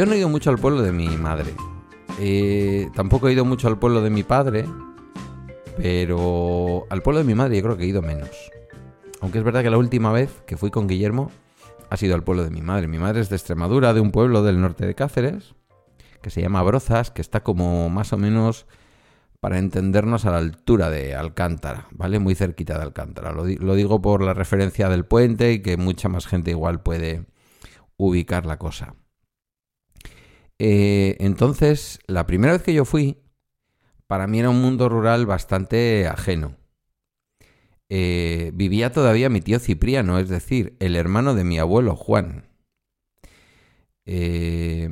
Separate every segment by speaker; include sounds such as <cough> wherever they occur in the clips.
Speaker 1: yo no he ido mucho al pueblo de mi madre. Eh, tampoco he ido mucho al pueblo de mi padre, pero al pueblo de mi madre yo creo que he ido menos. Aunque es verdad que la última vez que fui con Guillermo ha sido al pueblo de mi madre. Mi madre es de Extremadura, de un pueblo del norte de Cáceres, que se llama Brozas, que está como más o menos para entendernos a la altura de Alcántara, ¿vale? Muy cerquita de Alcántara. Lo, digo por la referencia del puente y que mucha más gente igual puede ubicar la cosa. Eh, entonces, la primera vez que yo fui, para mí era un mundo rural bastante ajeno. Eh, vivía todavía mi tío Cipriano, es decir, el hermano de mi abuelo Juan. Eh,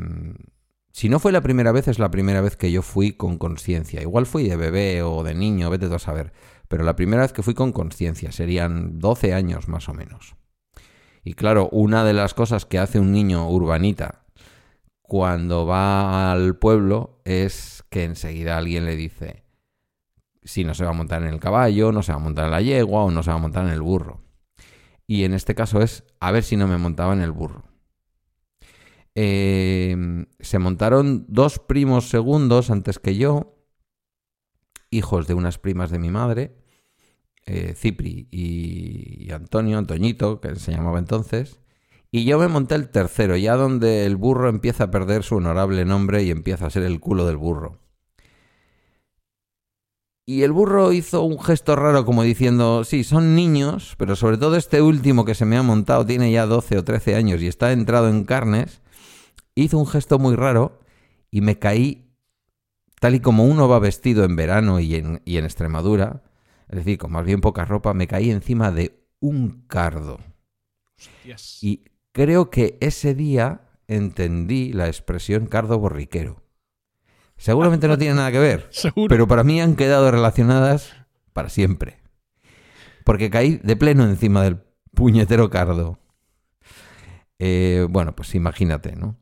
Speaker 1: si no fue la primera vez, es la primera vez que yo fui con conciencia. Igual fui de bebé o de niño, vete tú a saber. Pero la primera vez que fui con conciencia, serían 12 años más o menos. Y claro, una de las cosas que hace un niño urbanita cuando va al pueblo es que enseguida alguien le dice si no se va a montar en el caballo, no se va a montar en la yegua o no se va a montar en el burro. Y en este caso es a ver si no me montaba en el burro. Em, se montaron dos primos segundos antes que yo, hijos de unas primas de mi madre, eh, Cipri y, Antonio, Antoñito, que se llamaba entonces, y yo me monté el tercero, ya donde el burro empieza a perder su honorable nombre y empieza a ser el culo del burro. Y el burro hizo un gesto raro como diciendo, sí, son niños, pero sobre todo este último que se me ha montado tiene ya 12 o 13 años y está entrado en carnes, hizo un gesto muy raro y me caí tal y como uno va vestido en verano y en, y en Extremadura, es decir, con más bien poca ropa, me caí encima de un cardo. Y creo que ese día entendí la expresión cardo borriquero. Seguramente no tiene nada que ver, <laughs> pero para mí han quedado relacionadas para siempre. Porque caí de pleno encima del puñetero cardo. Eh, bueno, pues imagínate, ¿no?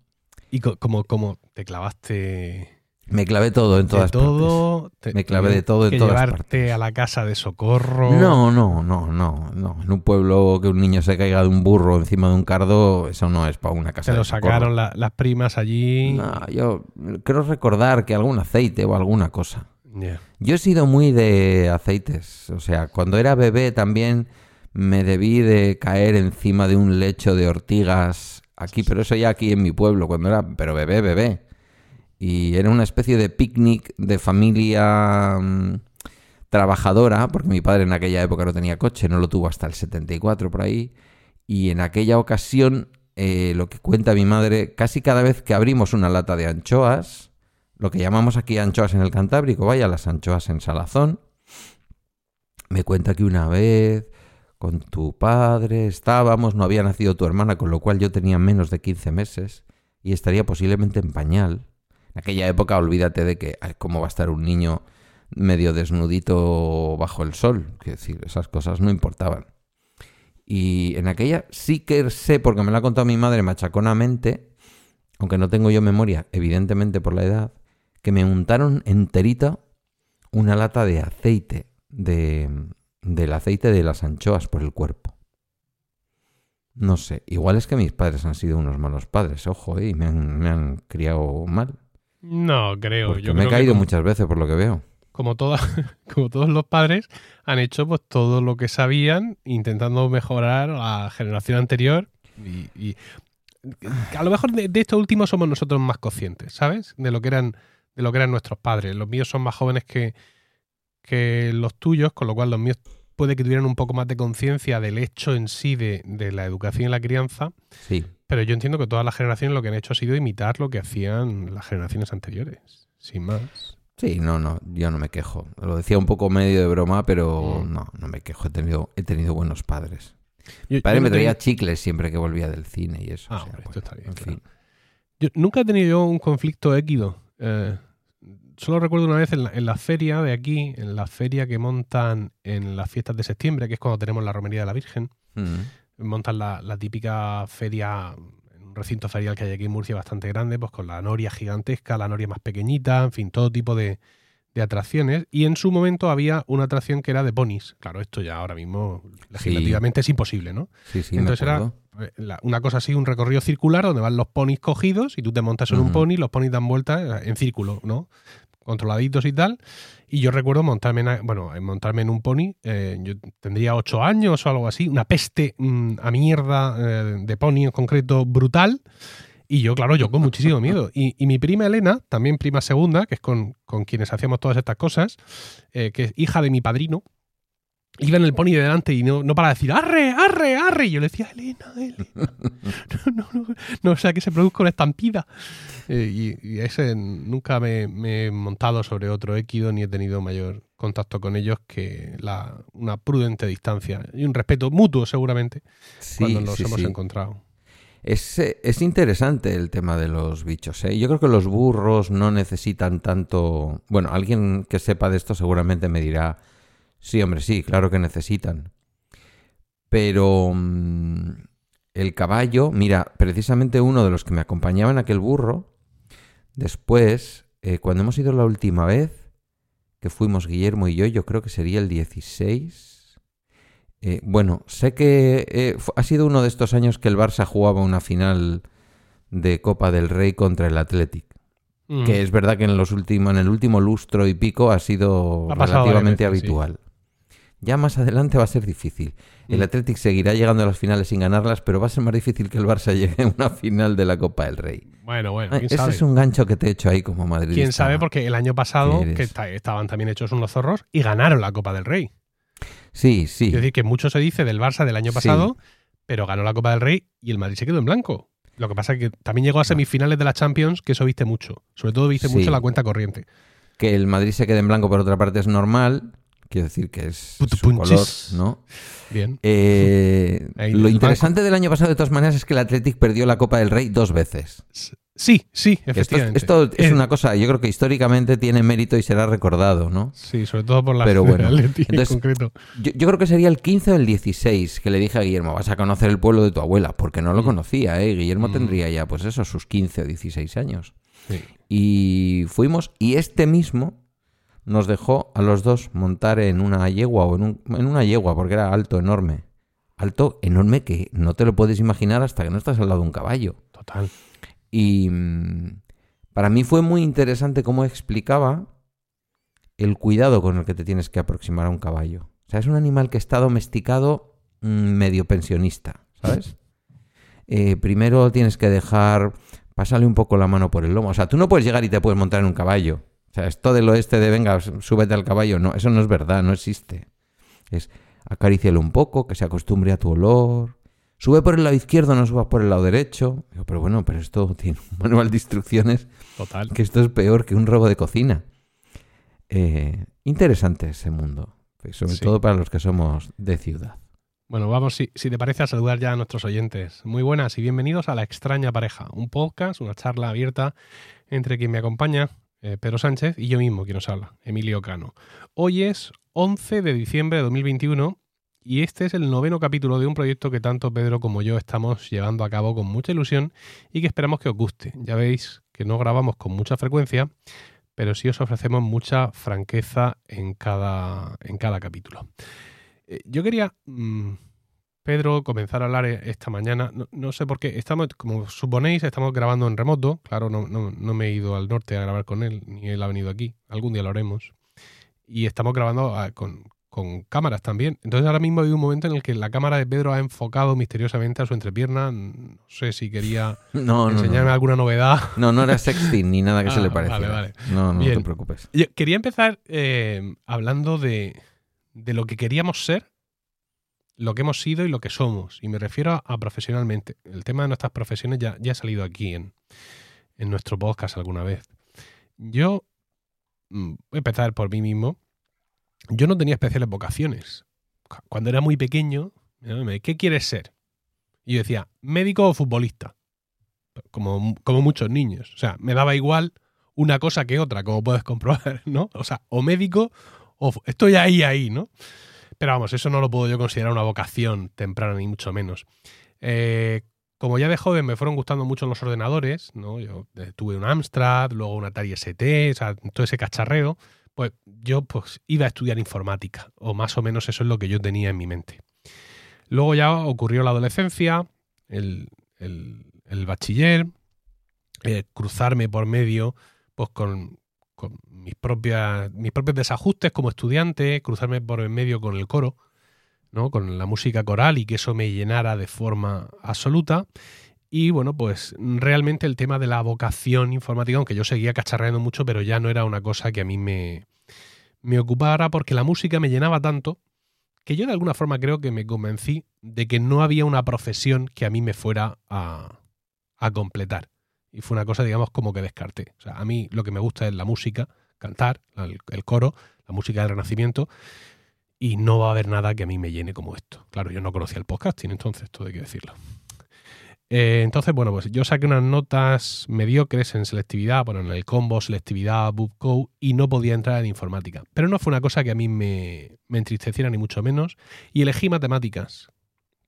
Speaker 2: Y como, como te clavaste
Speaker 1: me clavé todo en todas
Speaker 2: todo,
Speaker 1: partes. me clavé de todo en
Speaker 2: que
Speaker 1: todas
Speaker 2: llevarte a la casa de socorro.
Speaker 1: No, no, no, no, no. En un pueblo que un niño se caiga de un burro encima de un cardo, eso no es para una casa
Speaker 2: de
Speaker 1: lo
Speaker 2: sacaron las primas allí.
Speaker 1: No, yo creo recordar que algún aceite o alguna cosa. Yo he sido muy de aceites. O sea, cuando era bebé también me debí de caer encima de un lecho de ortigas aquí, pero eso ya aquí en mi pueblo, cuando era, pero bebé, bebé. Y era una especie de picnic de familia mm, trabajadora, porque mi padre en aquella época no tenía coche, no lo tuvo hasta el 74 por ahí. Y en aquella ocasión, eh, lo que cuenta mi madre, casi cada vez que abrimos una lata de anchoas, lo que llamamos aquí anchoas en el Cantábrico, vaya, las anchoas en salazón, me cuenta que una vez con tu padre estábamos, no había nacido tu hermana, con lo cual yo tenía menos de 15 meses y estaría posiblemente en pañal. En aquella época, olvídate de que cómo va a estar un niño medio desnudito bajo el sol. Quiero decir, esas cosas no importaban. Y en aquella sí que sé, porque me lo ha contado mi madre machaconamente, aunque no tengo yo memoria, evidentemente por la edad, que me untaron enterita una lata de aceite, de, del aceite de las anchoas por el cuerpo. No sé, igual es que mis padres han sido unos malos padres, ojo, eh, y me han, me han criado mal.
Speaker 2: No, creo.
Speaker 1: yo me he caído muchas veces por lo que veo.
Speaker 2: Como, todas, <laughs> como todos los padres han hecho pues todo lo que sabían intentando mejorar a la generación anterior y, a lo mejor de, esto último somos nosotros más conscientes, ¿sabes? De lo que eran de lo que eran nuestros padres. Los míos son más jóvenes que, que los tuyos, con lo cual los míos puede que tuvieran un poco más de conciencia del hecho en sí de, de, la educación y la crianza.
Speaker 1: Sí.
Speaker 2: Pero yo entiendo que todas las generaciones lo que han hecho ha sido imitar lo que hacían las generaciones anteriores, sin más.
Speaker 1: Sí, no, no, yo no me quejo. Lo decía un poco medio de broma, pero mm. no, no me quejo. He tenido, he tenido buenos padres. Mi padre me traía chicles siempre que volvía del cine y eso.
Speaker 2: Ah, esto está bien. En fin. Yo nunca he tenido yo un conflicto équido. Eh, solo recuerdo una vez en la, feria de aquí, en la feria que montan en las fiestas de septiembre, que es cuando tenemos la romería de la Virgen. Mm montan la, típica feria, un recinto ferial que hay aquí en Murcia bastante grande, pues con la noria gigantesca, la noria más pequeñita, en fin, todo tipo de, atracciones. Y en su momento había una atracción que era de ponis. Claro, esto ya ahora mismo legislativamente es imposible, ¿no?
Speaker 1: Sí, sí,
Speaker 2: Entonces era una cosa así, un recorrido circular donde van los ponis cogidos y tú te montas en un pony, los ponis dan vueltas en círculo, ¿no? Controladitos y tal. Y yo recuerdo montarme en, bueno, montarme en un pony, eh, yo tendría ocho años o algo así, una peste mm, a mierda eh, de pony en concreto brutal. Y yo, claro, yo con muchísimo miedo. Y, mi prima Elena, también prima segunda, que es con, quienes hacíamos todas estas cosas, eh, que es hija de mi padrino, iba en el pony de delante y no, no para decir arre, arre, arre. Y yo le decía, Elena, Elena. <laughs> No, no, no, no, o sea, que se produzca una estampida. Eh, y, ese nunca me, he montado sobre otro equido ni he tenido mayor contacto con ellos que la, una prudente distancia y un respeto mutuo seguramente cuando nos hemos encontrado.
Speaker 1: Es, es, interesante el tema de los bichos. ¿eh? Yo creo que los burros no necesitan tanto... Bueno, alguien que sepa de esto seguramente me dirá Sí, hombre, sí, claro que necesitan. Pero mm, el caballo, mira, precisamente uno de los que me acompañaba en aquel burro, después, eh, cuando hemos ido la última vez, que fuimos Guillermo y yo, yo creo que sería el 16. Eh, bueno, sé que eh, ha sido uno de estos años que el Barça jugaba una final de Copa del Rey contra el Athletic. Que mm. es verdad que en, los últimos, en el último lustro y pico ha sido relativamente habitual. Ya más adelante va a ser difícil. El mm. Athletic seguirá llegando a las finales sin ganarlas, pero va a ser más difícil que el Barça <laughs> llegue a una final de la Copa del Rey.
Speaker 2: Bueno, bueno.
Speaker 1: ese es un gancho que te he hecho ahí como Madrid.
Speaker 2: Quién sabe, porque el año pasado que estaban también hechos unos zorros y ganaron la Copa del Rey.
Speaker 1: Sí, sí.
Speaker 2: Es decir, que mucho se dice del Barça del año pasado, pero ganó la Copa del Rey y el Madrid se quedó en blanco. Lo que pasa es que también llegó a semifinales de la Champions, que eso viste mucho. Sobre todo viste mucho la cuenta corriente.
Speaker 1: Que el Madrid se quede en blanco, por otra parte, es normal Quiero decir que es su color, ¿no?
Speaker 2: Bien.
Speaker 1: Eh, lo interesante del año pasado, de todas maneras, es que el Athletic perdió la Copa del Rey dos veces.
Speaker 2: Sí, sí, efectivamente.
Speaker 1: Esto, es eh, una cosa, yo creo que históricamente tiene mérito y será recordado, ¿no?
Speaker 2: Sí, sobre todo por la
Speaker 1: Pero <laughs> bueno,
Speaker 2: Athletic en concreto.
Speaker 1: Yo, creo que sería el 15 o el 16 que le dije a Guillermo, vas a conocer el pueblo de tu abuela, porque no lo mm. conocía, ¿eh? Guillermo mm. tendría ya, pues eso, sus 15 o 16 años. Y fuimos, y este mismo nos dejó a los dos montar en una yegua o en, un, en una yegua, porque era alto, enorme. Alto, enorme que no te lo puedes imaginar hasta que no estás al lado de un caballo.
Speaker 2: Total.
Speaker 1: Y mm, para mí fue muy interesante cómo explicaba el cuidado con el que te tienes que aproximar a un caballo. O sea, es un animal que está domesticado mm, medio pensionista, ¿sabes? <laughs> Eh, primero tienes que dejar, pasarle un poco la mano por el lomo. O sea, tú no puedes llegar y te puedes montar en un caballo. O sea, esto del oeste de venga, súbete al caballo, no, eso no es verdad, no existe. Es acarícialo un poco, que se acostumbre a tu olor. Sube por el lado izquierdo, no subas por el lado derecho. pero bueno, pero esto <laughs> tiene un manual de instrucciones.
Speaker 2: Total.
Speaker 1: Que esto es peor que un robo de cocina. Eh, interesante ese mundo, sobre todo para los que somos de ciudad.
Speaker 2: Bueno, vamos, si, si, te parece, a saludar ya a nuestros oyentes. Muy buenas y bienvenidos a La Extraña Pareja, un podcast, una charla abierta entre quien me acompaña, eh, Pedro Sánchez y yo mismo, quien nos habla, Emilio Cano. Hoy es 11 de diciembre de 2021 y este es el noveno capítulo de un proyecto que tanto Pedro como yo estamos llevando a cabo con mucha ilusión y que esperamos que os guste. Ya veis que no grabamos con mucha frecuencia, pero sí os ofrecemos mucha franqueza en cada, en cada capítulo. Eh, yo quería mm, Pedro comenzar a hablar e-, esta mañana. No, sé por qué. Estamos, como suponéis, estamos grabando en remoto. Claro, no, no, me he ido al norte a grabar con él, ni él ha venido aquí. Algún día lo haremos. Y estamos grabando ah, con, cámaras también. Entonces ahora mismo hay un momento en el que la cámara de Pedro ha enfocado misteriosamente a su entrepierna. No sé si quería <laughs> enseñarme alguna novedad.
Speaker 1: No, no era sexting ni nada que se le ah. Vale, vale. No, no, te preocupes.
Speaker 2: quería empezar eh, hablando de, de lo que queríamos ser lo que hemos sido y lo que somos. Y me refiero a, profesionalmente. El tema de nuestras profesiones ya, ya ha salido aquí en, en nuestro podcast alguna vez. Yo mm, voy a empezar por mí mismo. Yo no tenía especiales vocaciones. Cuando era muy pequeño, ¿qué quieres ser? Y yo decía, médico o futbolista. Como, como muchos niños. O sea, me daba igual una cosa que otra, como puedes comprobar, <laughs> ¿no? O sea, o médico o estoy ahí, ahí, ¿no? Pero vamos, eso no lo puedo yo considerar una vocación temprana, ni mucho menos. Eh, como ya de joven me fueron gustando mucho los ordenadores, ¿no? Yo eh, tuve un Amstrad, luego un Atari ST, o sea, todo ese cacharreo, pues yo pues iba a estudiar informática, o más o menos eso es lo que yo tenía en mi mente. Luego ya ocurrió la adolescencia, el, bachiller, eh, cruzarme por medio pues con, mis, propias, mis propios desajustes como estudiante, cruzarme por en medio con el coro, ¿no? con la música coral y que eso me llenara de forma absoluta. Y bueno, pues realmente el tema de la vocación informática, aunque yo seguía cacharreando mucho, pero ya no era una cosa que a mí me, me ocupara porque la música me llenaba tanto que yo de alguna forma creo que me convencí de que no había una profesión que a mí me fuera a, a completar. Y fue una cosa, digamos, como que descarté. O sea, a mí lo que me gusta es la música, cantar, el, coro, la música del Renacimiento, y no va a haber nada que a mí me llene como esto. Claro, yo no conocía el podcasting, entonces, todo hay que decirlo. Eh, entonces, bueno, pues yo saqué unas notas mediocres en selectividad, bueno, en el combo, selectividad, bookcode, y no podía entrar en informática. Pero no fue una cosa que a mí me, entristeciera ni mucho menos. Y elegí matemáticas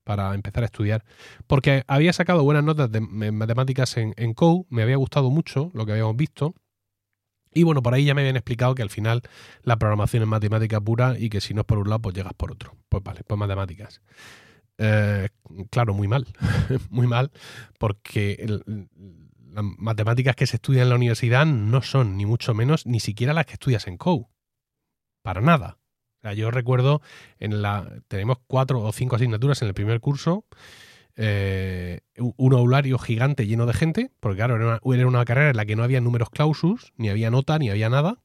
Speaker 2: para empezar a estudiar, porque había sacado buenas notas de matemáticas en, en Code, me había gustado mucho lo que habíamos visto, y bueno, por ahí ya me habían explicado que al final la programación es matemática pura y que si no es por un lado, pues llegas por otro. Pues vale, pues matemáticas. Eh, claro, muy mal, <laughs> muy mal, porque las matemáticas que se estudian en la universidad no son ni mucho menos ni siquiera las que estudias en COU. Para nada. Yo recuerdo, en la tenemos cuatro o cinco asignaturas en el primer curso, eh, un aulario gigante lleno de gente, porque claro, era una, era una carrera en la que no había números clausus, ni había nota, ni había nada.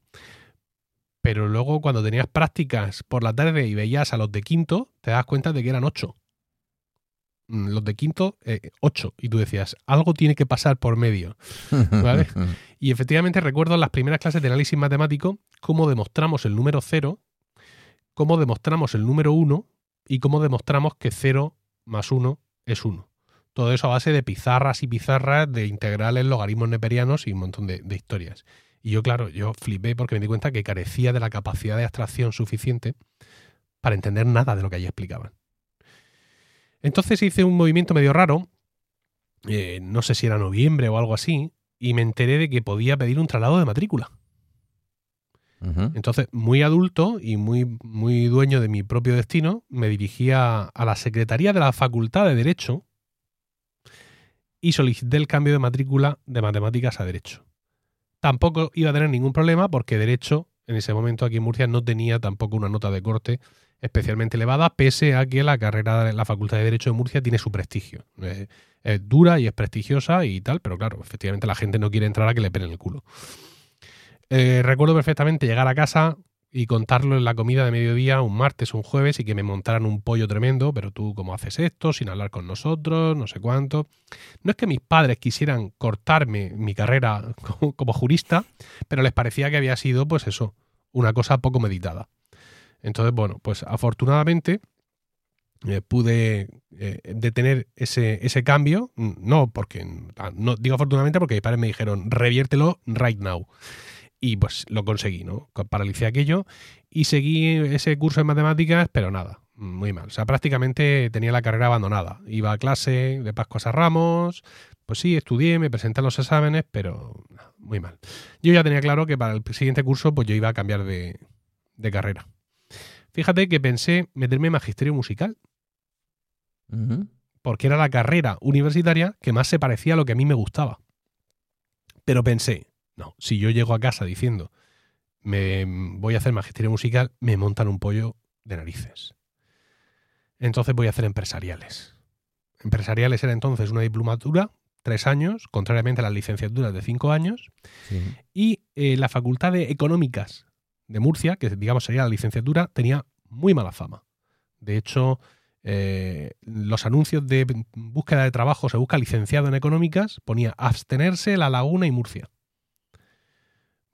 Speaker 2: Pero luego cuando tenías prácticas por la tarde y veías a los de quinto, te das cuenta de que eran ocho. Mm, los de quinto, eh, ocho. Y tú decías, algo tiene que pasar por medio. ¿Vale? <laughs> y efectivamente recuerdo en las primeras clases de análisis matemático cómo demostramos el número cero, cómo demostramos el número uno y cómo demostramos que cero más uno es uno. Todo eso a base de pizarras y pizarras, de integrales, logaritmos neperianos y un montón de, de historias. Y yo, claro, yo flipé porque me di cuenta que carecía de la capacidad de abstracción suficiente para entender nada de lo que allí explicaban. Entonces hice un movimiento medio raro, eh, no sé si era noviembre o algo así, y me enteré de que podía pedir un traslado de matrícula. Entonces, muy adulto y muy, muy dueño de mi propio destino, me dirigía a la Secretaría de la Facultad de Derecho y solicité el cambio de matrícula de matemáticas a Derecho. Tampoco iba a tener ningún problema porque Derecho, en ese momento aquí en Murcia, no tenía tampoco una nota de corte especialmente elevada, pese a que la carrera de la Facultad de Derecho de Murcia tiene su prestigio. Es, dura y es prestigiosa y tal, pero claro, efectivamente la gente no quiere entrar a que le penen el culo. Eh, recuerdo perfectamente llegar a casa y contarlo en la comida de mediodía, un martes un jueves, y que me montaran un pollo tremendo, pero tú, ¿cómo haces esto? Sin hablar con nosotros, no sé cuánto. No es que mis padres quisieran cortarme mi carrera <laughs> como jurista, pero les parecía que había sido, pues eso, una cosa poco meditada. Entonces, bueno, pues afortunadamente eh, pude eh, detener ese, ese, cambio. No, porque no digo afortunadamente porque mis padres me dijeron reviértelo right now. Y pues lo conseguí, ¿no? Paralicé aquello y seguí ese curso de matemáticas, pero nada, muy mal. O sea, prácticamente tenía la carrera abandonada. Iba a clase de Pascuas a Ramos, pues sí, estudié, me presenté a los exámenes, pero muy mal. Yo ya tenía claro que para el siguiente curso pues yo iba a cambiar de, de carrera. Fíjate que pensé meterme en magisterio musical. Porque era la carrera universitaria que más se parecía a lo que a mí me gustaba. Pero pensé, no, si yo llego a casa diciendo, me voy a hacer magisterio musical, me montan un pollo de narices. Entonces voy a hacer empresariales. Empresariales era entonces una diplomatura, tres años, contrariamente a las licenciaturas de cinco años. Y eh, la Facultad de Económicas de Murcia, que digamos sería la licenciatura, tenía muy mala fama. De hecho, eh, los anuncios de búsqueda de trabajo se busca licenciado en económicas, ponía abstenerse La Laguna y Murcia.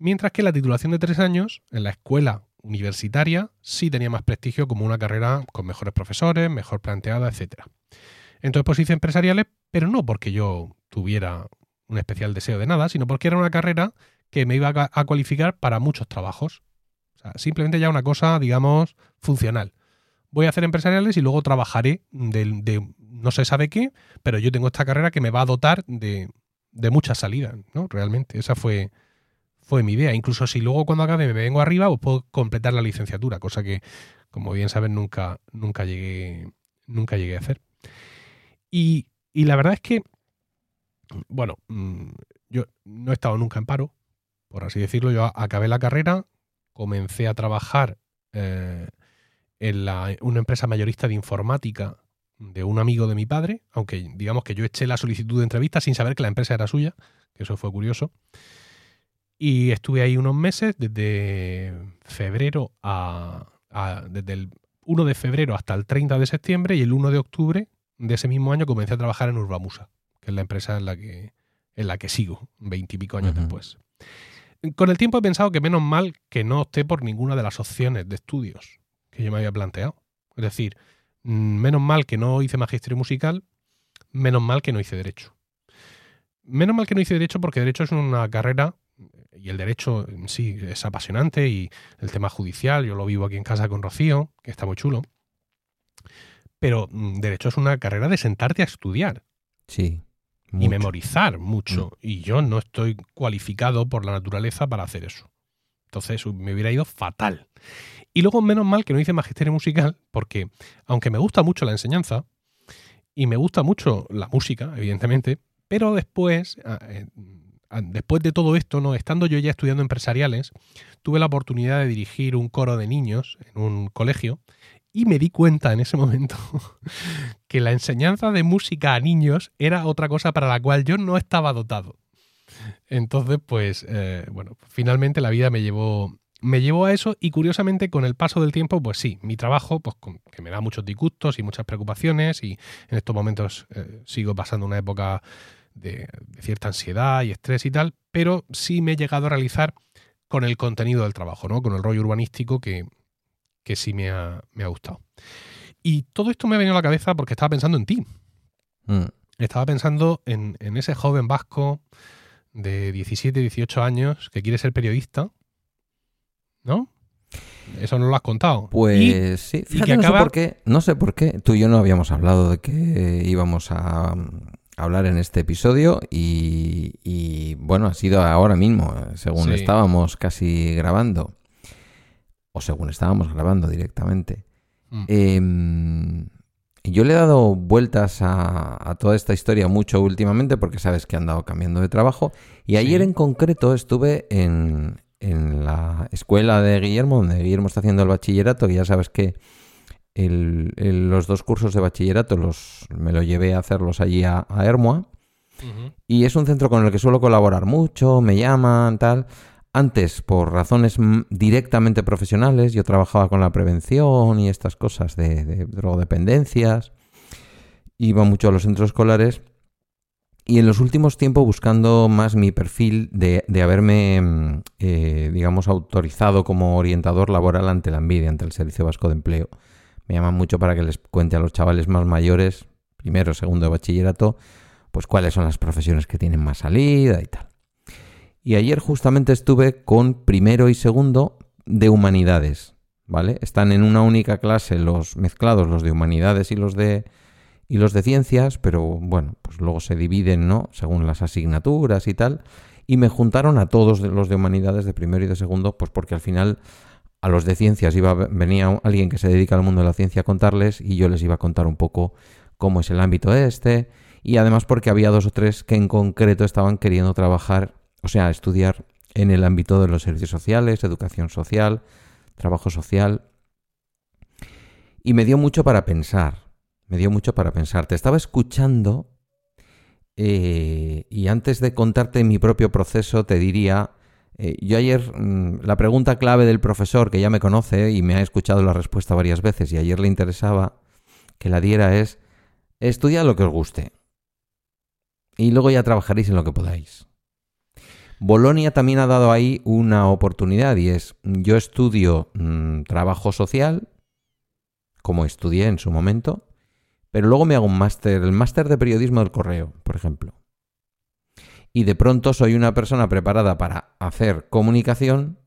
Speaker 2: Mientras que la titulación de tres años en la escuela universitaria sí tenía más prestigio como una carrera con mejores profesores, mejor planteada, etc. Entonces pues hice empresariales, pero no porque yo tuviera un especial deseo de nada, sino porque era una carrera que me iba a cualificar para muchos trabajos simplemente ya una cosa, digamos, funcional. Voy a hacer empresariales y luego trabajaré de, no se sabe qué, pero yo tengo esta carrera que me va a dotar de, de muchas salidas, ¿no? Realmente, esa fue, fue mi idea. Incluso si luego cuando acabe me vengo arriba, pues puedo completar la licenciatura, cosa que, como bien saben, nunca, nunca, llegué, nunca llegué a hacer. Y Y la verdad es que, bueno, mm, yo no he estado nunca en paro, por así decirlo. Yo acabé la carrera, comencé a trabajar eh, en una empresa mayorista de informática de un amigo de mi padre, aunque digamos que yo eché la solicitud de entrevista sin saber que la empresa era suya, que eso fue curioso. Y estuve ahí unos meses, desde febrero a, desde el 1 de febrero hasta el 30 de septiembre y el 1 de octubre de ese mismo año comencé a trabajar en Urbamusa, que es la empresa en la que, en la que sigo, veintipico años después. Con el tiempo he pensado que menos mal que no opté por ninguna de las opciones de estudios que yo me había planteado. Es decir, Mm, menos mal que no hice magisterio musical, menos mal que no hice derecho. Menos mal que no hice derecho porque derecho es una carrera y el derecho en sí es apasionante y el tema judicial, yo lo vivo aquí en casa con Rocío, que está muy chulo. Pero mm, derecho es una carrera de sentarte a estudiar.
Speaker 1: Sí.
Speaker 2: Y memorizar mucho. Mm. Y yo no estoy cualificado por la naturaleza para hacer eso. Entonces me hubiera ido fatal. Y luego, menos mal que no hice magisterio musical, porque aunque me gusta mucho la enseñanza y me gusta mucho la música, evidentemente, pero después, eh, después de todo esto, no estando yo ya estudiando empresariales, tuve la oportunidad de dirigir un coro de niños en un colegio y me di cuenta en ese momento <laughs> que la enseñanza de música a niños era otra cosa para la cual yo no estaba dotado. Entonces, pues, eh, bueno, finalmente la vida me llevó me llevó a eso y curiosamente con el paso del tiempo, pues sí, mi trabajo, pues que me da muchos disgustos y muchas preocupaciones y en estos momentos eh, sigo pasando una época de, cierta ansiedad y estrés y tal, pero sí me he llegado a realizar con el contenido del trabajo, ¿no? Con el rollo urbanístico que, que sí me ha, me ha, gustado. Y todo esto me ha venido a la cabeza porque estaba pensando en ti. Mm. Estaba pensando en, en ese joven vasco de 17, 18 años que quiere ser periodista ¿no? Eso no lo has contado.
Speaker 1: Pues sí, fíjate, no, sé por qué, no sé por qué. Tú y yo no habíamos hablado de que íbamos a, hablar en este episodio y, bueno, ha sido ahora mismo, según estábamos casi grabando, o según estábamos grabando directamente. Mm. Em, yo le he dado vueltas a, toda esta historia mucho últimamente porque sabes que he andado cambiando de trabajo y ayer en concreto estuve en, en la escuela de Guillermo, donde Guillermo está haciendo el bachillerato, que ya sabes que los dos cursos de bachillerato los, me lo llevé a hacerlos allí a, Hermoa. Y es un centro con el que suelo colaborar mucho, me llaman, tal. Antes, por razones directamente profesionales, yo trabajaba con la prevención y estas cosas de, de drogodependencias. Iba mucho a los centros escolares y en los últimos tiempos buscando más mi perfil de, haberme, mm, eh, digamos, autorizado como orientador laboral ante la envidia, ante el Servicio Vasco de Empleo. Me llaman mucho para que les cuente a los chavales más mayores, primero, segundo de bachillerato, pues cuáles son las profesiones que tienen más salida y tal. Y ayer justamente estuve con primero y segundo de humanidades, ¿vale? Están en una única clase los mezclados, los de humanidades y los de y los de ciencias, pero bueno, pues luego se dividen, ¿no? Según las asignaturas y tal. Y me juntaron a todos los de humanidades de primero y de segundo, pues porque al final a los de ciencias iba venía alguien que se dedica al mundo de la ciencia a contarles y yo les iba a contar un poco cómo es el ámbito este y además porque había dos o tres que en concreto estaban queriendo trabajar, o sea, estudiar en el ámbito de los servicios sociales, educación social, trabajo social. Y me dio mucho para pensar, me dio mucho para pensar. Te estaba escuchando eh, y antes de contarte mi propio proceso te diría, eh, yo ayer mm, la pregunta clave del profesor que ya me conoce y me ha escuchado la respuesta varias veces y ayer le interesaba que la diera es, estudia lo que os guste y luego ya trabajaréis en lo que podáis. Bolonia también ha dado ahí una oportunidad y es, yo estudio mm, trabajo social, como estudié en su momento, pero luego me hago un máster, el máster de periodismo del correo, por ejemplo. Y de pronto soy una persona preparada para hacer comunicación,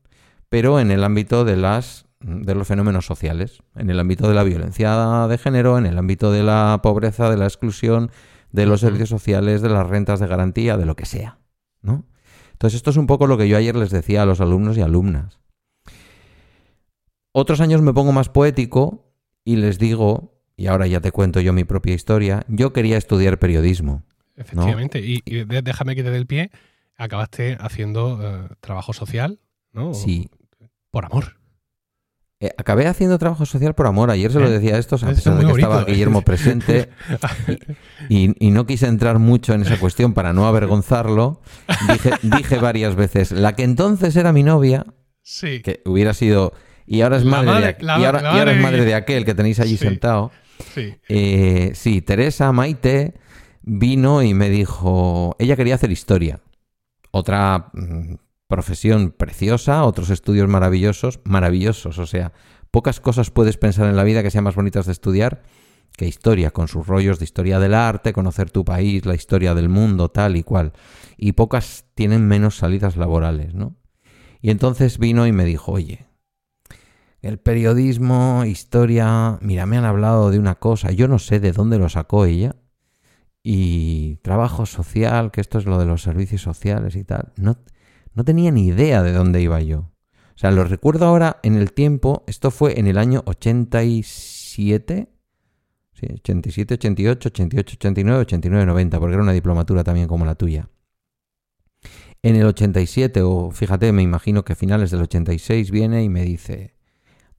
Speaker 1: pero en el ámbito de las de los fenómenos sociales, en el ámbito de la violencia de género, en el ámbito de la pobreza, de la exclusión, de los servicios sociales, de las rentas de garantía, de lo que sea, ¿no? Entonces esto es un poco lo que yo ayer les decía a los alumnos y alumnas. Otros años me pongo más poético y les digo y ahora ya te cuento yo mi propia historia, yo quería estudiar periodismo.
Speaker 2: Efectivamente, y, déjame que te dé el pie, acabaste haciendo eh, trabajo social, ¿no?
Speaker 1: Sí.
Speaker 2: Por amor.
Speaker 1: Eh, acabé haciendo trabajo social por amor. Ayer se lo eh, decía a estos, a pesar de que estaba Guillermo presente. <laughs> Y, no quise entrar mucho en esa cuestión para no avergonzarlo. Dije, dije varias veces, la que entonces era mi novia,
Speaker 2: sí.
Speaker 1: que hubiera sido... Y ahora es madre, de, y ahora, es madre de aquel que tenéis allí sentado.
Speaker 2: Sí.
Speaker 1: Eh, sí, Teresa Maite vino y me dijo, ella quería hacer historia. Otra mm, profesión preciosa, otros estudios maravillosos, maravillosos, o sea, pocas cosas puedes pensar en la vida que sean más bonitas de estudiar que historia, con sus rollos de historia del arte, conocer tu país, la historia del mundo, tal y cual. Y pocas tienen menos salidas laborales, ¿no? Y entonces vino y me dijo, oye, el periodismo, historia, mira, me han hablado de una cosa, yo no sé de dónde lo sacó ella, y trabajo social, que esto es lo de los servicios sociales y tal. No, no tenía ni idea de dónde iba yo. O sea, lo recuerdo ahora en el tiempo, esto fue en el año 87, sí, 87, 88, 88, 89, 89, 90, porque era una diplomatura también como la tuya. En el 87, o fíjate, me imagino que a finales del 86 viene y me dice,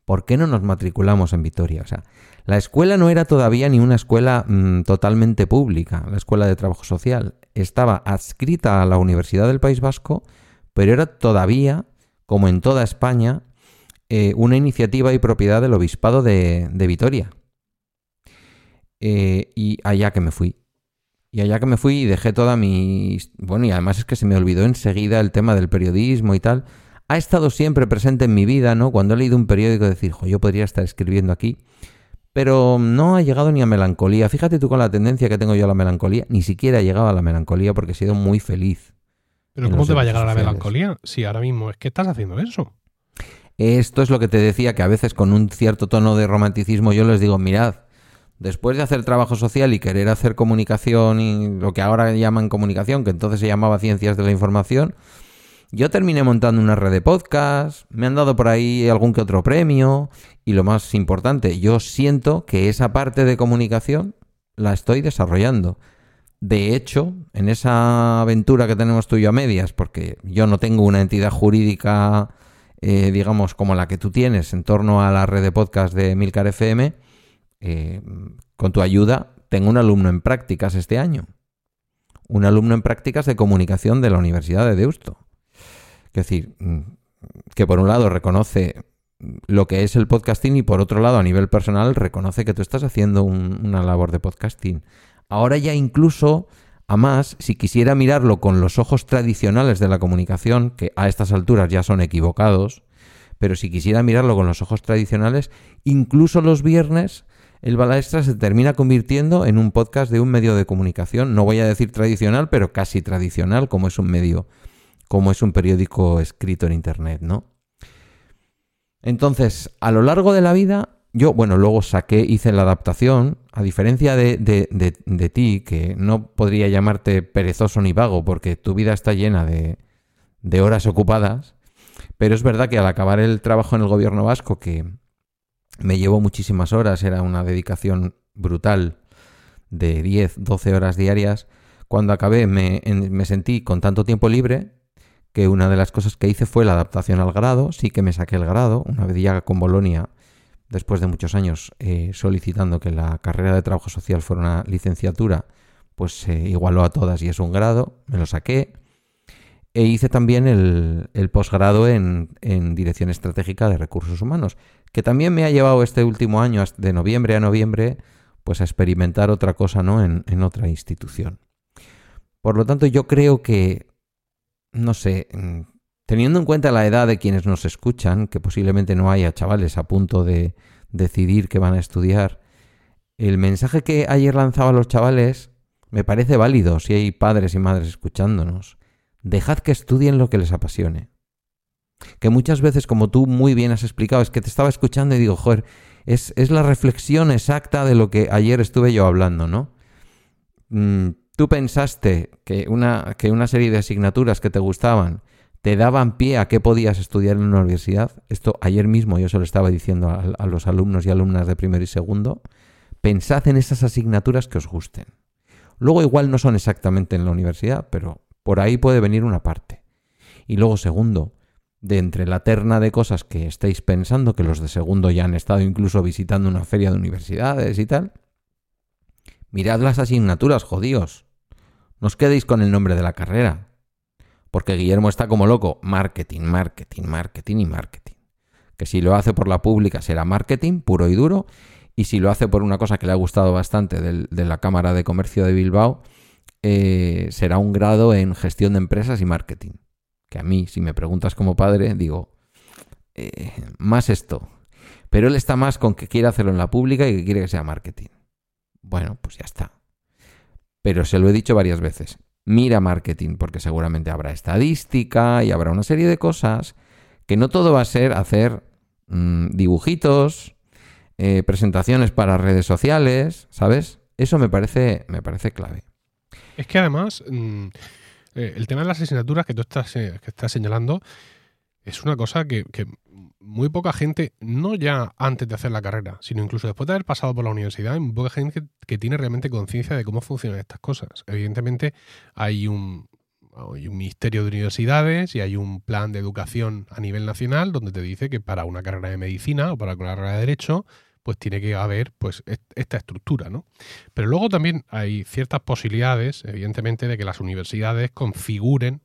Speaker 1: ¿por qué no nos matriculamos en Vitoria? O sea, la escuela no era todavía ni una escuela mm, totalmente pública, la escuela de trabajo social. Estaba adscrita a la Universidad del País Vasco pero era todavía, como en toda España, eh, una iniciativa y propiedad del Obispado de, Vitoria. Eh, y allá que me fui. Y allá que me fui y dejé toda mi... Bueno, y además es que se me olvidó enseguida el tema del periodismo y tal. Ha estado siempre presente en mi vida, ¿no? Cuando he leído un periódico decir, yo podría estar escribiendo aquí. Pero no ha llegado ni a melancolía. Fíjate tú con la tendencia que tengo yo a la melancolía. Ni siquiera he llegado a la melancolía porque he sido muy feliz.
Speaker 2: Pero ¿cómo te va a llegar a la melancolía si ahora mismo es que estás haciendo eso?
Speaker 1: Esto es lo que te decía, que a veces con un cierto tono de romanticismo yo les digo, mirad, después de hacer trabajo social y querer hacer comunicación y lo que ahora llaman comunicación, que entonces se llamaba ciencias de la información, yo terminé montando una red de podcast, me han dado por ahí algún que otro premio y lo más importante, yo siento que esa parte de comunicación la estoy desarrollando. De hecho, en esa aventura que tenemos tú y yo a medias, porque yo no tengo una entidad jurídica, eh, digamos, como la que tú tienes en torno a la red de podcast de Milcar FM, eh, con tu ayuda tengo un alumno en prácticas este año. Un alumno en prácticas de comunicación de la Universidad de Deusto. Es decir, mm, que por un lado reconoce lo que es el podcasting y por otro lado a nivel personal reconoce que tú estás haciendo una labor de podcasting. Ahora ya incluso, a más, si quisiera mirarlo con los ojos tradicionales de la comunicación, que a estas alturas ya son equivocados, pero si quisiera mirarlo con los ojos tradicionales, incluso los viernes el Balaestra se termina convirtiendo en un podcast de un medio de comunicación, no voy a decir tradicional, pero casi tradicional, como es un medio, como es un periódico escrito en Internet, ¿no? Entonces, a lo largo de la vida, yo, bueno, luego saqué, hice la adaptación, a diferencia de, de, ti, que no podría llamarte perezoso ni vago, porque tu vida está llena de, de horas ocupadas, pero es verdad que al acabar el trabajo en el gobierno vasco, que me llevó muchísimas horas, era una dedicación brutal de 10, 12 horas diarias, cuando acabé me, me sentí con tanto tiempo libre que una de las cosas que hice fue la adaptación al grado, sí que me saqué el grado, una vez ya con Bolonia después de muchos años eh, solicitando que la carrera de trabajo social fuera una licenciatura, pues se igualó a todas y es un grado, me lo saqué. E hice también el, posgrado en, Dirección Estratégica de Recursos Humanos, que también me ha llevado este último año, de noviembre a noviembre, pues a experimentar otra cosa, ¿no? En, en otra institución. Por lo tanto, yo creo que, no sé, Teniendo en cuenta la edad de quienes nos escuchan, que posiblemente no haya chavales a punto de decidir que van a estudiar, el mensaje que ayer lanzaba a los chavales me parece válido si hay padres y madres escuchándonos. Dejad que estudien lo que les apasione. Que muchas veces, como tú muy bien has explicado, es que te estaba escuchando y digo, joder, es, es la reflexión exacta de lo que ayer estuve yo hablando, ¿no? Mm, tú pensaste que una, que una serie de asignaturas que te gustaban te daban pie a qué podías estudiar en una universidad. Esto ayer mismo yo se lo estaba diciendo a, los alumnos y alumnas de primero y segundo. pensad en esas asignaturas que os gusten. Luego igual no son exactamente en la universidad, pero por ahí puede venir una parte. Y luego segundo, de entre la terna de cosas que estáis pensando, que los de segundo ya han estado incluso visitando una feria de universidades y tal, mirad las asignaturas, jodíos. No os quedéis con el nombre de la carrera. Porque Guillermo está como loco. Marketing, marketing, marketing y marketing. Que si lo hace por la pública será marketing puro y duro. Y si lo hace por una cosa que le ha gustado bastante de la Cámara de Comercio de Bilbao, eh, será un grado en gestión de empresas y marketing. Que a mí, si me preguntas como padre, digo, eh, más esto. Pero él está más con que quiere hacerlo en la pública y que quiere que sea marketing. Bueno, pues ya está. Pero se lo he dicho varias veces. Mira marketing, porque seguramente habrá estadística y habrá una serie de cosas que no todo va a ser hacer mm, dibujitos, eh, presentaciones para redes sociales, ¿sabes? Eso me parece, me parece clave.
Speaker 2: Es que además, mm, eh, el tema de las asignaturas que tú estás, eh, que estás señalando es una cosa que, muy poca gente, no ya antes de hacer la carrera, sino incluso después de haber pasado por la universidad, hay muy poca gente que, tiene realmente conciencia de cómo funcionan estas cosas. Evidentemente hay un, hay un ministerio de universidades y hay un plan de educación a nivel nacional donde te dice que para una carrera de medicina o para una carrera de derecho pues tiene que haber pues esta estructura, ¿no? Pero luego también hay ciertas posibilidades, evidentemente, de que las universidades configuren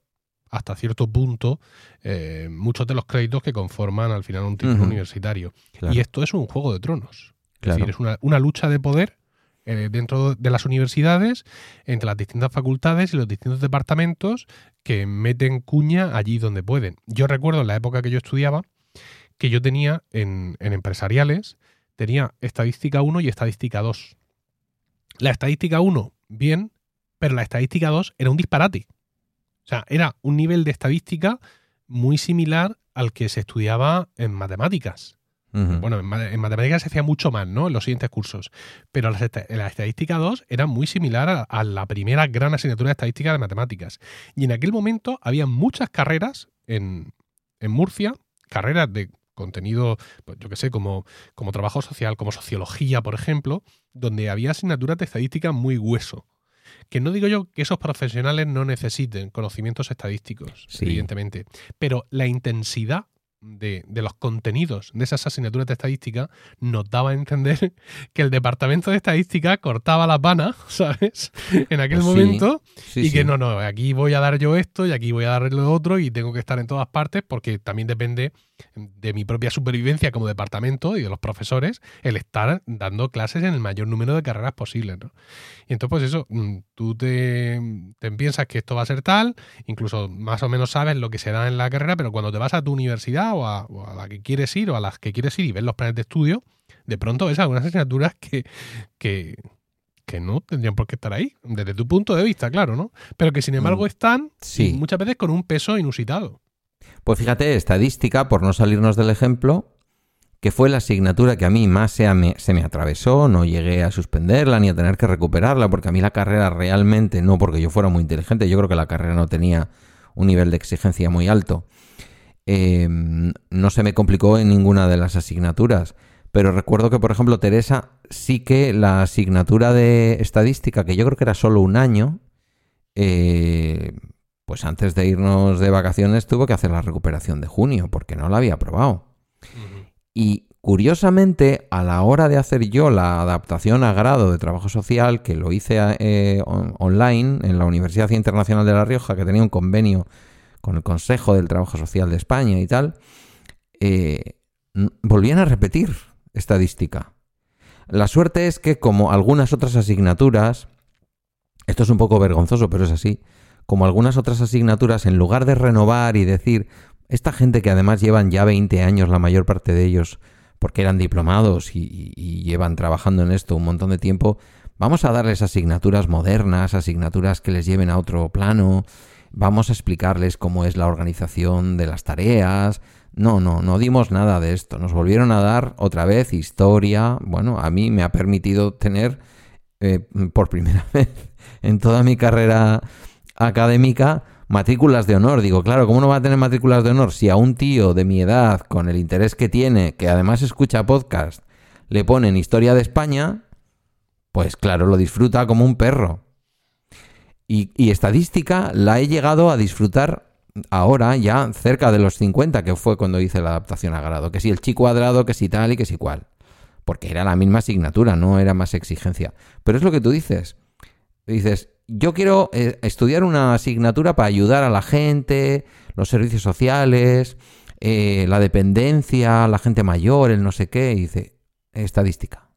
Speaker 2: hasta cierto punto eh, muchos de los créditos que conforman al final un título universitario. Y esto es un juego de tronos. Es decir, es una, lucha de poder eh, dentro de las universidades, entre las distintas facultades y los distintos departamentos que meten cuña allí donde pueden. Yo recuerdo en la época que yo estudiaba que yo tenía en, en empresariales tenía estadística 1 y estadística 2. La estadística 1, bien, pero la estadística 2 era un disparate. O sea, era un nivel de estadística muy similar al que se estudiaba en matemáticas. Bueno, en, matemáticas se hacía mucho más, ¿no? En los siguientes cursos. Pero la, la estadística 2 era muy similar a, la primera gran asignatura de estadística de matemáticas. Y en aquel momento había muchas carreras en, en Murcia, carreras de contenido, pues, yo qué sé, como, como trabajo social, como sociología, por ejemplo, donde había asignaturas de estadística muy hueso. Que no digo yo que esos profesionales no necesiten conocimientos estadísticos, evidentemente, pero la intensidad de, los contenidos de esas asignaturas de estadística nos daba a entender <laughs> que el departamento de estadística cortaba las vanas, <laughs> ¿sabes? En aquel momento. y que no, no, aquí voy a dar yo esto y aquí voy a dar lo otro y tengo que estar en todas partes porque también depende de mi propia supervivencia como departamento y de los profesores el estar dando clases en el mayor número de carreras posibles, ¿no? Y entonces, pues eso, mm, tú te, piensas que esto va a ser tal, incluso más o menos sabes lo que se da en la carrera, pero cuando te vas a tu universidad o a, la que quieres ir o a las que quieres ir y ves los planes de estudio, de pronto ves algunas asignaturas que, que, no tendrían por qué estar ahí, desde tu punto de vista, claro, ¿no? Pero que sin embargo mm, están muchas veces con un peso inusitado.
Speaker 1: Pues fíjate, estadística, por no salirnos del ejemplo, que fue la asignatura que a mí más se me, se me, atravesó, no llegué a suspenderla ni a tener que recuperarla, porque a mí la carrera realmente, no porque yo fuera muy inteligente, yo creo que la carrera no tenía un nivel de exigencia muy alto, em, no se me complicó en ninguna de las asignaturas. Pero recuerdo que, por ejemplo, Teresa sí que la asignatura de estadística, que yo creo que era solo un año, eh, pues antes de irnos de vacaciones tuvo que hacer la recuperación de junio porque no la había probado. Y curiosamente, a la hora de hacer yo la adaptación a grado de trabajo social, que lo hice eh, online en la Universidad Internacional de La Rioja, que tenía un convenio con el Consejo del Trabajo Social de España y tal, eh, volvían a repetir estadística. La suerte es que, como algunas otras asignaturas, esto es un poco vergonzoso, pero es así, como algunas otras asignaturas, en lugar de renovar y decir, esta gente que además llevan ya 20 años, la mayor parte de ellos, porque eran diplomados y, llevan trabajando en esto un montón de tiempo, vamos a darles asignaturas modernas, asignaturas que les lleven a otro plano, vamos a explicarles cómo es la organización de las tareas. No, no, no dimos nada de esto. Nos volvieron a dar otra vez historia. Bueno, a mí me ha permitido tener eh, por primera <laughs> vez en toda mi carrera académica matrículas de honor. Digo, claro, ¿cómo no va a tener matrículas de honor si a un tío de mi edad, con el interés que tiene, que además escucha podcast, le ponen historia de España? Pues claro, lo disfruta como un perro. Y, estadística la he llegado a disfrutar ahora ya cerca de los 50, que fue cuando hice la adaptación a grado. Que si el chi cuadrado, que si tal y que si cual. Porque era la misma asignatura, no era más exigencia. Pero es lo que tú dices. Dices, yo quiero eh, estudiar una asignatura para ayudar a la gente, los servicios sociales, eh, la dependencia, la gente mayor, el no sé qué. Y dice, estadística.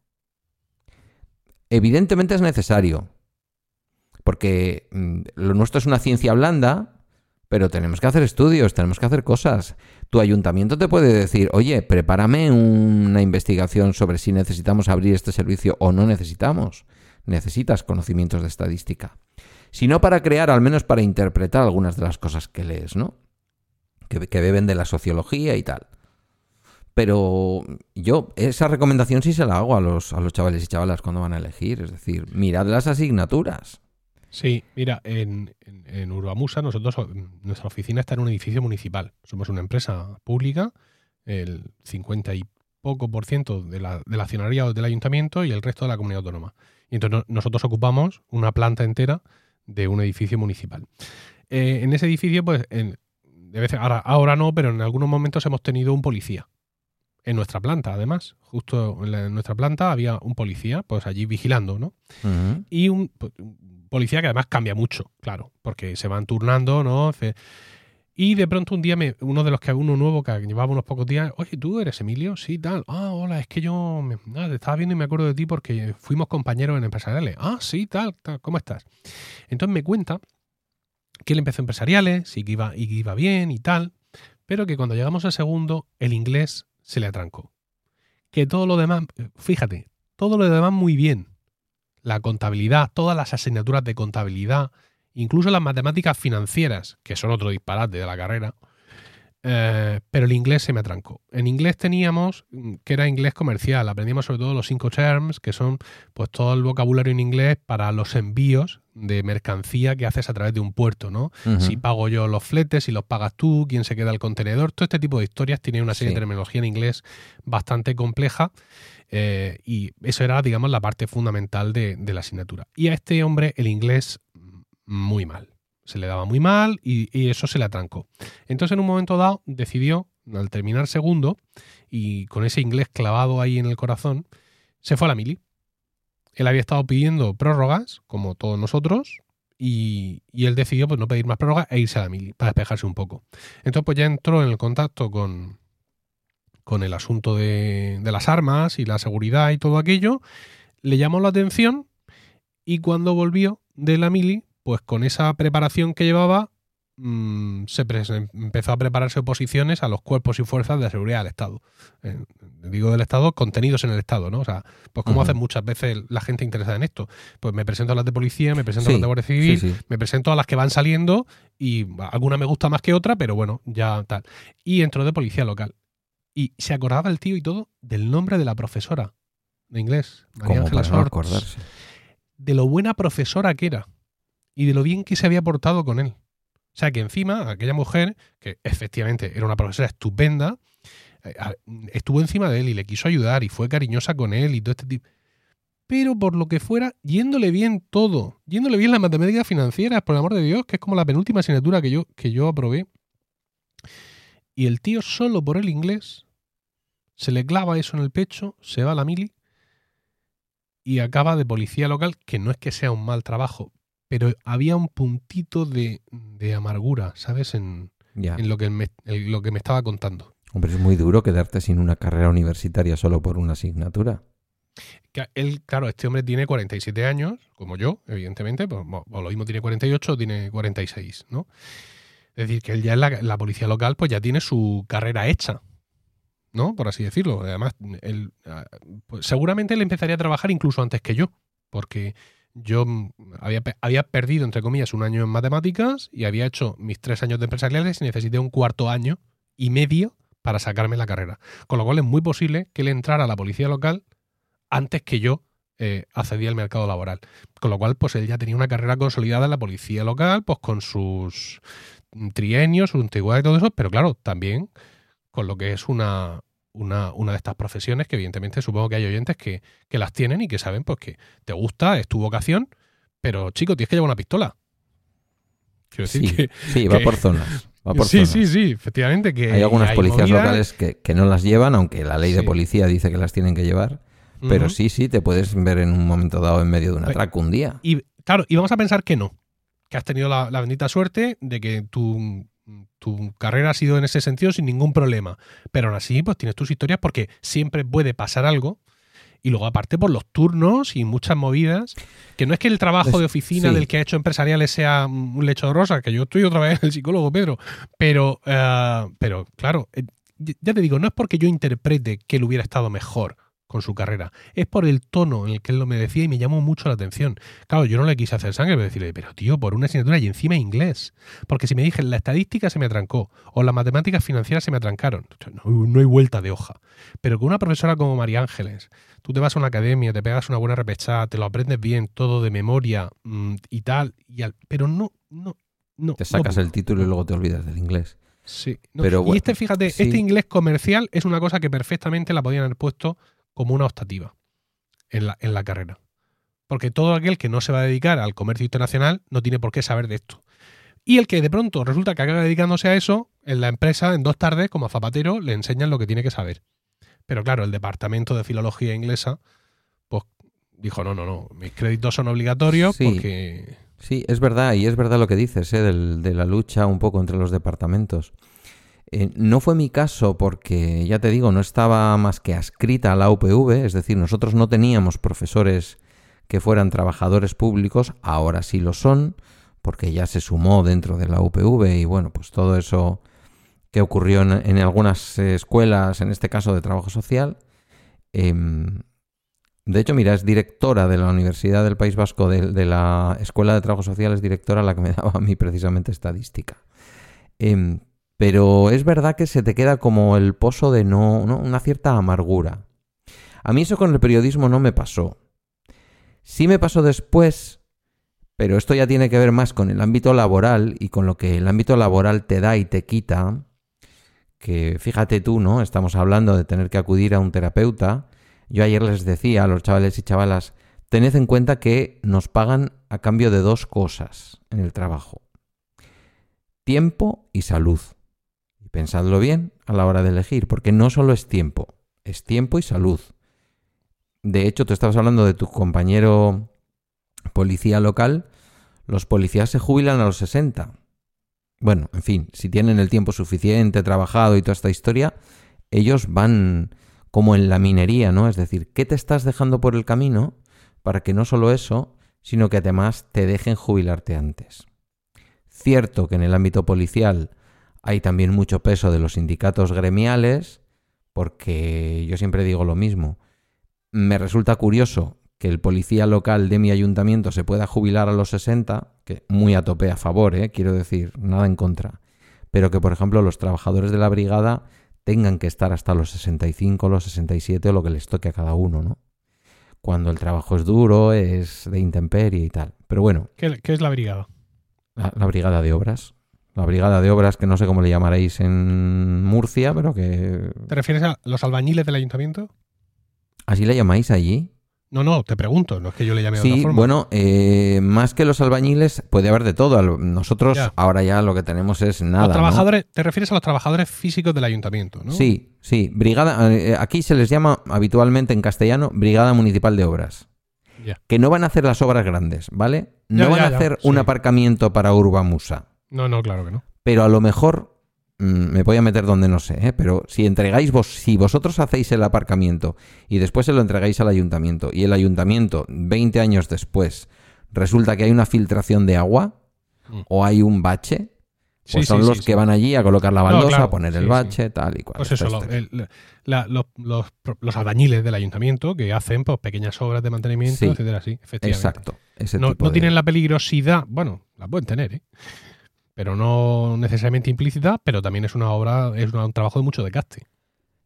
Speaker 1: Evidentemente es necesario, porque mm, lo nuestro es una ciencia blanda, pero tenemos que hacer estudios, tenemos que hacer cosas. Tu ayuntamiento te puede decir, oye, prepárame una investigación sobre si necesitamos abrir este servicio o no necesitamos. Necesitas conocimientos de estadística. Si no para crear, al menos para interpretar algunas de las cosas que lees, ¿no? Que, que beben de la sociología y tal. Pero yo esa recomendación sí se la hago a los, a los chavales y chavalas cuando van a elegir. Es decir, mirad las asignaturas.
Speaker 2: Sí, mira, en, en, Urbamusa nosotros, nuestra oficina está en un edificio municipal. Somos una empresa pública, el 50 y poco por ciento de la, del accionariado del ayuntamiento y el resto de la comunidad autónoma. Y entonces nosotros ocupamos una planta entera de un edificio municipal. Eh, en ese edificio, pues, en, ahora, ahora no, pero en algunos momentos hemos tenido un policía en nuestra planta, además. Justo en, nuestra planta había un policía, pues allí vigilando, ¿no? Y un, pues, policía que además cambia mucho, claro, porque se van turnando, ¿no? Y de pronto un día me, uno de los que uno nuevo que llevaba unos pocos días, oye, ¿tú eres Emilio? Sí, tal. Ah, hola, es que yo me, te estaba viendo y me acuerdo de ti porque fuimos compañeros en empresariales. Ah, sí, tal, tal, ¿cómo estás? Entonces me cuenta que él empezó empresariales y que iba, y que iba bien y tal, pero que cuando llegamos al segundo, el inglés se le atrancó. Que todo lo demás, fíjate, todo lo demás muy bien, la contabilidad, todas las asignaturas de contabilidad, incluso las matemáticas financieras, que son otro disparate de la carrera, eh, pero el inglés se me atrancó. En inglés teníamos, que era inglés comercial, aprendíamos sobre todo los cinco terms, que son pues todo el vocabulario en inglés para los envíos de mercancía que haces a través de un puerto, ¿no? Si pago yo los fletes, si los pagas tú, quién se queda el contenedor, todo este tipo de historias tiene una serie de terminología en inglés bastante compleja eh, y eso era, digamos, la parte fundamental de la asignatura. Y a este hombre el inglés mm, muy mal se le daba muy mal y, eso se le atrancó. Entonces en un momento dado decidió, al terminar segundo y con ese inglés clavado ahí en el corazón, se fue a la mili. Él había estado pidiendo prórrogas, como todos nosotros, y, él decidió pues, no pedir más prórrogas e irse a la mili para despejarse un poco. Entonces pues ya entró en el contacto con, con el asunto de, de las armas y la seguridad y todo aquello, le llamó la atención y cuando volvió de la mili pues con esa preparación que llevaba, mm, se empezó a prepararse oposiciones a los cuerpos y fuerzas de seguridad del Estado. Eh, digo del Estado, contenidos en el Estado, ¿no? O sea, pues como hacen muchas veces la gente interesada en esto. Pues me presento a las de policía, me presento a las de Guardia Civil, me presento a las que van saliendo y alguna me gusta más que otra, pero bueno, ya tal. Y entro de policía local. Y se acordaba el tío y todo del nombre de la profesora de inglés, María Ángela acordarse. De lo buena profesora que era y de lo bien que se había portado con él. O sea que encima, aquella mujer, que efectivamente era una profesora estupenda, eh, estuvo encima de él y le quiso ayudar y fue cariñosa con él y todo este tipo. Pero por lo que fuera, yéndole bien todo, yéndole bien las matemáticas financieras, por el amor de Dios, que es como la penúltima asignatura que yo, que yo aprobé. Y el tío solo por el inglés se le clava eso en el pecho, se va a la mili y acaba de policía local, que no es que sea un mal trabajo, pero había un puntito de, amargura, ¿sabes? En, en lo, que me, lo que me estaba contando.
Speaker 1: Hombre, es muy duro quedarte sin una carrera universitaria solo por una asignatura.
Speaker 2: Él, claro, este hombre tiene 47 años, como yo, evidentemente, pues, o lo mismo tiene 48 o tiene 46, ¿no? Es decir, que él ya en la, policía local pues ya tiene su carrera hecha, ¿no? Por así decirlo. Además, él, ah, pues, seguramente él empezaría a trabajar incluso antes que yo, porque yo mm, había, había, perdido, entre comillas, un año en matemáticas y había hecho mis tres años de empresariales y necesité un cuarto año y medio para sacarme la carrera. Con lo cual es muy posible que él entrara a la policía local antes que yo eh, accedía al mercado laboral. Con lo cual, pues él ya tenía una carrera consolidada en la policía local, pues con sus trienios, su antigüedad y todo eso, pero claro, también con lo que es una, una, una, de estas profesiones que evidentemente supongo que hay oyentes que, que, las tienen y que saben pues que te gusta, es tu vocación, pero chico, tienes que llevar una pistola.
Speaker 1: Quiero decir sí, que, sí, va por zonas. Va por
Speaker 2: sí, sí, sí, efectivamente. Que
Speaker 1: hay algunas policías locales que, que, no las llevan, aunque la ley de policía dice que las tienen que llevar. Pero sí, sí, te puedes ver en un momento dado en medio de un atraco un día.
Speaker 2: Y claro, y vamos a pensar que no. Que has tenido la, bendita suerte de que tu, tu, carrera ha sido en ese sentido sin ningún problema. Pero aún así, pues tienes tus historias porque siempre puede pasar algo. Y luego, aparte, por los turnos y muchas movidas, que no es que el trabajo de oficina del que ha hecho empresariales sea un lecho de rosa, que yo estoy otra vez el psicólogo, Pedro, pero, eh, pero claro, eh, ya te digo, no es porque yo interprete que él hubiera estado mejor, con su carrera. Es por el tono en el que él lo me decía y me llamó mucho la atención. Claro, yo no le quise hacer sangre, pero decirle, pero tío, por una asignatura y encima inglés. Porque si me dije, la estadística se me atrancó o las matemáticas financieras se me atrancaron, no, hay vuelta de hoja. Pero con una profesora como María Ángeles, tú te vas a una academia, te pegas una buena repechada, te lo aprendes bien, todo de memoria mm, y tal, y pero no, no, no.
Speaker 1: Te sacas el título y luego te olvidas del inglés.
Speaker 2: Sí. Pero y este, fíjate, este inglés comercial es una cosa que perfectamente la podían haber puesto como una optativa en la, en la carrera. Porque todo aquel que no se va a dedicar al comercio internacional no tiene por qué saber de esto. Y el que de pronto resulta que acaba dedicándose a eso, en la empresa, en dos tardes, como a zapatero, le enseñan lo que tiene que saber. Pero claro, el departamento de filología inglesa, pues dijo, no, no, no, mis créditos son obligatorios
Speaker 1: sí,
Speaker 2: porque...
Speaker 1: Sí, es verdad, y es verdad lo que dices, ¿eh? de la lucha un poco entre los departamentos. Eh, no fue mi caso porque, ya te digo, no estaba más que adscrita a la UPV, es decir, nosotros no teníamos profesores que fueran trabajadores públicos, ahora sí lo son, porque ya se sumó dentro de la UPV y bueno, pues todo eso que ocurrió en, algunas escuelas, en este caso de trabajo social. Em, de hecho, mira, es directora de la Universidad del País Vasco, de, la Escuela de Trabajo Social, es directora la que me <laughs> daba a mí precisamente estadística. Em, pero es verdad que se te queda como el pozo de no, una cierta amargura. A mí eso con el periodismo no me pasó. Sí me pasó después, pero esto ya tiene que ver más con el ámbito laboral y con lo que el ámbito laboral te da y te quita. Que fíjate tú, ¿no? Estamos hablando de tener que acudir a un terapeuta. Yo ayer les decía a los chavales y chavalas, tened en cuenta que nos pagan a cambio de dos cosas en el trabajo. Tiempo y salud pensadlo bien a la hora de elegir, porque no solo es tiempo, es tiempo y salud. De hecho, tú estabas hablando de tu compañero policía local, los policías se jubilan a los 60. Bueno, en fin, si tienen el tiempo suficiente, trabajado y toda esta historia, ellos van como en la minería, ¿no? Es decir, ¿qué te estás dejando por el camino para que no solo eso, sino que además te dejen jubilarte antes? Cierto que en el ámbito policial hay también mucho peso de los sindicatos gremiales, porque yo siempre digo lo mismo. Me resulta curioso que el policía local de mi ayuntamiento se pueda jubilar a los 60, que muy a tope a favor, ¿eh? quiero decir, nada en contra, pero que por ejemplo los trabajadores de la brigada tengan que estar hasta los 65, los 67 o lo que les toque a cada uno, ¿no? Cuando el trabajo es duro, es de intemperie y tal. Pero bueno.
Speaker 2: ¿Qué, es la brigada?
Speaker 1: la brigada de obras la brigada de obras, que no sé cómo le llamaréis en Murcia, pero que...
Speaker 2: ¿Te refieres a los albañiles del ayuntamiento?
Speaker 1: ¿Así le llamáis allí?
Speaker 2: No, no, te pregunto, no es que yo le llame
Speaker 1: de
Speaker 2: otra forma.
Speaker 1: bueno, eh, más que los albañiles puede haber de todo. Nosotros ahora ya lo que tenemos es nada.
Speaker 2: Los trabajadores, Te refieres a los trabajadores físicos del ayuntamiento, ¿no?
Speaker 1: Sí, sí. Brigada, eh, aquí se les llama habitualmente en castellano Brigada Municipal de Obras. Que no van a hacer las obras grandes, ¿vale? No van a hacer un aparcamiento para Urbamusa.
Speaker 2: No, no, claro que no.
Speaker 1: Pero a lo mejor mm, me voy a meter donde no sé, ¿eh? pero si entregáis vos, si vosotros hacéis el aparcamiento y después se lo entregáis al ayuntamiento y el ayuntamiento 20 años después resulta que hay una filtración de agua mm. o hay un bache, pues son los que van allí a colocar la baldosa, a poner el bache, tal y cual.
Speaker 2: Pues eso, los, albañiles del ayuntamiento que hacen pues, pequeñas obras de mantenimiento, etcétera, sí, efectivamente.
Speaker 1: Exacto.
Speaker 2: no, no tienen la peligrosidad, bueno, la pueden tener, ¿eh? Pero no necesariamente implícita, pero también es una obra, es un trabajo de mucho desgaste.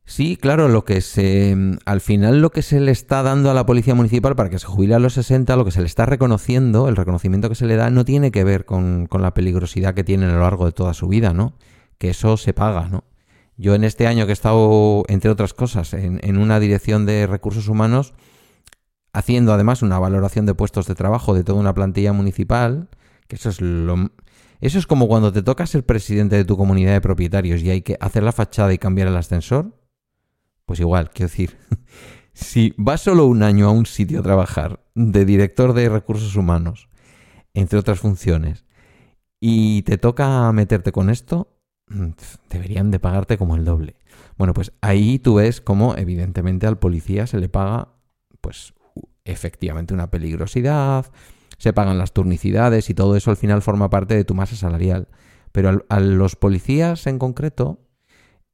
Speaker 1: Sí, claro, lo que se al final lo que se le está dando a la policía municipal para que se jubile a los 60, lo que se le está reconociendo, el reconocimiento que se le da no tiene que ver con, con la peligrosidad que tiene a lo largo de toda su vida, ¿no? Que eso se paga, ¿no? Yo en este año que he estado, entre otras cosas, en, en una dirección de recursos humanos, haciendo además una valoración de puestos de trabajo de toda una plantilla municipal, que eso es lo... Eso es como cuando te toca ser presidente de tu comunidad de propietarios y hay que hacer la fachada y cambiar el ascensor. Pues igual, quiero decir, <laughs> si vas solo un año a un sitio a trabajar de director de recursos humanos, entre otras funciones, y te toca meterte con esto, mm, deberían de pagarte como el doble. Bueno, pues ahí tú ves cómo evidentemente al policía se le paga pues efectivamente una peligrosidad, se pagan las turnicidades y todo eso al final forma parte de tu masa salarial. Pero a, los policías en concreto,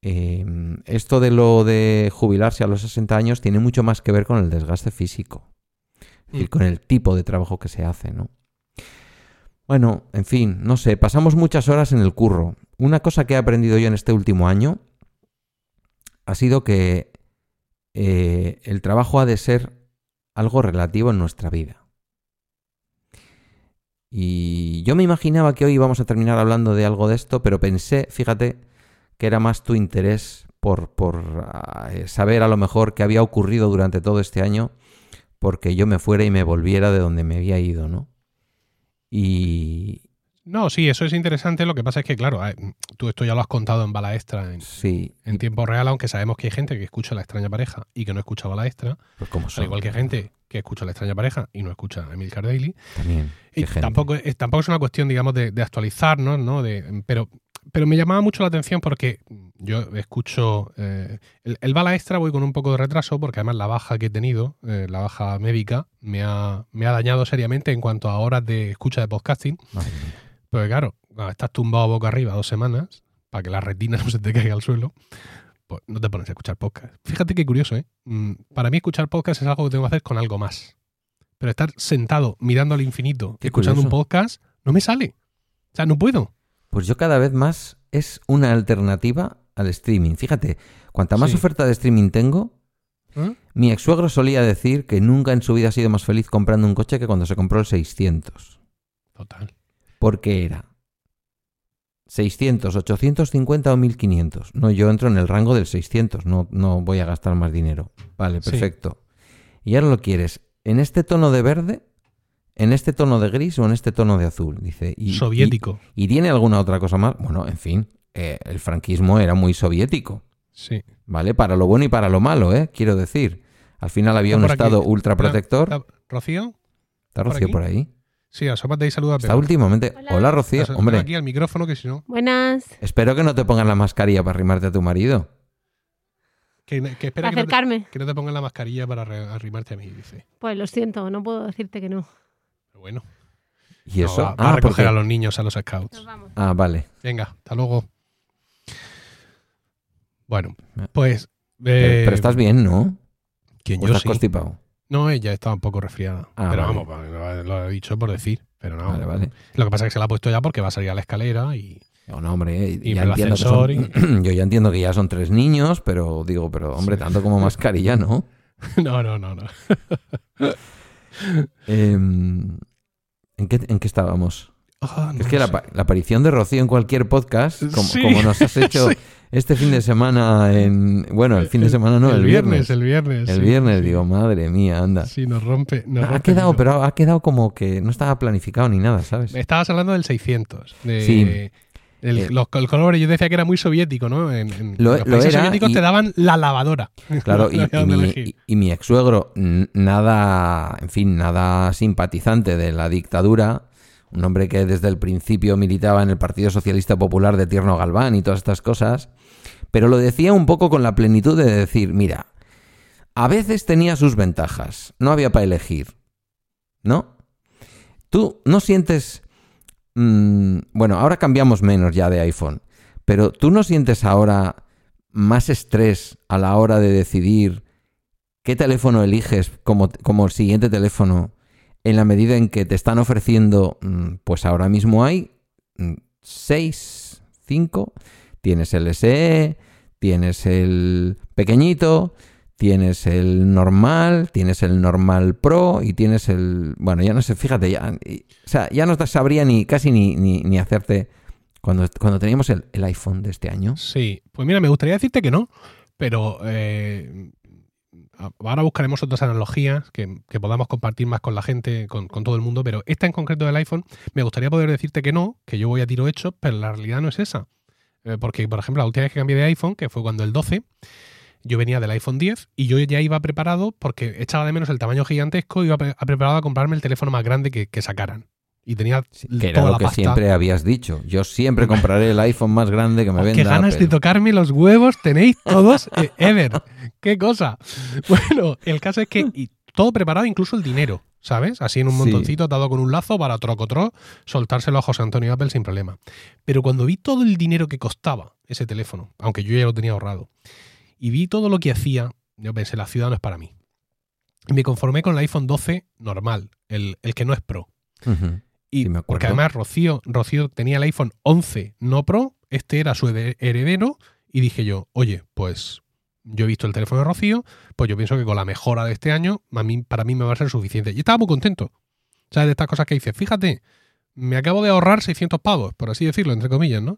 Speaker 1: em, esto de lo de jubilarse a los 60 años tiene mucho más que ver con el desgaste físico. Es decir, mm. con el tipo de trabajo que se hace, ¿no? Bueno, en fin, no sé, pasamos muchas horas en el curro. Una cosa que he aprendido yo en este último año ha sido que eh, el trabajo ha de ser algo relativo en nuestra vida. Y yo me imaginaba que hoy íbamos a terminar hablando de algo de esto, pero pensé, fíjate, que era más tu interés por, por eh, saber a lo mejor qué había ocurrido durante todo este año, porque yo me fuera y me volviera de donde me había ido, ¿no? Y,
Speaker 2: no, sí, eso es interesante. Lo que pasa es que, claro, tú esto ya lo has contado en Bala Extra en,
Speaker 1: sí.
Speaker 2: en tiempo real, aunque sabemos que hay gente que escucha La extraña pareja y que no escucha Bala Extra.
Speaker 1: Pues como
Speaker 2: Al igual que hay gente que escucha La extraña pareja y no escucha Emil Daily.
Speaker 1: También.
Speaker 2: Y tampoco, tampoco es una cuestión, digamos, de, actualizarnos, ¿no? De, pero, pero me llamaba mucho la atención porque yo escucho. Eh, el, Bala Extra voy con un poco de retraso porque además la baja que he tenido, eh, la baja médica, me ha, me ha dañado seriamente en cuanto a horas de escucha de podcasting. Porque claro, cuando estás tumbado boca arriba dos semanas, para que la retina <laughs> no se te caiga al suelo, pues no te pones a escuchar podcast. Fíjate qué curioso, ¿eh? Mm, para mí escuchar podcast es algo que tengo que hacer con algo más. Pero estar sentado mirando al infinito, escuchando un podcast, no me sale. O sea, no puedo.
Speaker 1: Pues yo cada vez más es una alternativa al streaming. Fíjate, cuanta más oferta de streaming tengo, ¿Eh? mi ex suegro solía decir que nunca en su vida ha sido más feliz comprando un coche que cuando se compró el 600.
Speaker 2: Total
Speaker 1: porque era 600, 850 o 1500. No, yo entro en el rango del 600, no, no voy a gastar más dinero. Vale, perfecto. Y ahora lo quieres en este tono de verde, en este tono de gris o en este tono de azul. Dice. Y,
Speaker 2: soviético.
Speaker 1: Y, tiene alguna otra cosa más? Bueno, en fin, eh, el franquismo era muy soviético.
Speaker 2: Sí.
Speaker 1: ¿Vale? Para lo bueno y para lo malo, ¿eh? Quiero decir. Al final había un Estado ultraprotector.
Speaker 2: ¿Rocío?
Speaker 1: ¿Está Rocío por ahí?
Speaker 2: Sí, asómate y saluda a
Speaker 1: Está últimamente. Hola, Rocío. Hombre.
Speaker 2: aquí al micrófono que si no.
Speaker 3: Buenas.
Speaker 1: Espero que no te pongan la mascarilla para arrimarte a tu marido.
Speaker 2: Que, espera
Speaker 3: Acercarme.
Speaker 2: Que, no te, pongan la mascarilla para arrimarte a mí, dice.
Speaker 3: Pues lo siento, no puedo decirte que no.
Speaker 2: Pero bueno.
Speaker 1: ¿Y eso?
Speaker 2: va, a ah, recoger a los niños a los scouts.
Speaker 1: Ah, vale.
Speaker 2: Venga, hasta luego. Bueno, pues.
Speaker 1: pero, eh, estás bien, ¿no?
Speaker 2: ¿Quién yo estás
Speaker 1: constipado?
Speaker 2: No, ella estaba un poco resfriada. Ah, pero vamos, lo he dicho por decir. Pero no.
Speaker 1: Vale, vale.
Speaker 2: Lo que pasa es que se la ha puesto ya porque va a salir a la escalera y.
Speaker 1: No, hombre, ya entiendo <clears throat> yo ya entiendo que ya son tres niños, pero digo, pero hombre, tanto como mascarilla, ¿no? <laughs>
Speaker 2: no, no, no, no. <laughs>
Speaker 1: Em, ¿en, qué, ¿En qué estábamos? Ah, es que la, aparición de Rocío en cualquier podcast, como, nos has <laughs> hecho este fin de semana en... Bueno, el fin de semana no, el, viernes,
Speaker 2: El viernes,
Speaker 1: El viernes, digo, madre mía, anda.
Speaker 2: Sí, nos rompe.
Speaker 1: ha quedado, pero ha quedado como que no estaba planificado ni nada, ¿sabes?
Speaker 2: Estabas hablando del 600. sí. El, eh, los, colores, yo decía que era muy soviético, ¿no? En, los países soviéticos te daban la lavadora.
Speaker 1: Claro, <laughs> y, mi, y, mi, ex suegro, nada, en fin, nada simpatizante de la dictadura, un hombre que desde el principio militaba en el Partido Socialista Popular de Tierno Galván y todas estas cosas, pero lo decía un poco con la plenitud de decir, mira, a veces tenía sus ventajas, no había para elegir, ¿no? Tú no sientes... Mm, bueno, ahora cambiamos menos ya de iPhone, pero tú no sientes ahora más estrés a la hora de decidir qué teléfono eliges como, como siguiente teléfono en la medida en que te están ofreciendo, mm, pues ahora mismo hay 6, mm, 5, tienes el SE, tienes el pequeñito, tienes el normal, tienes el normal pro y tienes el... Bueno, ya no sé, fíjate, ya, o sea, ya no sabría ni casi ni, ni, hacerte Cuando, cuando teníamos el, iPhone de este año.
Speaker 2: Sí, pues mira, me gustaría decirte que no, pero eh, ahora buscaremos otras analogías que, podamos compartir más con la gente, con, todo el mundo, pero esta en concreto del iPhone, me gustaría poder decirte que no, que yo voy a tiro hecho, pero la realidad no es esa. Eh, porque, por ejemplo, la última vez que cambié de iPhone, que fue cuando el 12, yo venía del iPhone 10 y yo ya iba preparado porque echaba de menos el tamaño gigantesco iba preparado a comprarme el teléfono más grande que sacaran. Y tenía
Speaker 1: que era lo que siempre habías dicho. Yo siempre compraré el iPhone más grande que me venda.
Speaker 2: Qué ganas de tocarme los huevos tenéis todos, eh, Ever. Qué cosa. Bueno, el caso es que todo preparado, incluso el dinero, ¿sabes? Así en un montoncito dado con un lazo para trocotro, soltárselo a José Antonio Apple sin problema. Pero cuando vi todo el dinero que costaba ese teléfono, aunque yo ya lo tenía ahorrado, y vi todo lo que hacía, yo pensé, la ciudad no es para mí. Y me conformé con el iPhone 12 normal, el, que no es Pro. Y porque además Rocío, Rocío tenía el iPhone 11 no Pro, este era su heredero, y dije yo, oye, pues yo he visto el teléfono de Rocío, pues yo pienso que con la mejora de este año, para mí me va a ser suficiente. Y estaba muy contento. O sea, de estas cosas que dices, fíjate, me acabo de ahorrar 600 pavos, por así decirlo, entre comillas, ¿no?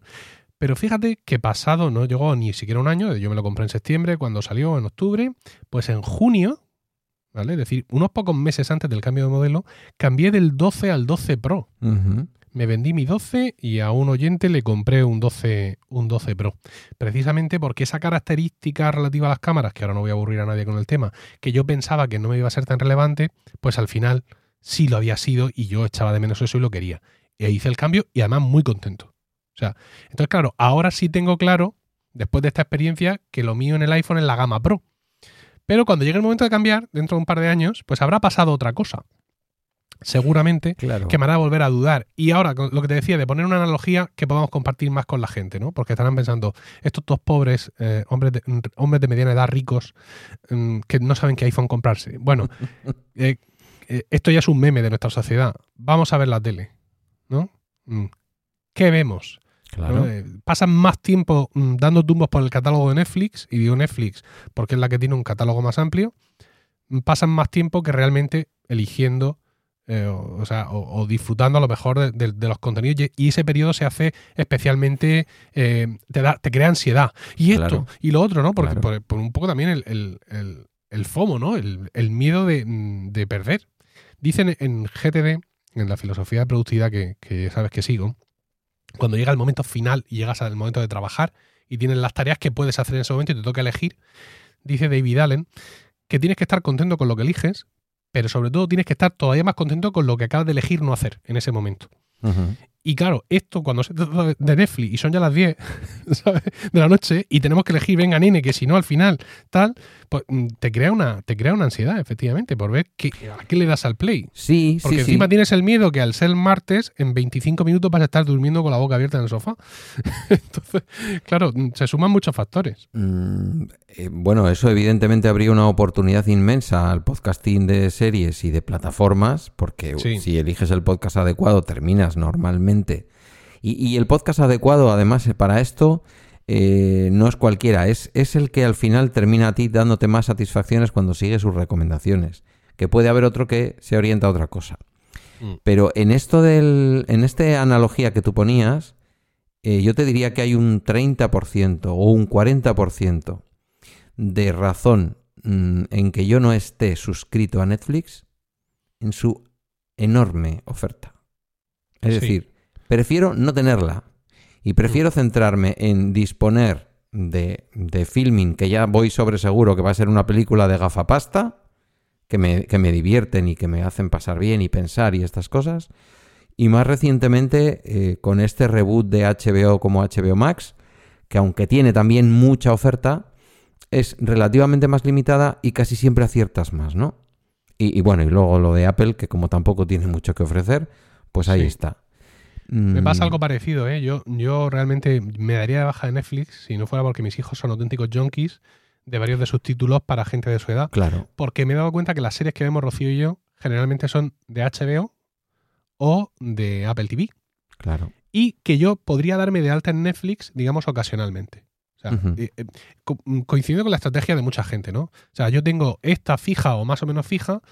Speaker 2: Pero fíjate que pasado, no llegó ni siquiera un año, yo me lo compré en septiembre, cuando salió en octubre, pues en junio es decir, unos pocos meses antes del cambio de modelo, cambié del 12 al 12 Pro. Me vendí mi 12 y a un oyente le compré un 12, un 12 Pro. Precisamente porque esa característica relativa a las cámaras, que ahora no voy a aburrir a nadie con el tema, que yo pensaba que no me iba a ser tan relevante, pues al final sí lo había sido y yo echaba de menos eso y lo quería. Y ahí hice el cambio y además muy contento. O sea, entonces claro, ahora sí tengo claro, después de esta experiencia, que lo mío en el iPhone es la gama Pro. Pero cuando llegue el momento de cambiar, dentro de un par de años, pues habrá pasado otra cosa. Seguramente que me hará volver a dudar. Y ahora, lo que te decía, de poner una analogía que podamos compartir más con la gente, ¿no? Porque estarán pensando, estos dos pobres eh, hombres, de, hombres de mediana edad ricos mm, que no saben qué iPhone comprarse. Bueno, <laughs> eh, eh, esto ya es un meme de nuestra sociedad. Vamos a ver la tele, ¿no? Mm. ¿Qué vemos? Eh, pasan más tiempo mm, dando tumbos por el catálogo de Netflix, y digo Netflix porque es la que tiene un catálogo más amplio, mm, pasan más tiempo que realmente eligiendo eh, o, sea, o, disfrutando a lo mejor de, los contenidos y ese periodo se hace especialmente, eh, te, da, te crea ansiedad. Y esto, y lo otro, ¿no? Porque por, un poco también el, FOMO, ¿no? El, miedo mm, de, perder. Dicen en GTD, en la filosofía de productividad que, que sabes que sigo, cuando llega el momento final y llegas al momento de trabajar y tienes las tareas que puedes hacer en ese momento y te toca elegir, dice David Allen que tienes que estar contento con lo que eliges, pero sobre todo tienes que estar todavía más contento con lo que acabas de elegir no hacer en ese momento. Y claro, esto cuando se trata de Netflix y son ya las 10 <laughs> de la noche y tenemos que elegir, venga, nene, que si no al final, tal, pues mm, te crea una, te crea una ansiedad, efectivamente, por ver qué, a qué le das al play.
Speaker 1: Sí,
Speaker 2: Porque encima tienes el miedo que al ser martes, en 25 minutos vas a estar durmiendo con la boca abierta en el sofá. <laughs> Entonces, claro, mm, se suman muchos factores.
Speaker 1: Mm, eh, bueno, eso evidentemente habría una oportunidad inmensa al podcasting de series y de plataformas, porque si eliges el podcast adecuado terminas normalmente. Y, el podcast adecuado, además, para esto eh, no es cualquiera, es, es el que al final termina a ti dándote más satisfacciones cuando sigues sus recomendaciones. Que puede haber otro que se orienta a otra cosa. Mm. Pero en esto del. En esta analogía que tú ponías, eh, yo te diría que hay un 30% o un 40% de razón mm, en que yo no esté suscrito a Netflix en su enorme oferta. Es decir, prefiero no tenerla y prefiero centrarme en disponer de, de, filming, que ya voy sobre seguro que va a ser una película de gafapasta, que me, que me divierten y que me hacen pasar bien y pensar y estas cosas. Y más recientemente eh, con este reboot de HBO como HBO Max, que aunque tiene también mucha oferta, es relativamente más limitada y casi siempre aciertas más, ¿no? Y, bueno, y luego lo de Apple, que como tampoco tiene mucho que ofrecer, pues ahí está.
Speaker 2: Me pasa mm. algo parecido, ¿eh? Yo, yo realmente me daría de baja de Netflix si no fuera porque mis hijos son auténticos junkies de varios de sus títulos para gente de su edad.
Speaker 1: Claro.
Speaker 2: Porque me he dado cuenta que las series que vemos Rocío y yo generalmente son de HBO o de Apple TV.
Speaker 1: Claro.
Speaker 2: Y que yo podría darme de alta en Netflix, digamos, ocasionalmente. Eh, eh, mm, coincidiendo con la estrategia de mucha gente, ¿no? O sea, yo tengo esta fija o más o menos fija,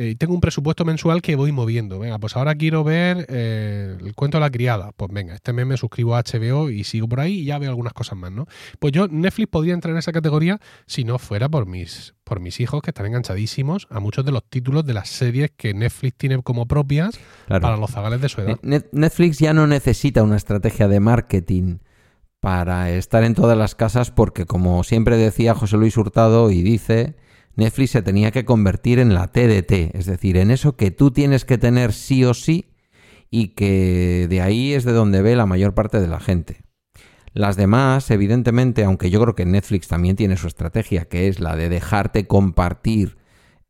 Speaker 2: eh, tengo un presupuesto mensual que voy moviendo. Venga, pues ahora quiero ver eh, el cuento de la criada. Pues venga, este mes me suscribo a HBO y sigo por ahí y ya veo algunas cosas más, ¿no? Pues yo, Netflix podría entrar en esa categoría si no fuera por mis, por mis hijos que están enganchadísimos a muchos de los títulos de las series que Netflix tiene como propias para los zagales de su edad.
Speaker 1: Netflix ya no necesita una estrategia de marketing para estar en todas las casas porque como siempre decía José Luis Hurtado y dice Netflix se tenía que convertir en la TDT, es decir, en eso que tú tienes que tener sí o sí y que de ahí es de donde ve la mayor parte de la gente. Las demás, evidentemente, aunque yo creo que Netflix también tiene su estrategia, que es la de dejarte compartir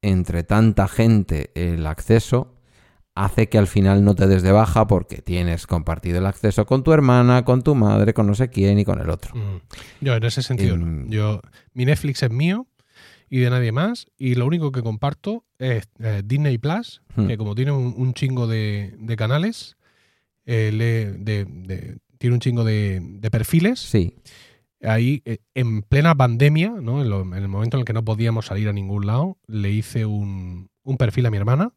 Speaker 1: entre tanta gente el acceso, hace que al final no te des de baja porque tienes compartido el acceso con tu hermana, con tu madre, con no sé quién y con el otro. Mm.
Speaker 2: Yo en ese sentido, yo mi Netflix es mío y de nadie más. Y lo único que comparto es eh, Disney Plus, hmm. que como tiene un, chingo de, canales, eh, tiene un chingo de, perfiles.
Speaker 1: Sí.
Speaker 2: Ahí, eh, en plena pandemia, ¿no? En, el momento en el que no podíamos salir a ningún lado, le hice un, perfil a mi hermana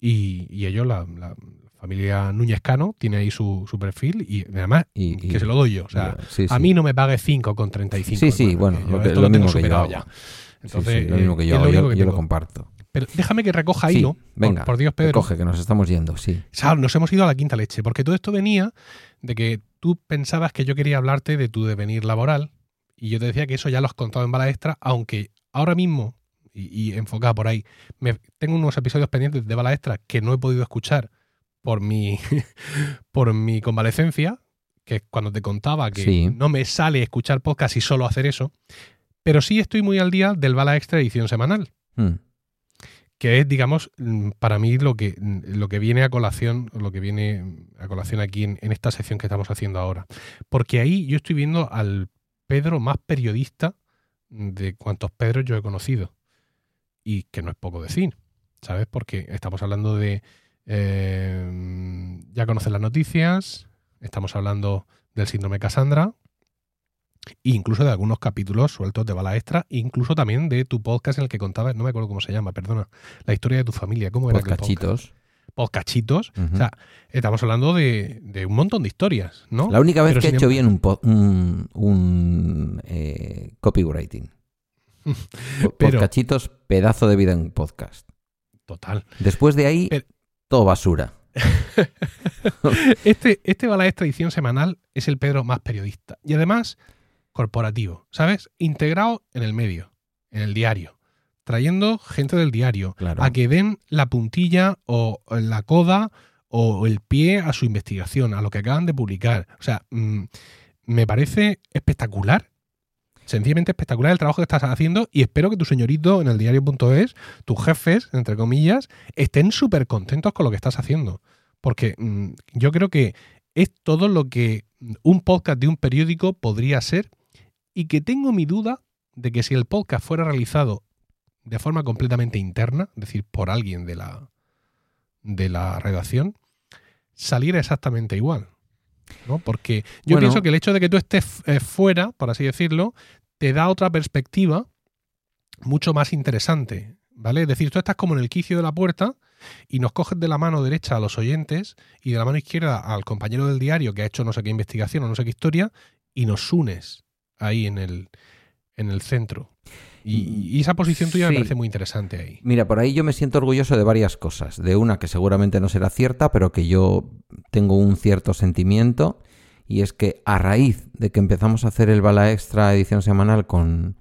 Speaker 2: y, ellos, la, familia Núñez Cano, tiene ahí su, perfil y además y, que se lo doy yo. O sea, a mí no me pague 5,35.
Speaker 1: Sí, sí, bueno, lo, que, lo mismo que yo. Ya. Entonces, lo mismo que yo, yo, lo comparto.
Speaker 2: Pero déjame que recoja hilo.
Speaker 1: Venga, por, Dios, Pedro. Coge, que nos estamos yendo, sí.
Speaker 2: nos hemos ido a la quinta leche, porque todo esto venía de que tú pensabas que yo quería hablarte de tu devenir laboral y yo te decía que eso ya lo has contado en bala extra, aunque ahora mismo, y, enfocada por ahí, me, tengo unos episodios pendientes de bala extra que no he podido escuchar por mi, <laughs> por mi convalecencia, que es cuando te contaba que no me sale escuchar podcast y solo hacer eso, pero sí estoy muy al día del Bala Extra edición semanal. Hmm. Que es, digamos, mm, para mí lo que, mm, lo que viene a colación, lo que viene a colación aquí en, en esta sección que estamos haciendo ahora. Porque ahí yo estoy viendo al Pedro más periodista de cuantos Pedros yo he conocido. Y que no es poco decir, ¿sabes? Porque estamos hablando de eh, ya conocen las noticias, estamos hablando del síndrome Cassandra, incluso de algunos capítulos sueltos de bala extra, incluso también de tu podcast en el que contabas, no me acuerdo cómo se llama, perdona, la historia de tu familia, ¿cómo era?
Speaker 1: Podcachitos.
Speaker 2: Podcachitos. O sea, estamos hablando de, un montón de historias, ¿no?
Speaker 1: La única vez que he hecho bien un, un, eh, copywriting. <laughs> Podcachitos, pedazo de vida en podcast.
Speaker 2: Total.
Speaker 1: Después de ahí, todo basura. <laughs>
Speaker 2: este, este Bala Tradición Semanal es el Pedro más periodista y además corporativo, ¿sabes? Integrado en el medio, en el diario, trayendo gente del diario a que den la puntilla o la coda o el pie a su investigación, a lo que acaban de publicar. O sea, mm, me parece espectacular sencillamente espectacular el trabajo que estás haciendo y espero que tu señorito en el diario.es, tus jefes, entre comillas, estén súper contentos con lo que estás haciendo. Porque mm, yo creo que es todo lo que un podcast de un periódico podría ser y que tengo mi duda de que si el podcast fuera realizado de forma completamente interna, es decir, por alguien de la, de la redacción, saliera exactamente igual. ¿No? Porque yo pienso que el hecho de que tú estés eh, fuera, por así decirlo, te da otra perspectiva mucho más interesante. ¿Vale? Es decir, tú estás como en el quicio de la puerta y nos coges de la mano derecha a los oyentes y de la mano izquierda al compañero del diario que ha hecho no sé qué investigación o no sé qué historia y nos unes ahí en el, en el centro. Y, esa posición tuya me parece muy interesante ahí.
Speaker 1: Mira, por ahí yo me siento orgulloso de varias cosas. De una que seguramente no será cierta, pero que yo tengo un cierto sentimiento. Y es que a raíz de que empezamos a hacer el Bala Extra edición semanal con,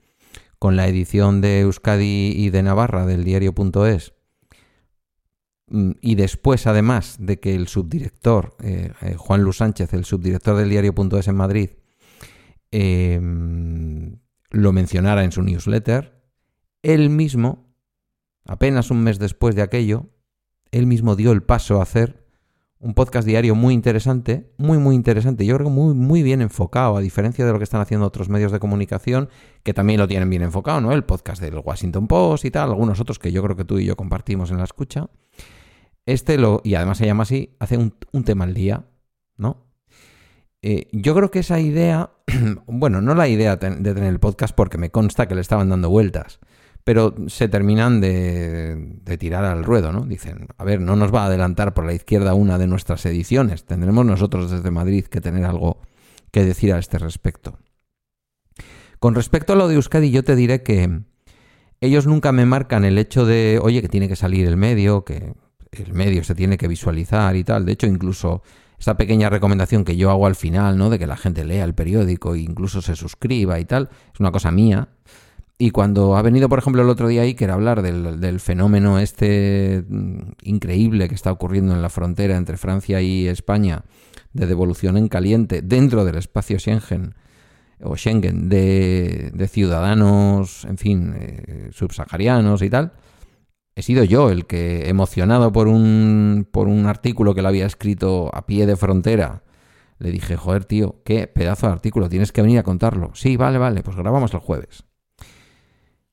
Speaker 1: con la edición de Euskadi y de Navarra del diario.es, mm, y después además de que el subdirector, eh, eh, Juan Luis Sánchez, el subdirector del diario.es en Madrid, eh, lo mencionara en su newsletter, él mismo, apenas un mes después de aquello, él mismo dio el paso a hacer un podcast diario muy interesante, muy, muy interesante. Yo creo muy, muy bien enfocado, a diferencia de lo que están haciendo otros medios de comunicación, que también lo tienen bien enfocado, ¿no? El podcast del Washington Post y tal, algunos otros que yo creo que tú y yo compartimos en la escucha. Este lo, y además se llama así, hace un, un tema al día, ¿no? Eh, yo creo que esa idea, <clears throat> bueno, no la idea de tener el podcast porque me consta que le estaban dando vueltas, pero se terminan de, de, tirar al ruedo, ¿no? Dicen, a ver, no nos va a adelantar por la izquierda una de nuestras ediciones, tendremos nosotros desde Madrid que tener algo que decir a este respecto. Con respecto a lo de Euskadi, yo te diré que ellos nunca me marcan el hecho de, oye, que tiene que salir el medio, que el medio se tiene que visualizar y tal. De hecho, incluso esa pequeña recomendación que yo hago al final, ¿no? De que la gente lea el periódico e incluso se suscriba y tal, es una cosa mía. Y cuando ha venido, por ejemplo, el otro día Iker a hablar del, fenómeno este mm, increíble que está ocurriendo en la frontera entre Francia y España, de devolución en caliente dentro del espacio Schengen, o Schengen, de, ciudadanos, en fin, eh, subsaharianos y tal, he sido yo el que, emocionado por un, por un artículo que le había escrito a pie de frontera, le dije, joder, tío, qué pedazo de artículo, tienes que venir a contarlo. Sí, vale, vale, pues grabamos el jueves.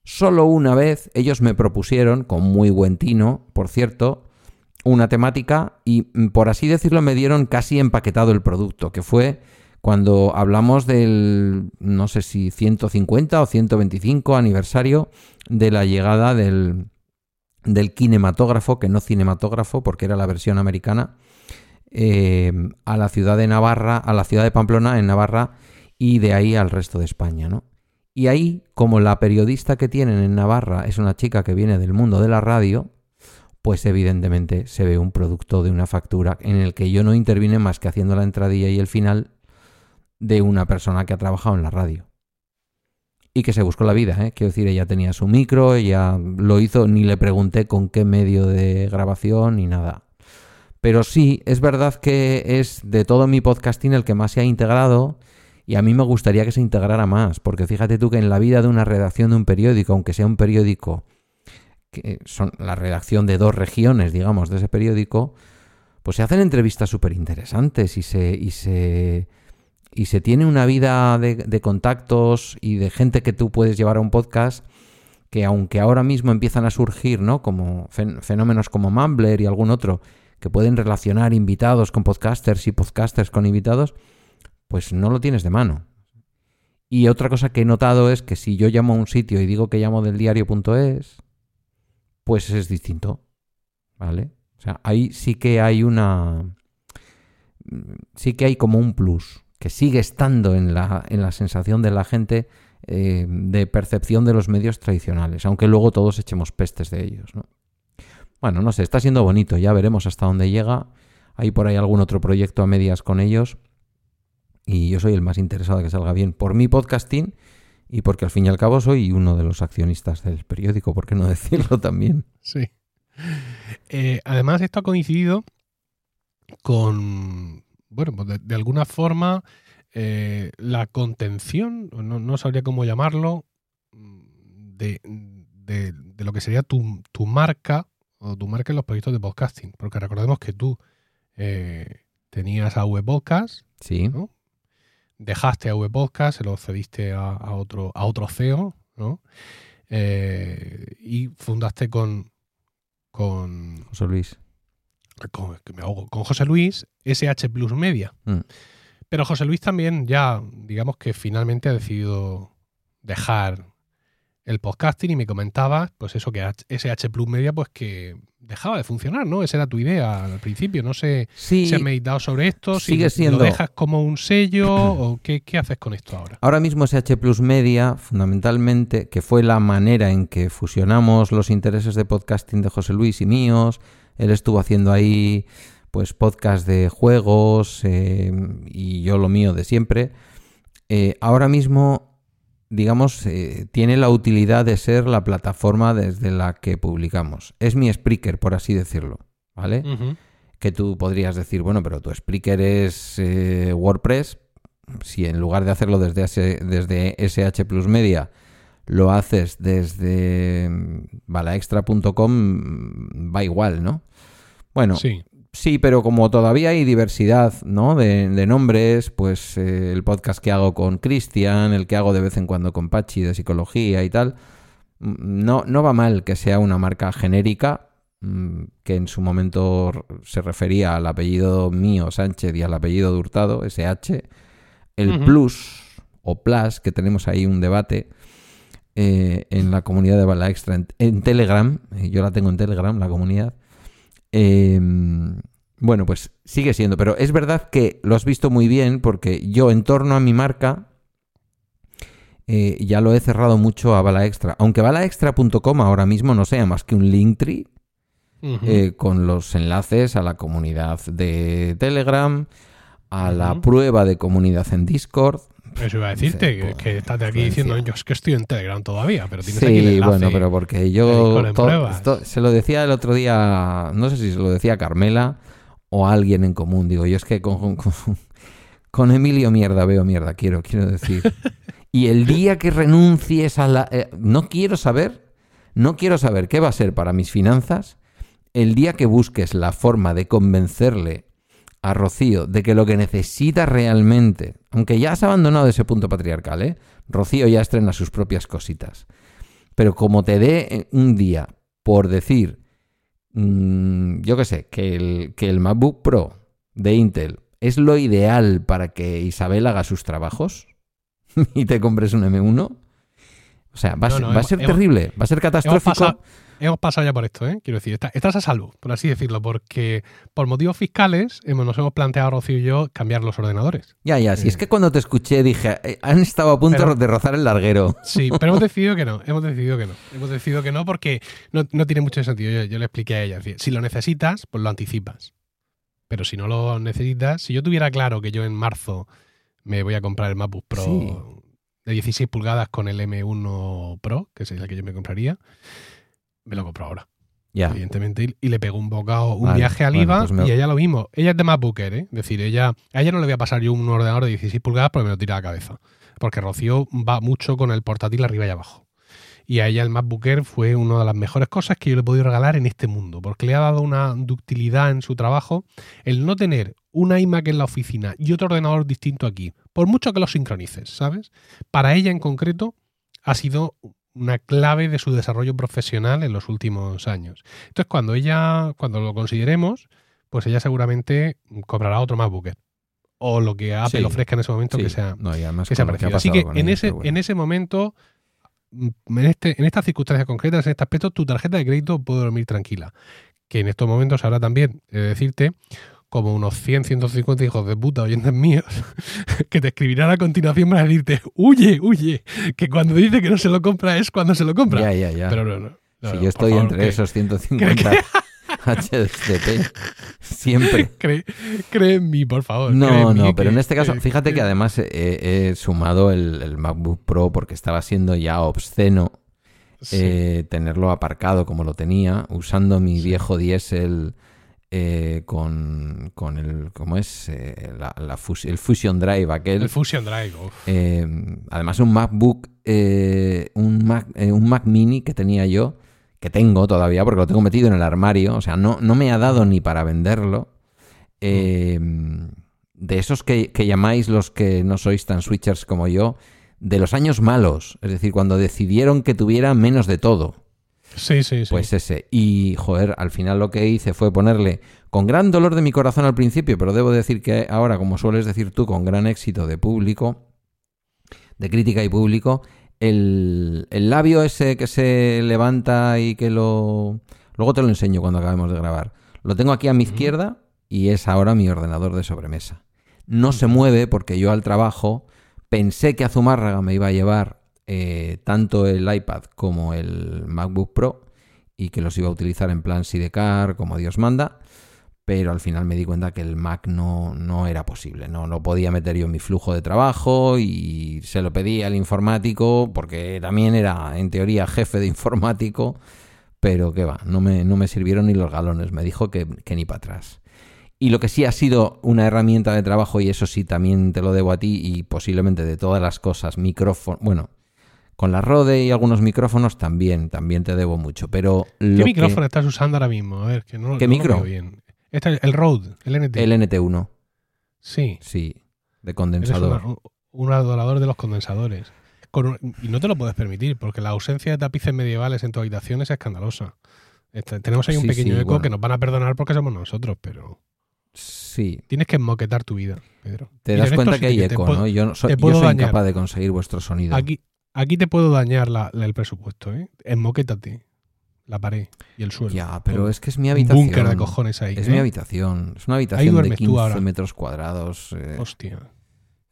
Speaker 1: Solo una vez ellos me propusieron, con muy buen tino, por cierto, una temática y, por así decirlo, me dieron casi empaquetado el producto, que fue cuando hablamos del, no sé si 150 o 125 aniversario de la llegada del, del kinematógrafo, que no cinematógrafo, porque era la versión americana, eh, a la ciudad de Navarra, a la ciudad de Pamplona, en Navarra, y de ahí al resto de España, ¿no? Y ahí, como la periodista que tienen en Navarra es una chica que viene del mundo de la radio, pues evidentemente se ve un producto de una factura en el que yo no intervine más que haciendo la entradilla y el final de una persona que ha trabajado en la radio. Y que se buscó la vida, ¿eh? Quiero decir, ella tenía su micro, ella lo hizo, ni le pregunté con qué medio de grabación ni nada. Pero sí, es verdad que es de todo mi podcasting el que más se ha integrado y a mí me gustaría que se integrara más, porque fíjate tú que en la vida de una redacción de un periódico, aunque sea un periódico que son la redacción de dos regiones, digamos, de ese periódico, pues se hacen entrevistas súper interesantes y se, y, se, y se tiene una vida de, contactos y de gente que tú puedes llevar a un podcast que aunque ahora mismo empiezan a surgir, ¿no? Como fenómenos como Mumbler y algún otro, que pueden relacionar invitados con podcasters y podcasters con invitados, pues no lo tienes de mano. Y otra cosa que he notado es que si yo llamo a un sitio y digo que llamo del diario.es, pues es distinto. ¿Vale? O sea, ahí sí que hay una. Sí que hay como un plus, que sigue estando en la, en la sensación de la gente eh, de percepción de los medios tradicionales, aunque luego todos echemos pestes de ellos, ¿no? Bueno, no sé, está siendo bonito, ya veremos hasta dónde llega. Hay por ahí algún otro proyecto a medias con ellos y yo soy el más interesado de que salga bien por mi podcasting y porque al fin y al cabo soy uno de los accionistas del periódico, ¿por qué no <laughs> decirlo también?
Speaker 2: Sí. Eh, además, esto ha coincidido con, bueno, pues de, alguna forma, eh, la contención, no, no, sabría cómo llamarlo, de, de, lo que sería tu, tu, marca o tu marca en los proyectos de podcasting. Porque recordemos que tú eh, tenías a podcast,
Speaker 1: sí.
Speaker 2: ¿no? dejaste a Podcast, se lo cediste a, otro, a otro CEO, ¿no? Eh, y fundaste con, con
Speaker 1: José Luis.
Speaker 2: Con, con José Luis SH Plus Media. Mm. Pero José Luis también ya, digamos que finalmente ha decidido dejar el podcasting y me comentaba, pues eso, que SH Plus Media, pues que dejaba de funcionar, ¿no? Esa era tu idea al principio. No sé si has meditado sobre esto,
Speaker 1: sigue
Speaker 2: si
Speaker 1: siendo...
Speaker 2: lo dejas como un sello o qué, haces con esto ahora.
Speaker 1: Ahora mismo SH Plus Media, fundamentalmente, que fue la manera en que fusionamos los intereses de podcasting de José Luis y míos. Él estuvo haciendo ahí, pues, podcast de juegos eh, y yo lo mío de siempre. Eh, ahora mismo digamos, eh, tiene la utilidad de ser la plataforma desde la que publicamos. Es mi Spreaker, por así decirlo, ¿vale? Que tú podrías decir, bueno, pero tu Spreaker es WordPress. Si en lugar de hacerlo desde, desde SH Plus Media lo haces desde mm, balaextra.com, va igual, ¿no? Bueno,
Speaker 2: sí.
Speaker 1: Sí, pero como todavía hay diversidad ¿no? de, nombres, pues eh, el podcast que hago con Cristian, el que hago de vez en cuando con Pachi de psicología y tal, mm, no, no va mal que sea una marca genérica, mm, que en su momento se refería al apellido mío, Sánchez, y al apellido de Hurtado, SH. El plus o plus, que tenemos ahí un debate, eh, en la comunidad de Bala Extra en, Telegram. Eh, yo la tengo en Telegram, la comunidad. Em, bueno, pues sigue siendo, pero es verdad que lo has visto muy bien porque yo en torno a mi marca eh, ya lo he cerrado mucho a Bala Extra. Aunque balaextra.com ahora mismo no sea más que un Linktree eh, con los enlaces a la comunidad de Telegram, a la prueba de comunidad en Discord.
Speaker 2: Eso iba a decirte, que, estás aquí diciendo, yo es que estoy en Telegram todavía, pero tienes
Speaker 1: sí,
Speaker 2: aquí el enlace
Speaker 1: bueno, pero porque yo se lo decía el otro día, no sé si se lo decía Carmela o alguien en común, digo, yo es que con, con, Emilio mierda veo mierda, quiero, quiero decir. y el día que renuncies a la... Eh, no quiero saber, no quiero saber qué va a ser para mis finanzas el día que busques la forma de convencerle a Rocío de que lo que necesita realmente, aunque ya has abandonado ese punto patriarcal, ¿eh? Rocío ya estrena sus propias cositas. Pero como te dé un día por decir, mm, yo qué sé, que el, que el MacBook Pro de Intel es lo ideal para que Isabel haga sus trabajos <laughs> y te compres un M1, o sea, va, a ser terrible, va a ser catastrófico
Speaker 2: hemos pasado ya por esto, ¿eh? Quiero decir, estás a salud, por así decirlo, porque por motivos fiscales nos hemos planteado, Rocío y yo, cambiar los ordenadores.
Speaker 1: Ya, ya, si es eh, que cuando te escuché dije, eh, han estado a punto de rozar el larguero.
Speaker 2: Sí, pero hemos <laughs> decidido que no, hemos decidido que no. Hemos decidido que no porque no, tiene mucho sentido. Yo, le expliqué a ella, si lo necesitas, pues lo anticipas. Pero si no lo necesitas, si yo tuviera claro que yo en marzo me voy a comprar el MacBook Pro de 16 pulgadas con el M1 Pro, que es el que yo me compraría, me lo compro ahora. Ya. Evidentemente, y, le pegó un bocado, un viaje al IVA pues y ella lo mismo. Ella es de MacBooker, ¿eh? Es decir, ella, a ella no le voy a pasar yo un ordenador de 16 pulgadas porque me lo tira a la cabeza. Porque Rocío va mucho con el portátil arriba y abajo. Y a ella el MacBooker fue una de las mejores cosas que yo le he podido regalar en este mundo, porque le ha dado una ductilidad en su trabajo el no tener una iMac en la oficina y otro ordenador distinto aquí, por mucho que lo sincronices, ¿sabes? Para ella en concreto ha sido una clave de su desarrollo profesional en los últimos años. Entonces, cuando ella, cuando lo consideremos, pues ella seguramente cobrará otro MacBook o lo que Apple ofrezca en ese momento que sea, que sea parecido. Así que en ese, en ese momento, mm, en, este, en estas circunstancias concretas, en este aspecto, tu tarjeta de crédito puede dormir tranquila. Que en estos momentos ahora también, he de decirte, como unos 100, 150 hijos de puta oyentes míos <laughs> que te escribirán a continuación para decirte, huye, huye, que cuando dice que no se lo compra es cuando se lo compra.
Speaker 1: Ya, ya, ya. Pero no, no. si yo estoy entre esos <laughs> 150 <laughs> HDP, siempre.
Speaker 2: Cree, en mí, por favor.
Speaker 1: No, no, pero en este caso, fíjate que además he, sumado el, MacBook Pro porque estaba siendo ya obsceno eh, tenerlo aparcado como lo tenía, usando mi viejo diésel eh, con, con, el, ¿cómo es? Eh, la, el Fusion Drive aquel.
Speaker 2: El Fusion Drive,
Speaker 1: eh, además un MacBook, un, Mac, un Mac mini que tenía yo, que tengo todavía porque lo tengo metido en el armario, o sea, no, no me ha dado ni para venderlo. de esos que, que llamáis los que no sois tan switchers como yo, de los años malos, es decir, cuando decidieron que tuviera menos de todo.
Speaker 2: Sí, sí, sí.
Speaker 1: Pues ese. Y, joder, al final lo que hice fue ponerle, con gran dolor de mi corazón al principio, pero debo decir que ahora, como sueles decir tú, con gran éxito de público, de crítica y público, el, el labio ese que se levanta y que lo... Luego te lo enseño cuando acabemos de grabar. Lo tengo aquí a mi izquierda y es ahora mi ordenador de sobremesa. No se mueve porque yo al trabajo pensé que a Zumárraga me iba a llevar eh, tanto el iPad como el MacBook Pro y que los iba a utilizar en plan sidecar como Dios manda, pero al final me di cuenta que el Mac no, no era posible, no lo podía meter yo en mi flujo de trabajo y se lo pedí al informático porque también era en teoría jefe de informático, pero que va, no me, no me sirvieron ni los galones, me dijo que, que ni para atrás. Y lo que sí ha sido una herramienta de trabajo, y eso sí también te lo debo a ti, y posiblemente de todas las cosas, micrófono, bueno, con la Rode y algunos micrófonos también, también te debo mucho. Pero
Speaker 2: ¿Qué micrófono estás usando ahora mismo? A ver, que no,
Speaker 1: ¿Qué micro?
Speaker 2: Lo bien. Este, el Rode, el NT.
Speaker 1: El NT1.
Speaker 2: Sí.
Speaker 1: Sí, de condensador.
Speaker 2: un, un, adorador de los condensadores. y no te lo puedes permitir, porque la ausencia de tapices medievales en tu habitación es escandalosa. Este, tenemos ahí un pequeño eco que nos van a perdonar porque somos nosotros, pero...
Speaker 1: Sí.
Speaker 2: Tienes que moquetar tu vida, Pedro.
Speaker 1: Te das cuenta que hay eco, ¿no? Yo, soy, yo soy incapaz de conseguir vuestro sonido.
Speaker 2: Aquí, Aquí te puedo dañar la- la- el presupuesto, ¿eh? Enmoquétate la pared y el suelo.
Speaker 1: Ya, pero es que es mi
Speaker 2: Un
Speaker 1: habitación.
Speaker 2: búnker de cojones ahí.
Speaker 1: Es
Speaker 2: ¿eh?
Speaker 1: mi habitación. Es una habitación de
Speaker 2: duermes tú
Speaker 1: 15
Speaker 2: ahora.
Speaker 1: metros cuadrados. eh,
Speaker 2: Hostia.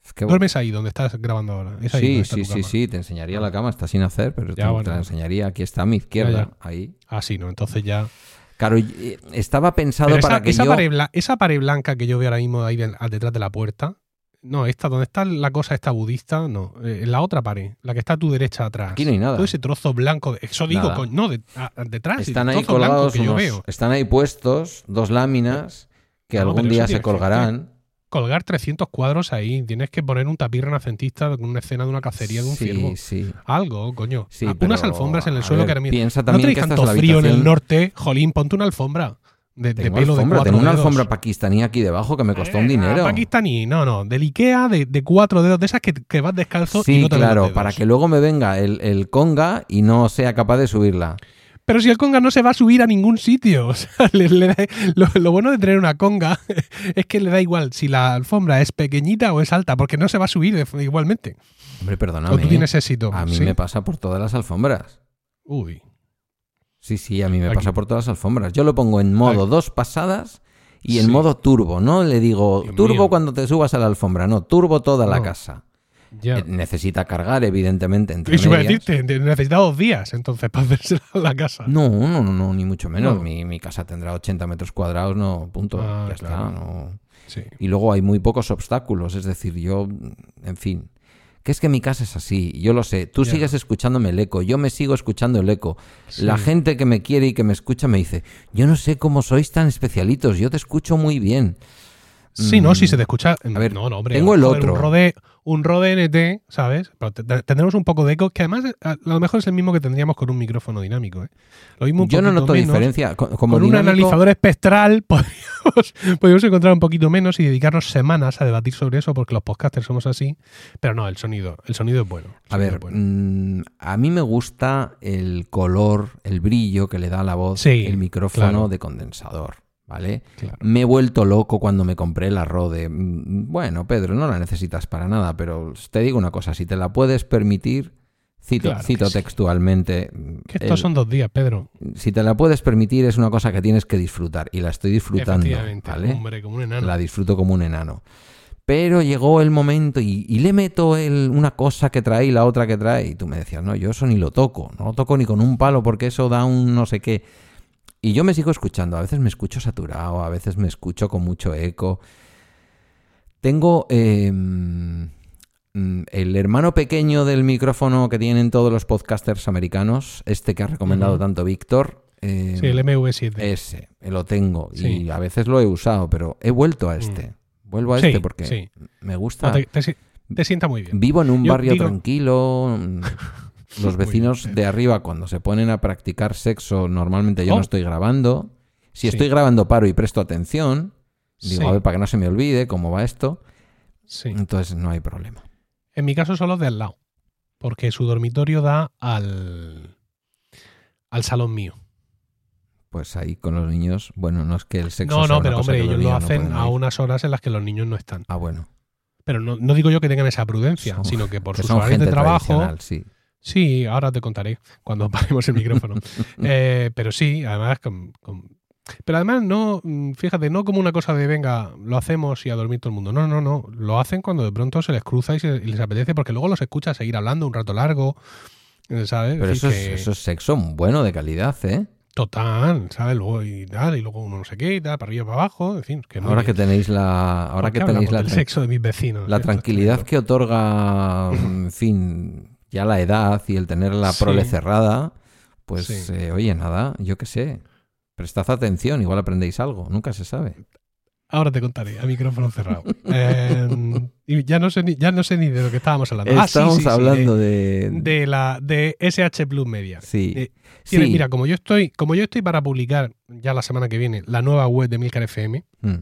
Speaker 1: es que-
Speaker 2: Duermes ahí donde estás grabando ahora. Es ahí
Speaker 1: Sí, sí, sí,
Speaker 2: cama.
Speaker 1: sí, te enseñaría la cama, está sin hacer, pero
Speaker 2: Ya,
Speaker 1: te,
Speaker 2: bueno.
Speaker 1: te la enseñaría. Aquí está a mi izquierda,
Speaker 2: Ya, ya.
Speaker 1: ahí.
Speaker 2: Ah, sí, no. Entonces ya.
Speaker 1: Claro, eh, estaba pensado
Speaker 2: esa,
Speaker 1: para que
Speaker 2: esa
Speaker 1: yo...
Speaker 2: pared, bla- esa pared blanca que yo veo ahora mismo ahí detrás de la puerta. No, esta, donde está la cosa esta budista, no. eh, en la otra pared, la que está a tu derecha atrás.
Speaker 1: Aquí no hay nada.
Speaker 2: Todo ese trozo blanco. de- Eso digo,
Speaker 1: Nada.
Speaker 2: coño, no, de- a- detrás.
Speaker 1: Están ahí colgados
Speaker 2: que yo
Speaker 1: unos-
Speaker 2: veo.
Speaker 1: están ahí puestos dos láminas que
Speaker 2: No,
Speaker 1: algún día se
Speaker 2: que-
Speaker 1: colgarán.
Speaker 2: Colgar 300 cuadros ahí. Tienes que poner un tapiz renacentista con una escena de una cacería de un
Speaker 1: sí,
Speaker 2: ciervo.
Speaker 1: sí.
Speaker 2: Algo, coño.
Speaker 1: Sí,
Speaker 2: Unas alfombras en el suelo
Speaker 1: ver,
Speaker 2: que ahora mismo.
Speaker 1: Piensa
Speaker 2: No
Speaker 1: también
Speaker 2: tenéis
Speaker 1: que esta es
Speaker 2: tanto
Speaker 1: la
Speaker 2: frío en el norte. Jolín, ponte una alfombra de, de pelo
Speaker 1: alfombra,
Speaker 2: de
Speaker 1: tengo una
Speaker 2: dedos.
Speaker 1: alfombra pakistaní aquí debajo que me costó un
Speaker 2: Eh,
Speaker 1: dinero.
Speaker 2: Pakistaní, no, no, del Ikea de, de cuatro dedos, de esas que, que vas descalzo y
Speaker 1: Sí,
Speaker 2: no te
Speaker 1: claro,
Speaker 2: dedos.
Speaker 1: para que luego me venga el, el conga y no sea capaz de subirla.
Speaker 2: Pero si el conga no se va a subir a ningún sitio. <laughs> O sea, le- le da- lo, lo bueno de tener una conga <laughs> es que le da igual si la alfombra es pequeñita o es alta, porque no se va a subir igualmente.
Speaker 1: Hombre,
Speaker 2: O
Speaker 1: perdóname.
Speaker 2: tú tienes éxito.
Speaker 1: A mí
Speaker 2: ¿sí?
Speaker 1: me pasa por todas las alfombras.
Speaker 2: Uy.
Speaker 1: Sí, sí, a mí me
Speaker 2: Aquí.
Speaker 1: pasa por todas las alfombras. Yo lo pongo en modo
Speaker 2: Aquí.
Speaker 1: dos pasadas y en
Speaker 2: Sí.
Speaker 1: modo turbo. No le digo
Speaker 2: Dios
Speaker 1: turbo
Speaker 2: mío.
Speaker 1: cuando te subas a la alfombra, no, turbo toda la casa.
Speaker 2: Ya.
Speaker 1: Eh, Necesita cargar, evidentemente, entre
Speaker 2: Y decirte, te- necesita dos días entonces para hacerse la casa.
Speaker 1: No, no, no, no, ni mucho menos.
Speaker 2: No.
Speaker 1: Mi, mi casa tendrá 80 metros cuadrados, no, punto.
Speaker 2: Ah,
Speaker 1: ya
Speaker 2: claro.
Speaker 1: está. No.
Speaker 2: Sí.
Speaker 1: Y luego hay muy pocos obstáculos, es decir, yo, en fin. Que es que mi casa es así, yo lo sé. Tú sigues escuchándome el eco, yo me sigo escuchando el eco.
Speaker 2: Sí.
Speaker 1: La gente que me quiere y que me escucha me dice, yo no sé cómo sois tan especialitos, yo te escucho muy bien.
Speaker 2: Sí, no,
Speaker 1: Mm,
Speaker 2: si se te escucha.
Speaker 1: a ver,
Speaker 2: no, no, hombre.
Speaker 1: tengo el otro.
Speaker 2: Un Rode, un Rode NT, ¿sabes? Pero te- te- tendremos un poco de eco, que además a, lo mejor es el mismo que tendríamos con un micrófono dinámico. ¿eh? Lo mismo un
Speaker 1: Yo no noto
Speaker 2: menos.
Speaker 1: diferencia. Co- Como
Speaker 2: Con un analizador espectral <laughs> podríamos, podríamos encontrar un poquito menos y dedicarnos semanas a debatir sobre eso, porque los podcasters somos así. Pero no, el sonido, el sonido es bueno.
Speaker 1: A ver,
Speaker 2: bueno.
Speaker 1: mm, a mí me gusta el color, el brillo que le da a la voz
Speaker 2: Sí,
Speaker 1: el micrófono
Speaker 2: claro.
Speaker 1: de condensador, ¿vale?
Speaker 2: Claro.
Speaker 1: Me he vuelto loco cuando me compré la Rode. Mm, Bueno, Pedro, no la necesitas para nada, pero te digo una cosa, si te la puedes permitir, cito,
Speaker 2: Claro que
Speaker 1: cito
Speaker 2: sí.
Speaker 1: textualmente,
Speaker 2: Que estos
Speaker 1: el-
Speaker 2: son dos días, Pedro.
Speaker 1: si te la puedes permitir es una cosa que tienes que disfrutar y la estoy disfrutando,
Speaker 2: Efectivamente,
Speaker 1: ¿vale?
Speaker 2: hombre, como un enano.
Speaker 1: La disfruto como un enano. Pero llegó el momento y, y le meto el- una cosa que trae y la otra que trae. Y tú me decías, no, yo eso ni lo toco. No lo toco ni con un palo porque eso da un no sé qué. Y yo me sigo escuchando. A veces me escucho saturado, a veces me escucho con mucho eco. Tengo eh, mm, el hermano pequeño del micrófono que tienen todos los podcasters americanos, este que ha recomendado tanto Víctor. eh,
Speaker 2: Sí, el MV7.
Speaker 1: ese, lo tengo.
Speaker 2: Sí.
Speaker 1: Y a veces lo he usado, pero he vuelto a este. Vuelvo a
Speaker 2: Sí,
Speaker 1: este porque
Speaker 2: sí.
Speaker 1: me
Speaker 2: No,
Speaker 1: gusta.
Speaker 2: te, te si- te sienta muy bien.
Speaker 1: Vivo en un
Speaker 2: Yo
Speaker 1: barrio
Speaker 2: digo-
Speaker 1: tranquilo. <laughs> Los <laughs> vecinos de arriba, cuando se ponen a practicar sexo, normalmente yo
Speaker 2: Oh.
Speaker 1: no estoy grabando. Si
Speaker 2: Sí.
Speaker 1: estoy grabando, paro y presto atención. Digo,
Speaker 2: Sí.
Speaker 1: a ver, para que no se me olvide cómo va esto.
Speaker 2: Sí.
Speaker 1: Entonces no hay problema.
Speaker 2: En mi caso son los de al lado. Porque su dormitorio da al, al salón mío.
Speaker 1: Pues ahí con los niños, bueno, no es que el sexo
Speaker 2: No,
Speaker 1: sea
Speaker 2: no,
Speaker 1: una
Speaker 2: pero
Speaker 1: cosa
Speaker 2: hombre, ellos lo
Speaker 1: no
Speaker 2: hacen a unas horas en las que los niños no están.
Speaker 1: Ah, bueno.
Speaker 2: Pero no, no digo yo que tengan esa prudencia, sino que por
Speaker 1: que
Speaker 2: sus horarios de trabajo.
Speaker 1: sí.
Speaker 2: Sí, ahora te contaré cuando <laughs> paremos el micrófono. <laughs> Eh, pero sí, además con- con- Pero además no, mm, fíjate, no como una cosa de venga, lo hacemos y a dormir todo el mundo. No, no, no. Lo hacen cuando de pronto se les cruza y, se- y les apetece, porque luego los escuchas seguir hablando un rato largo. eh, ¿Sabes?
Speaker 1: Pero eso es,
Speaker 2: que-
Speaker 1: eso es sexo bueno, de calidad, ¿eh?
Speaker 2: Total, ¿sabes? Luego y tal, y luego uno no sé qué, y tal, para arriba, para abajo, en fin. Que
Speaker 1: Ahora que tenéis la, ahora
Speaker 2: ¿Por
Speaker 1: que tenéis la,
Speaker 2: sexo de mis vecinos.
Speaker 1: la tranquilidad que otorga, en fin, ya la edad y el tener la
Speaker 2: Sí.
Speaker 1: prole cerrada, pues,
Speaker 2: Sí.
Speaker 1: eh, oye, nada, yo qué sé. Prestad atención, igual aprendéis algo, nunca se sabe.
Speaker 2: Ahora te contaré, a micrófono cerrado. <laughs> Eh, y ya no sé ni, ya no sé ni de lo que estábamos hablando. Ah, sí,
Speaker 1: Estamos
Speaker 2: sí,
Speaker 1: hablando
Speaker 2: de,
Speaker 1: de...
Speaker 2: de la de SH Plus Media.
Speaker 1: sí,
Speaker 2: eh, Tiene-
Speaker 1: sí.
Speaker 2: Mira, como yo estoy, como yo estoy para publicar ya la semana que viene la nueva web de Milcar FM,
Speaker 1: Mm.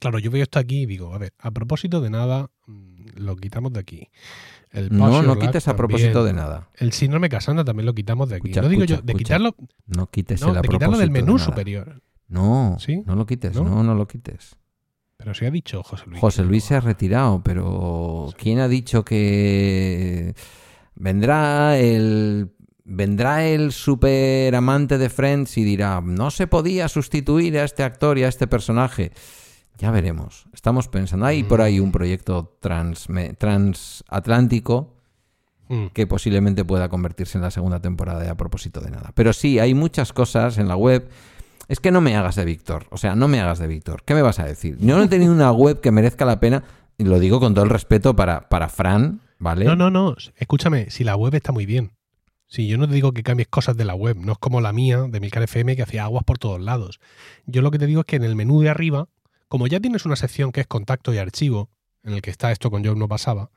Speaker 2: claro, yo veo esto aquí y digo, a ver, a propósito de nada, mm, lo quitamos de aquí. El
Speaker 1: No, no quites a
Speaker 2: también.
Speaker 1: propósito de nada.
Speaker 2: El síndrome Casandra también lo quitamos de aquí.
Speaker 1: Escucha,
Speaker 2: no digo yo, de
Speaker 1: escucha.
Speaker 2: quitarlo,
Speaker 1: No quites
Speaker 2: no, de quitarlo del
Speaker 1: de
Speaker 2: menú superior.
Speaker 1: No,
Speaker 2: ¿Sí?
Speaker 1: no lo quites,
Speaker 2: ¿No?
Speaker 1: no, no lo quites.
Speaker 2: Pero se ha dicho José Luis.
Speaker 1: José Luis se ha retirado, pero ¿quién ha dicho que vendrá el vendrá el super amante de Friends y dirá, no se podía sustituir a este actor y a este personaje. Ya veremos. Estamos pensando, hay por ahí un proyecto trans, transatlántico mm. que posiblemente pueda convertirse en la segunda temporada a propósito de nada. Pero sí, hay muchas cosas en la web. Es que no me hagas de Víctor. O sea, no me hagas de Víctor. ¿Qué me vas a decir? Yo no he tenido una web que merezca la pena, y lo digo con todo el respeto para, para Fran, ¿vale?
Speaker 2: No, no, no. Escúchame, si la web está muy bien. Si yo no te digo que cambies cosas de la web, no es como la mía de Milcar FM que hacía aguas por todos lados. Yo lo que te digo es que en el menú de arriba, como ya tienes una sección que es contacto y archivo, en el que está esto con Joe no pasaba,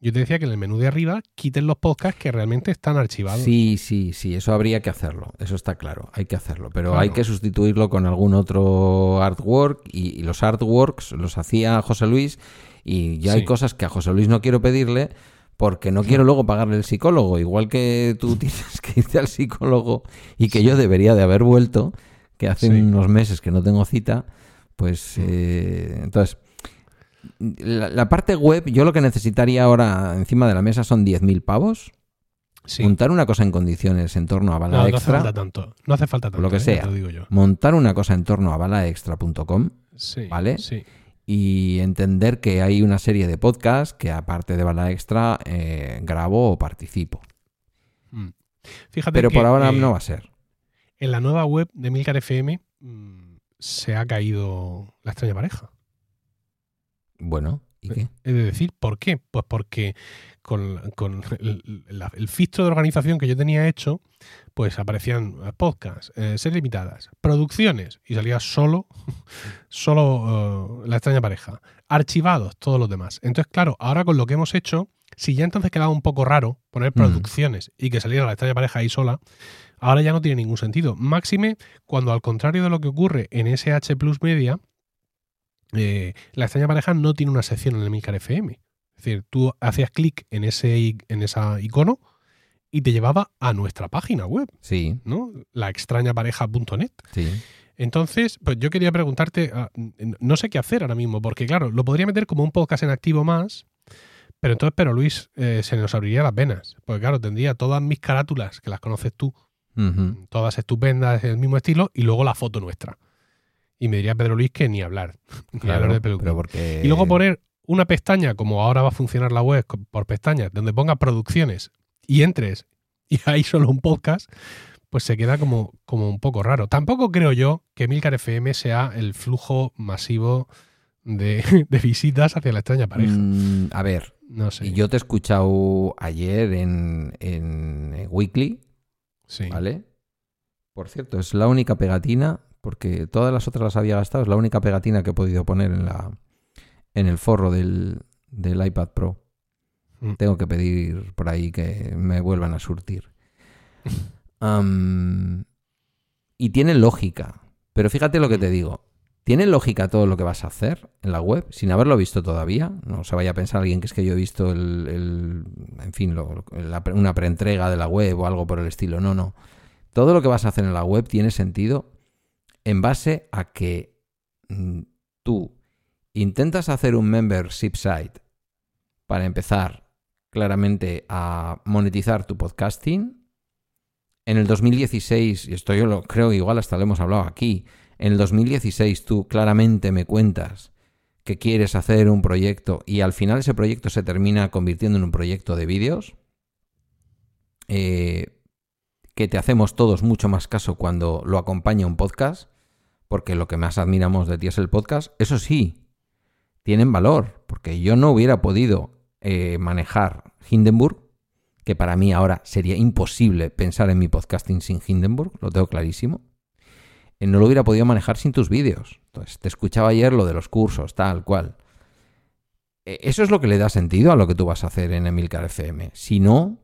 Speaker 2: yo te decía que en el menú de arriba quiten los podcasts que realmente están archivados.
Speaker 1: Sí, sí, sí, eso habría que hacerlo, eso está claro, hay que hacerlo, pero hay que sustituirlo con algún otro artwork y, los artworks los hacía José Luis y ya hay cosas que a José Luis no quiero pedirle porque no quiero luego pagarle el psicólogo, igual que tú <laughs> tienes que irte al psicólogo y que yo debería de haber vuelto, que hace unos meses que no tengo cita, pues eh, entonces la, parte web, yo lo que necesitaría ahora encima de la mesa son 10.000 pavos. Montar una cosa en condiciones en torno a bala extra.
Speaker 2: No hace falta tanto. No hace falta tanto.
Speaker 1: Lo que
Speaker 2: ¿eh?
Speaker 1: sea. Montar una cosa en torno a balaextra.com.
Speaker 2: Sí,
Speaker 1: ¿Vale?
Speaker 2: Sí
Speaker 1: y entender que hay una serie de podcasts que aparte de Bala Extra eh, grabo o participo.
Speaker 2: Mm. Fíjate
Speaker 1: Pero por ahora
Speaker 2: eh,
Speaker 1: no va a ser.
Speaker 2: En la nueva web de Milcar FM mm, se ha caído la extraña pareja.
Speaker 1: Bueno, ¿y qué?
Speaker 2: Es decir, ¿por qué? Pues porque con, el, filtro de organización que yo tenía hecho, pues aparecían podcasts, eh, series limitadas, producciones, y salía solo, <laughs> solo eh, la extraña pareja. Archivados, todos los demás. Entonces, claro, ahora con lo que hemos hecho, si ya entonces quedaba un poco raro poner mm. producciones y que saliera la extraña pareja ahí sola, ahora ya no tiene ningún sentido. Máxime cuando al contrario de lo que ocurre en SH Plus Media, eh, la extraña pareja no tiene una sección en el Milcar FM. Es decir, tú hacías clic en ese en esa icono y te llevaba a nuestra página web.
Speaker 1: Sí.
Speaker 2: ¿No? La extrañapareja.net.
Speaker 1: Sí.
Speaker 2: Entonces, pues yo quería preguntarte, ah, no sé qué hacer ahora mismo, porque claro, lo podría meter como un podcast en activo más, pero entonces, pero Luis, eh, se nos abriría las venas. Porque claro, tendría todas mis carátulas, que las conoces tú, todas estupendas, el mismo estilo, y luego la foto nuestra. Y me diría Pedro Luis que ni hablar. <laughs> ni hablar de
Speaker 1: porque...
Speaker 2: Y luego poner una pestaña, como ahora va a funcionar la web por pestañas, donde ponga producciones y entres <laughs> y hay solo un podcast, pues se queda como, como un poco raro. Tampoco creo yo que Milcar FM sea el flujo masivo <laughs> de, visitas hacia la extraña pareja.
Speaker 1: Mm, a ver, no sé. Yo te he escuchado ayer en, en Weekly,
Speaker 2: sí.
Speaker 1: ¿vale? Por cierto, es la única pegatina, porque todas las otras las había gastado, es la única pegatina que he podido poner en la, en el forro del, iPad Pro. Mm. Tengo que pedir por ahí que me vuelvan a surtir. <laughs> y tiene lógica. Pero fíjate lo que te digo. ¿Tiene lógica todo lo que vas a hacer en la web sin haberlo visto todavía? No se vaya a pensar alguien que es que yo he visto el, en fin, una preentrega de la web o algo por el estilo. No, no. Todo lo que vas a hacer en la web tiene sentido en base a que mm, tú intentas hacer un membership site para empezar claramente a monetizar tu podcasting. En el 2016, y esto yo lo creo igual hasta lo hemos hablado aquí, en el 2016 tú claramente me cuentas que quieres hacer un proyecto y al final ese proyecto se termina convirtiendo en un proyecto de vídeos, eh, que te hacemos todos mucho más caso cuando lo acompaña un podcast, porque lo que más admiramos de ti es el podcast, eso sí, tienen valor, porque yo no hubiera podido eh, manejar Hindenburg, que para mí ahora sería imposible pensar en mi podcasting sin Hindenburg, lo tengo clarísimo. Eh, no lo hubiera podido manejar sin tus vídeos. Entonces, te escuchaba ayer lo de los cursos, tal cual. Eh, eso es lo que le da sentido a lo que tú vas a hacer en Emilcar FM. Si no,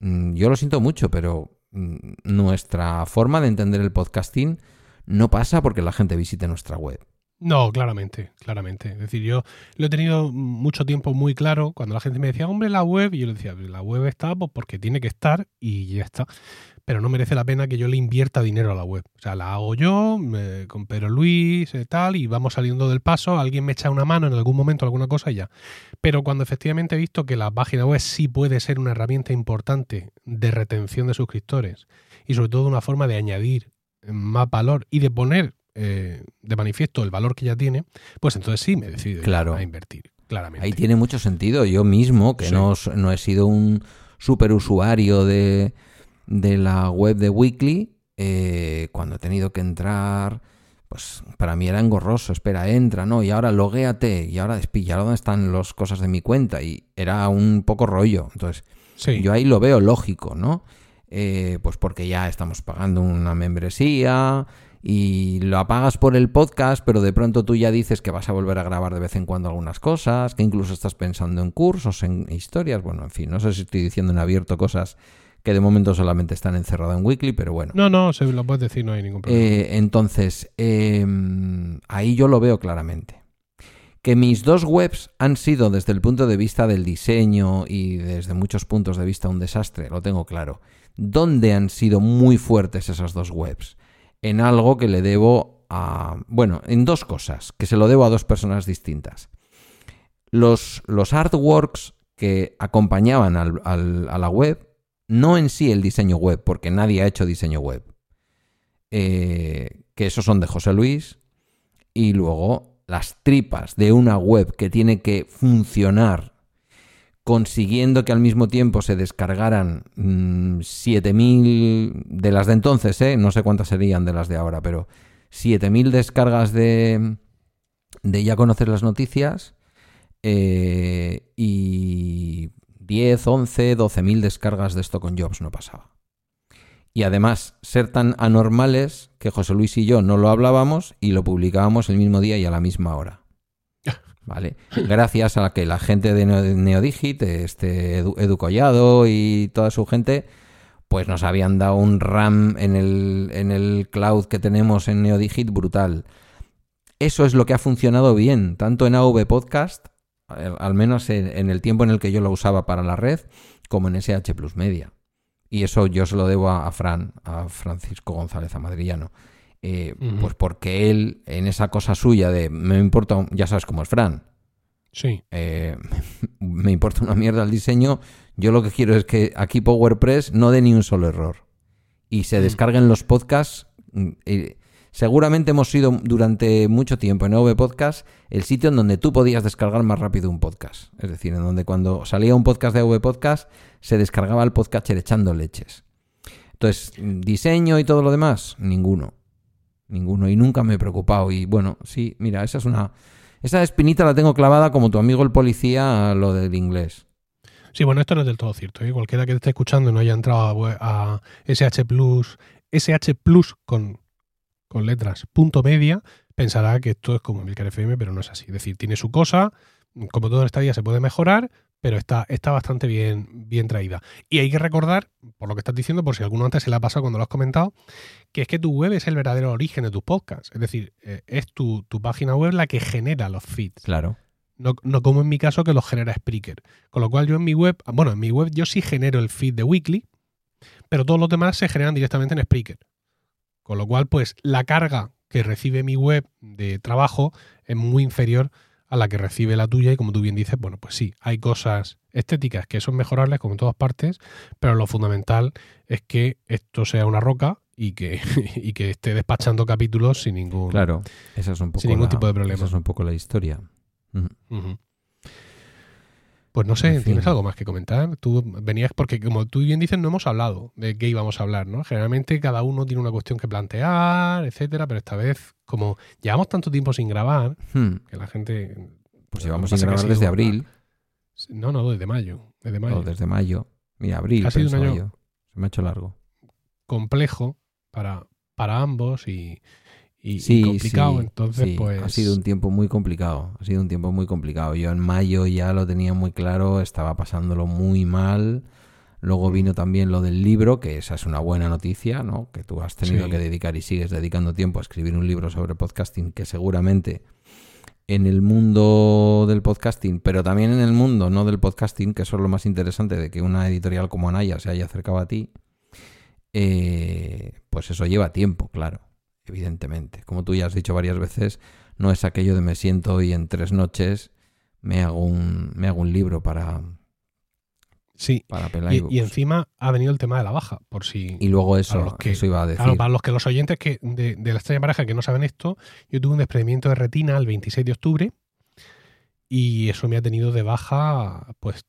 Speaker 1: mm, yo lo siento mucho, pero mm, nuestra forma de entender el podcasting no pasa porque la gente visite nuestra web.
Speaker 2: No, claramente, claramente. Es decir, yo lo he tenido mucho tiempo muy claro cuando la gente me decía, hombre, la web, y yo le decía, la web está pues, porque tiene que estar y ya está. Pero no merece la pena que yo le invierta dinero a la web. O sea, la hago yo, con Pedro Luis, eh, tal, y vamos saliendo del paso, alguien me echa una mano en algún momento, alguna cosa y ya. Pero cuando efectivamente he visto que la página web sí puede ser una herramienta importante de retención de suscriptores y sobre todo una forma de añadir más valor y de poner eh, de manifiesto el valor que ya tiene, pues entonces sí me decido a invertir, claramente.
Speaker 1: Ahí tiene mucho sentido. Yo mismo, que no, no, he sido un super usuario de, de la web de Weekly, eh, cuando he tenido que entrar, pues para mí era engorroso. Espera, entra, ¿no? Y ahora loguéate, y ahora despilla, ¿dónde están las cosas de mi cuenta? Y era un poco rollo. Entonces, yo ahí lo veo lógico, ¿no? Eh, pues porque ya estamos pagando una membresía, y lo apagas por el podcast, pero de pronto tú ya dices que vas a volver a grabar de vez en cuando algunas cosas, que incluso estás pensando en cursos, en historias, bueno, en fin, no sé si estoy diciendo en abierto cosas que de momento solamente están encerradas en Weekly, pero bueno.
Speaker 2: No, no, se lo puedes decir, no hay ningún problema.
Speaker 1: Eh, entonces, em, ahí yo lo veo claramente. Que mis dos webs han sido desde el punto de vista del diseño y desde muchos puntos de vista un desastre, lo tengo claro. ¿Dónde han sido muy fuertes esas dos webs? En algo que le debo a... Bueno, en dos cosas, que se lo debo a dos personas distintas. Los, los artworks que acompañaban al, a la web, no en sí el diseño web, porque nadie ha hecho diseño web, eh, que esos son de José Luis, y luego las tripas de una web que tiene que funcionar consiguiendo que al mismo tiempo se descargaran 7.000 mm, de las de entonces, ¿eh? no sé cuántas serían de las de ahora, pero 7.000 descargas de, de ya conocer las noticias eh, y 10, 11, 12.000 descargas de esto con Jobs no pasaba. Y además ser tan anormales que José Luis y yo no lo hablábamos y lo publicábamos el mismo día y a la misma hora. ¿Vale? Gracias a que la gente de Neodigit, este Edu, Collado y toda su gente, pues nos habían dado un RAM en el, en el cloud que tenemos en Neodigit brutal. Eso es lo que ha funcionado bien, tanto en AV Podcast, al menos en, el tiempo en el que yo lo usaba para la red, como en SH Plus Media. Y eso yo se lo debo a, a Fran, a Francisco González Amadrillano. Eh, pues porque él, en esa cosa suya de me importa, ya sabes cómo es Fran.
Speaker 2: Sí.
Speaker 1: Eh, <laughs> me importa una mierda el diseño. Yo lo que quiero es que aquí PowerPress no dé ni un solo error. Y se mm. descarguen los podcasts. Mm, seguramente hemos sido durante mucho tiempo en OV Podcast el sitio en donde tú podías descargar más rápido un podcast. Es decir, en donde cuando salía un podcast de OV Podcast se descargaba el podcatcher echando leches. Entonces, diseño y todo lo demás, ninguno ninguno. Y nunca me he preocupado. Y bueno, sí, mira, esa es una. Esa espinita la tengo clavada como tu amigo el policía a lo del inglés.
Speaker 2: Sí, bueno, esto no es del todo cierto. ¿eh? Cualquiera que te esté escuchando y no haya entrado a, SH Plus, SH Plus con, con letras, punto media, pensará que esto es como Milcar FM, pero no es así. Es decir, tiene su cosa, como todo en esta vida se puede mejorar, pero está, está bastante bien, bien traída. Y hay que recordar, por lo que estás diciendo, por si alguno antes se le ha pasado cuando lo has comentado, que es que tu web es el verdadero origen de tus podcasts. Es decir, eh, es tu, página web la que genera los feeds.
Speaker 1: Claro.
Speaker 2: No, no, como en mi caso que los genera Spreaker. Con lo cual yo en mi web, bueno, en mi web yo sí genero el feed de Weekly, pero todos los demás se generan directamente en Spreaker. Con lo cual, pues la carga que recibe mi web de trabajo es muy inferior a la que recibe la tuya y como tú bien dices, bueno, pues sí, hay cosas estéticas que son mejorables como en todas partes, pero lo fundamental es que esto sea una roca y que, <laughs> y que esté despachando capítulos sin ningún,
Speaker 1: claro, esa es un poco
Speaker 2: sin ningún tipo de problema.
Speaker 1: Esa es un poco la historia.
Speaker 2: Pues no sé, ¿tienes algo más que comentar? Tú venías, porque como tú bien dices, no hemos hablado de qué íbamos a hablar, ¿no? Generalmente cada uno tiene una cuestión que plantear, etcétera, pero esta vez, como llevamos tanto tiempo sin grabar, hmm. que la gente.
Speaker 1: Pues llevamos sin grabar desde abril.
Speaker 2: No, no, desde mayo. Desde mayo.
Speaker 1: desde mayo. Mira, abril. Ha sido un año Se me ha hecho largo.
Speaker 2: Complejo para, para ambos y, y, complicado. Entonces, pues.
Speaker 1: Ha sido un tiempo muy complicado. Ha sido un tiempo muy complicado. Yo en mayo ya lo tenía muy claro, estaba pasándolo muy mal. Luego vino también lo del libro, que esa es una buena noticia, ¿no? Que tú has tenido que dedicar y sigues dedicando tiempo a escribir un libro sobre podcasting que seguramente en el mundo del podcasting, pero también en el mundo no del podcasting, que eso es lo más interesante de que una editorial como Anaya se haya acercado a ti, eh, pues eso lleva tiempo, claro, evidentemente. Como tú ya has dicho varias veces, no es aquello de me siento y en tres noches me hago un, me hago un libro para,
Speaker 2: Sí.
Speaker 1: Para
Speaker 2: y, y, encima ha venido el tema de la baja, por si.
Speaker 1: Y luego eso, que, eso iba a decir.
Speaker 2: Claro, para los que los oyentes que de, la extraña pareja que no saben esto, yo tuve un desprendimiento de retina el 26 de octubre y eso me ha tenido de baja, pues,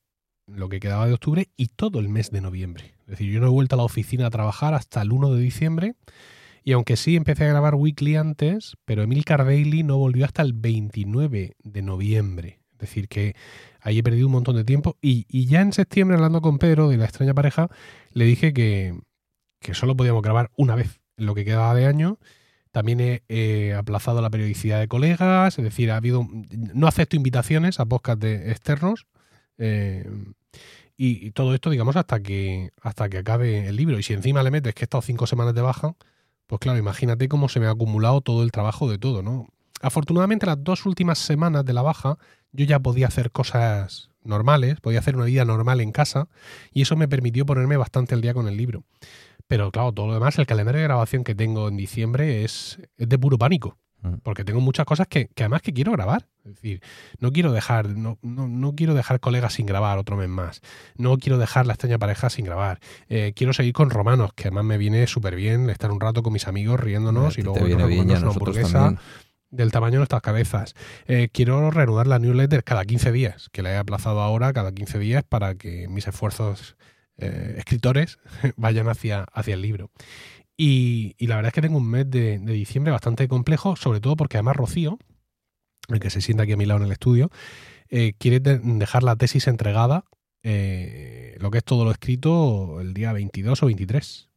Speaker 2: lo que quedaba de octubre y todo el mes de noviembre. Es decir, yo no he vuelto a la oficina a trabajar hasta el 1 de diciembre. Y aunque sí empecé a grabar weekly antes, pero Emil Daily no volvió hasta el 29 de noviembre. Es decir, que ahí he perdido un montón de tiempo. Y, ya en septiembre, hablando con Pedro de la extraña pareja, le dije que, solo podíamos grabar una vez lo que quedaba de año. También he, aplazado la periodicidad de colegas, es decir, ha habido. No acepto invitaciones a podcast de externos. Eh, y, todo esto, digamos, hasta que, hasta que acabe el libro. Y si encima le metes que he estado cinco semanas de baja, pues claro, imagínate cómo se me ha acumulado todo el trabajo de todo, ¿no? Afortunadamente, las dos últimas semanas de la baja yo ya podía hacer cosas normales, podía hacer una vida normal en casa y eso me permitió ponerme bastante al día con el libro. Pero claro, todo lo demás, el calendario de grabación que tengo en diciembre es, de puro pánico. Mm. Porque tengo muchas cosas que, además que quiero grabar. Es decir, no quiero dejar, no, no, quiero dejar colegas sin grabar otro mes más. No quiero dejar la extraña pareja sin grabar. Eh, quiero seguir con romanos, que además me viene súper bien estar un rato con mis amigos riéndonos y luego
Speaker 1: viene bien, una hamburguesa
Speaker 2: del tamaño de nuestras cabezas. Eh, quiero reanudar la newsletter cada 15 días, que la he aplazado ahora cada 15 días para que mis esfuerzos eh, escritores <laughs> vayan hacia, hacia el libro. Y, la verdad es que tengo un mes de, diciembre bastante complejo, sobre todo porque además Rocío, el que se sienta aquí a mi lado en el estudio, eh, quiere dejar la tesis entregada, lo que es todo lo escrito, el día 22 o 23.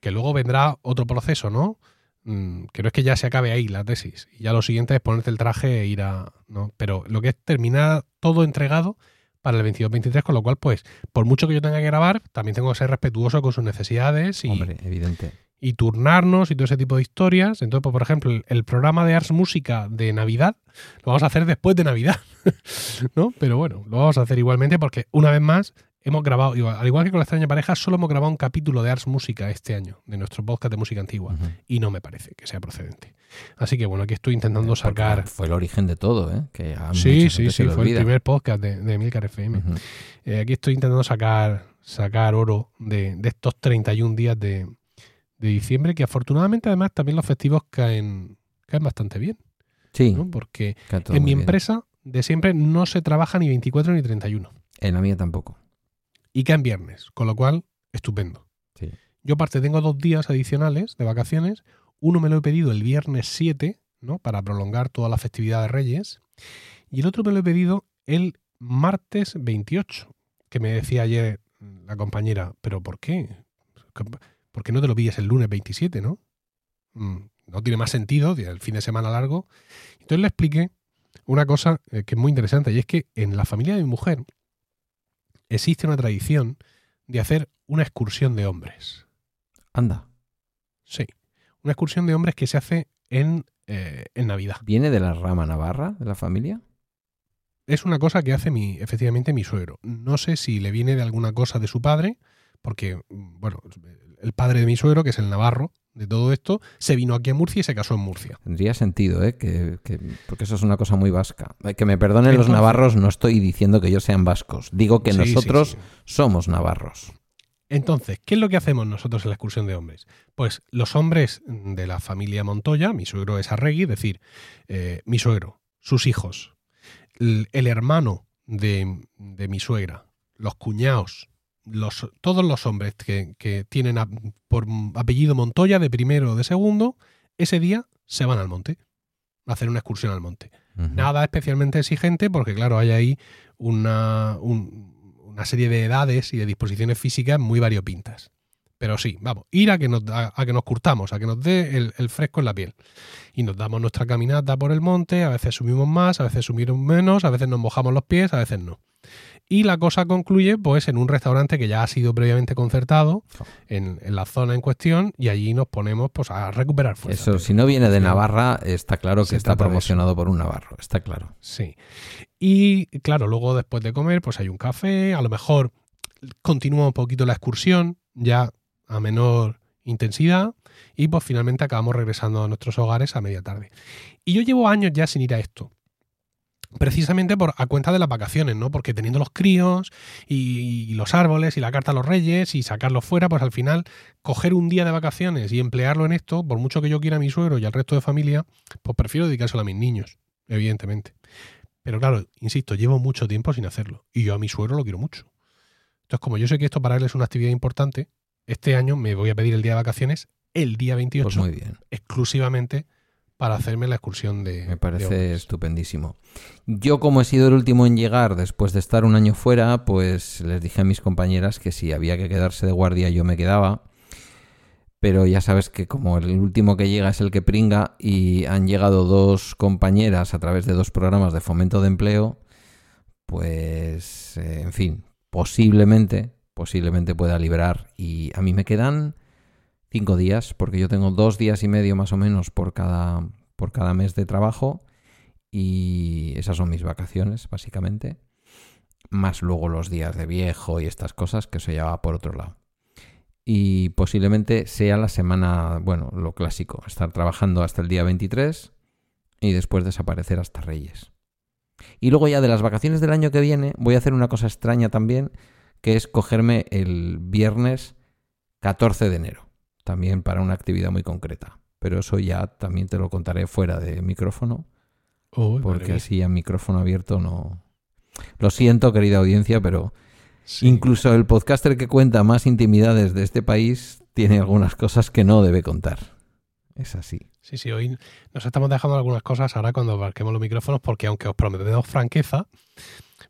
Speaker 2: Que luego vendrá otro proceso, ¿no? Mm, que no es que ya se acabe ahí la tesis. Y ya lo siguiente es ponerte el traje e ir a. ¿no? Pero lo que es terminar todo entregado para el 22-23, con lo cual, pues, por mucho que yo tenga que grabar, también tengo que ser respetuoso con sus necesidades y,
Speaker 1: Hombre, evidente.
Speaker 2: y turnarnos y todo ese tipo de historias. Entonces, pues, por ejemplo, el, el, programa de Ars Música de Navidad lo vamos a hacer después de Navidad, <laughs> ¿no? Pero bueno, lo vamos a hacer igualmente porque, una vez más, hemos grabado, al igual que con la extraña pareja, solo hemos grabado un capítulo de Ars Música este año, de nuestro podcast de música antigua, y no me parece que sea procedente. Así que bueno, aquí estoy intentando sacar.
Speaker 1: Fue el origen de todo, ¿eh? Que
Speaker 2: sí, sí, sí, fue el primer podcast de, de Emilcar FM. Eh, aquí estoy intentando sacar, sacar oro de, estos 31 días de, de, diciembre, que afortunadamente además también los festivos caen, caen bastante bien.
Speaker 1: Sí.
Speaker 2: Porque en mi empresa de siempre no se trabaja ni 24 ni 31.
Speaker 1: En la mía tampoco
Speaker 2: y cae en viernes, con lo cual, estupendo. Yo aparte tengo dos días adicionales de vacaciones. Uno me lo he pedido el viernes 7, ¿no? Para prolongar toda la festividad de Reyes. Y el otro me lo he pedido el martes 28, que me decía ayer la compañera, pero ¿por qué? ¿Por qué no te lo pides el lunes 27, no? Mm, no tiene más sentido, el fin de semana largo. Entonces le expliqué una cosa eh, que es muy interesante, y es que en la familia de mi mujer, existe una tradición de hacer una excursión de hombres.
Speaker 1: Anda.
Speaker 2: Sí. Una excursión de hombres que se hace en, eh, en Navidad.
Speaker 1: ¿Viene de la rama navarra de la familia?
Speaker 2: Es una cosa que hace mi, efectivamente mi suegro. No sé si le viene de alguna cosa de su padre, porque, bueno, el padre de mi suegro, que es el navarro, de todo esto, se vino aquí a Murcia y se casó en Murcia.
Speaker 1: Tendría sentido, ¿eh? Que, porque eso es una cosa muy vasca. Eh, que me perdonen los navarros, no estoy diciendo que ellos sean vascos. Digo que nosotros somos navarros.
Speaker 2: Entonces, ¿qué es lo que hacemos nosotros en la excursión de hombres? Pues los hombres de la familia Montoya, mi suegro es Arregui, es decir, eh, mi suegro, sus hijos, el, hermano de, de mi suegra, los cuñados, los, todos los hombres que, tienen por apellido Montoya, de primero o de segundo, ese día se van al monte, a hacer una excursión al monte. Nada especialmente exigente, porque claro, hay ahí una, una serie de edades y de disposiciones físicas muy variopintas. Pero sí, vamos, ir a que nos, a, que nos curtamos, a que nos dé el, el, fresco en la piel. Y nos damos nuestra caminata por el monte, a veces subimos más, a veces subimos menos, a veces nos mojamos los pies, a veces no. Y la cosa concluye pues en un restaurante que ya ha sido previamente concertado en, la zona en cuestión y allí nos ponemos pues a recuperar fuerza.
Speaker 1: Eso, si no viene de Navarra, está claro que está promocionado por un navarro, está claro.
Speaker 2: Sí. Y claro, luego después de comer pues hay un café, a lo mejor continúa un poquito la excursión, ya a menor intensidad y pues finalmente acabamos regresando a nuestros hogares a media tarde. Y yo llevo años ya sin ir a esto precisamente por a cuenta de las vacaciones, ¿no? Porque teniendo los críos y, los árboles y la carta a los reyes y sacarlos fuera, pues al final coger un día de vacaciones y emplearlo en esto, por mucho que yo quiera a mi suegro y al resto de familia, pues prefiero dedicárselo a mis niños, evidentemente. Pero claro, insisto, llevo mucho tiempo sin hacerlo y yo a mi suegro lo quiero mucho. Entonces, como yo sé que esto para él es una actividad importante, este año me voy a pedir el día de vacaciones el día 28
Speaker 1: pues muy bien.
Speaker 2: exclusivamente para hacerme la excursión de.
Speaker 1: Me parece estupendísimo. Yo, como he sido el último en llegar después de estar un año fuera, pues les dije a mis compañeras que si había que quedarse de guardia, yo me quedaba. Pero ya sabes que como el último que llega es el que pringa y han llegado dos compañeras a través de dos programas de fomento de empleo, pues, eh, en fin, posiblemente, posiblemente pueda librar. Y a mí me quedan cinco días, porque yo tengo dos días y medio más o menos por cada, por cada mes de trabajo y esas son mis vacaciones, básicamente. Más luego los días de viejo y estas cosas que se lleva por otro lado. Y posiblemente sea la semana, bueno, lo clásico, estar trabajando hasta el día 23 y después desaparecer hasta Reyes. Y luego ya de las vacaciones del año que viene voy a hacer una cosa extraña también, que es cogerme el viernes 14 de enero también para una actividad muy concreta. Pero eso ya también te lo contaré fuera de micrófono. porque así a micrófono abierto no. Lo siento, querida audiencia, pero incluso el podcaster que cuenta más intimidades de este país tiene algunas cosas que no debe contar. Es así.
Speaker 2: Sí, sí, hoy nos estamos dejando algunas cosas ahora cuando abarquemos los micrófonos, porque aunque os prometemos franqueza,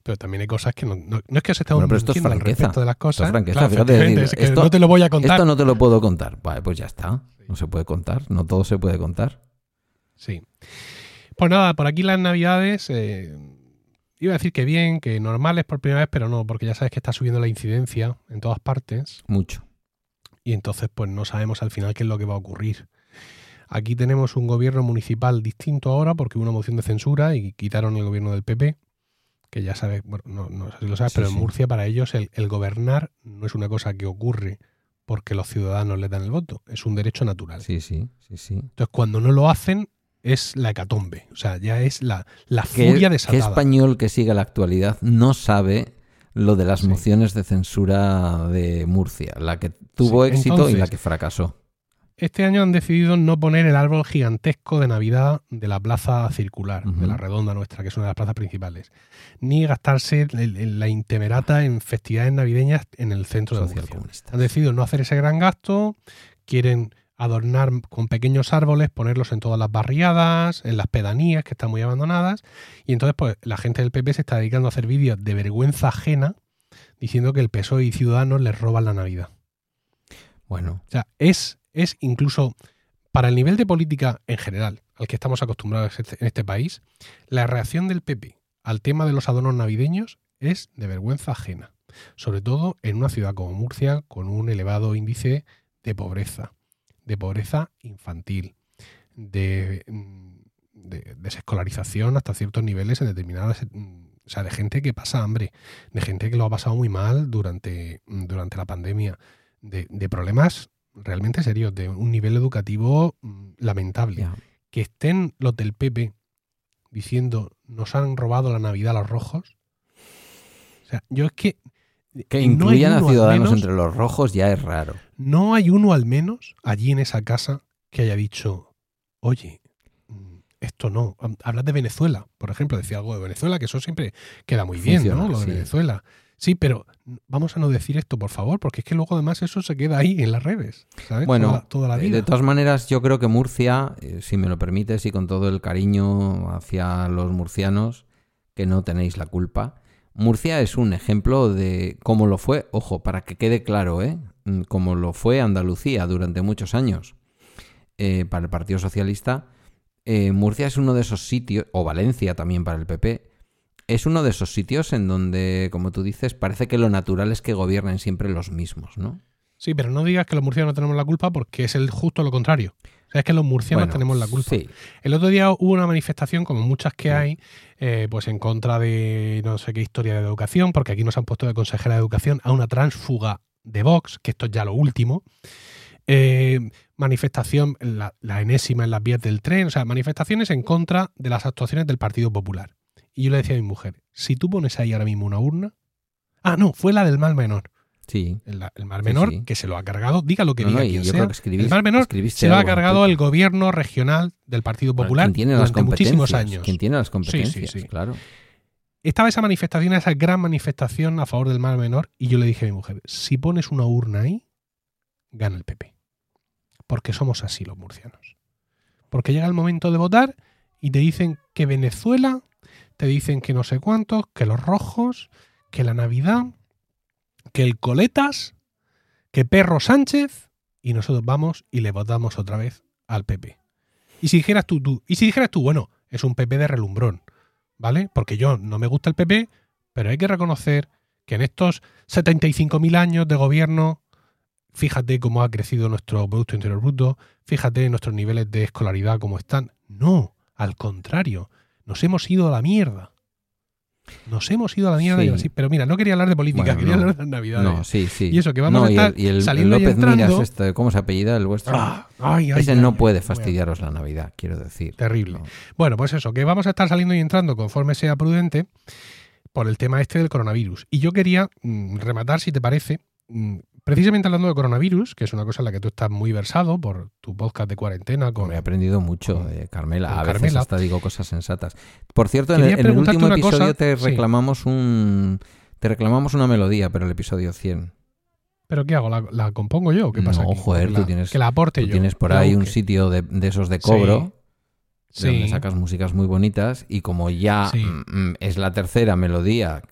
Speaker 2: pero también hay cosas que no, no, es que os estemos
Speaker 1: bueno, esto es
Speaker 2: al respecto de las cosas.
Speaker 1: Esto es franqueza,
Speaker 2: esto, no te lo voy a contar.
Speaker 1: Esto no te lo puedo contar. Vale, pues ya está. No se puede contar. No todo se puede contar.
Speaker 2: Sí. Pues nada, por aquí las navidades... Eh, iba a decir que bien, que normales por primera vez, pero no, porque ya sabes que está subiendo la incidencia en todas partes.
Speaker 1: Mucho.
Speaker 2: Y entonces, pues no sabemos al final qué es lo que va a ocurrir. Aquí tenemos un gobierno municipal distinto ahora porque hubo una moción de censura y quitaron el gobierno del PP que ya sabes, bueno, no, sé si lo sabes, pero en Murcia para ellos el, gobernar no es una cosa que ocurre porque los ciudadanos les dan el voto, es un derecho natural.
Speaker 1: Sí, sí, sí, sí.
Speaker 2: Entonces cuando no lo hacen es la hecatombe, o sea, ya es la, la furia desatada.
Speaker 1: ¿Qué español que siga la actualidad no sabe lo de las mociones de censura de Murcia, la que tuvo éxito y la que fracasó?
Speaker 2: Este año han decidido no poner el árbol gigantesco de Navidad de la plaza circular, de la redonda nuestra, que es una de las plazas principales, ni gastarse la intemerata en festividades navideñas en el centro de Murcia. Han decidido no hacer ese gran gasto, quieren adornar con pequeños árboles, ponerlos en todas las barriadas, en las pedanías que están muy abandonadas, y entonces pues la gente del PP se está dedicando a hacer vídeos de vergüenza ajena diciendo que el PSOE y Ciudadanos les roban la Navidad.
Speaker 1: Bueno.
Speaker 2: O sea, es es incluso para el nivel de política en general al que estamos acostumbrados este, en este país, la reacción del PP al tema de los adornos navideños es de vergüenza ajena, sobre todo en una ciudad como Murcia con un elevado índice de pobreza, de pobreza infantil, de, mm, desescolarización hasta ciertos niveles en determinadas mm, o sea, de gente que pasa hambre, de gente que lo ha pasado muy mal durante, mm, durante la pandemia, de, de problemas realmente serios, de un nivel educativo mm, lamentable. Que estén los del PP diciendo nos han robado la Navidad a los rojos. O sea, yo es que.
Speaker 1: Que incluyan a ciudadanos entre los rojos ya es raro.
Speaker 2: No hay uno al menos allí en esa casa que haya dicho, oye, mm, esto no. Hablas de Venezuela, por ejemplo, decía algo de Venezuela, que eso siempre queda muy bien, ¿no? Lo de Venezuela. Sí, pero vamos a no decir esto, por favor, porque es que luego además eso se queda ahí en las redes, ¿sabes?
Speaker 1: Bueno,
Speaker 2: toda, la vida.
Speaker 1: de todas maneras, yo creo que Murcia, eh, si me lo permites y con todo el cariño hacia los murcianos, que no tenéis la culpa, Murcia es un ejemplo de cómo lo fue, ojo, para que quede claro, ¿eh? Mm, como lo fue Andalucía durante muchos años eh, para el Partido Socialista. Eh, Murcia es uno de esos sitios, o Valencia también para el PP, es uno de esos sitios en donde, como tú dices, parece que lo natural es que gobiernen siempre los mismos, ¿no?
Speaker 2: Sí, pero no digas que los murcianos no tenemos la culpa porque es el justo lo contrario. O sea, es que los murcianos tenemos la culpa.
Speaker 1: Sí.
Speaker 2: El otro día hubo una manifestación, como muchas que hay, eh, pues en contra de no sé qué historia de educación, porque aquí nos han puesto de consejera de educación a una transfuga de Vox, que esto es ya lo último. Eh, manifestación, la, la, enésima en las vías del tren, o sea, manifestaciones en contra de las actuaciones del Partido Popular. Y yo le decía a mi mujer, si tú pones ahí ahora mismo una urna... Ah, no, fue la del mal menor.
Speaker 1: Sí.
Speaker 2: El, el mal menor,
Speaker 1: Sí, sí.
Speaker 2: que se lo ha cargado, diga lo que
Speaker 1: No,
Speaker 2: diga
Speaker 1: no,
Speaker 2: quien
Speaker 1: yo
Speaker 2: sea,
Speaker 1: creo que escribiste-
Speaker 2: el mal menor se lo ha cargado el gobierno regional del Partido
Speaker 1: Bueno,
Speaker 2: Popular
Speaker 1: ¿Quién tiene las
Speaker 2: durante muchísimos
Speaker 1: competencias?
Speaker 2: años.
Speaker 1: ¿Quién tiene las competencias?
Speaker 2: sí.
Speaker 1: Claro.
Speaker 2: Estaba esa manifestación, esa gran manifestación a favor del mal menor, y yo le dije a mi mujer, si pones una urna ahí, gana el PP. Porque somos así los murcianos. Porque llega el momento de votar y te dicen que Venezuela, te dicen que no sé cuántos, que los rojos, que la Navidad, que el Coletas, que Perro Sánchez, y nosotros vamos y le votamos otra vez al PP. Y si dijeras tú, y si dijeras tú, bueno, es un PP de relumbrón, ¿vale? Porque yo no me gusta el PP, pero hay que reconocer que en estos 75.000 años de gobierno, fíjate cómo ha crecido nuestro Producto Interior Bruto, fíjate nuestros niveles de escolaridad cómo están. No, al contrario, nos hemos ido a la mierda. Nos hemos ido a la mierda.
Speaker 1: Sí.
Speaker 2: y así. Pero mira, no quería hablar de política,
Speaker 1: Bueno,
Speaker 2: quería
Speaker 1: no.
Speaker 2: hablar de las navidades.
Speaker 1: No, sí, sí.
Speaker 2: Y eso, que vamos
Speaker 1: No,
Speaker 2: a
Speaker 1: y
Speaker 2: estar
Speaker 1: el, y el-
Speaker 2: saliendo y
Speaker 1: López
Speaker 2: entrando.
Speaker 1: Miras, este, ¿cómo se apellida el vuestro?
Speaker 2: Ah, ay, ay,
Speaker 1: Ese
Speaker 2: ay,
Speaker 1: no puede fastidiaros la Navidad, quiero decir.
Speaker 2: Terrible.
Speaker 1: No.
Speaker 2: Bueno, pues eso, que vamos a estar saliendo y entrando conforme sea prudente por el tema este del coronavirus. Y yo quería mm, rematar, si te parece, precisamente hablando de coronavirus, que es una cosa en la que tú estás muy versado por tu podcast de cuarentena con...
Speaker 1: Como he aprendido mucho
Speaker 2: con-
Speaker 1: de Carmela. A veces
Speaker 2: Carmela.
Speaker 1: hasta digo cosas sensatas. Por cierto, en el, en último episodio
Speaker 2: cosa,
Speaker 1: te
Speaker 2: sí.
Speaker 1: reclamamos un... Te reclamamos una melodía, pero el episodio 100.
Speaker 2: ¿Pero qué hago? ¿La, la compongo yo qué pasa
Speaker 1: No,
Speaker 2: aquí?
Speaker 1: joder, tú tienes-
Speaker 2: Que la aporte
Speaker 1: Tú
Speaker 2: yo.
Speaker 1: tienes por ahí un sitio de, de esos de cobro,
Speaker 2: Sí.
Speaker 1: de donde sacas músicas muy bonitas, y como ya mm, mm, es la tercera melodía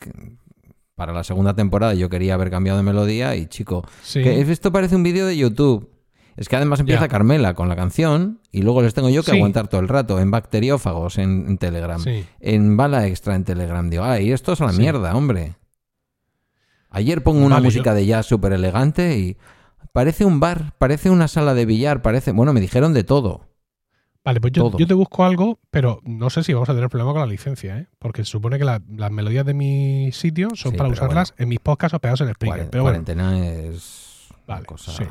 Speaker 1: para la segunda temporada, yo quería haber cambiado de melodía, y chico,
Speaker 2: Sí.
Speaker 1: que esto parece un vídeo de YouTube. Es que además empieza. Carmela con la canción y luego les tengo yo que
Speaker 2: Sí.
Speaker 1: aguantar todo el rato en bacteriófagos en, en Telegram,
Speaker 2: Sí.
Speaker 1: en bala extra en Telegram. Digo, ay, esto es a la
Speaker 2: Sí.
Speaker 1: mierda, hombre. Ayer pongo una
Speaker 2: Vale,
Speaker 1: música de jazz súper elegante y parece un bar, parece una sala de billar, parece... Bueno, me dijeron de todo.
Speaker 2: Vale, pues yo, yo te busco algo, pero no sé si vamos a tener problema con la licencia, ¿eh? Porque se supone que la- las melodías de mi sitio son
Speaker 1: Sí,
Speaker 2: para usarlas en mis podcasts o pegados en Spreaker.
Speaker 1: Cuaren-
Speaker 2: Pero bueno,
Speaker 1: Cuarentena es
Speaker 2: Vale,
Speaker 1: cosa...
Speaker 2: sí.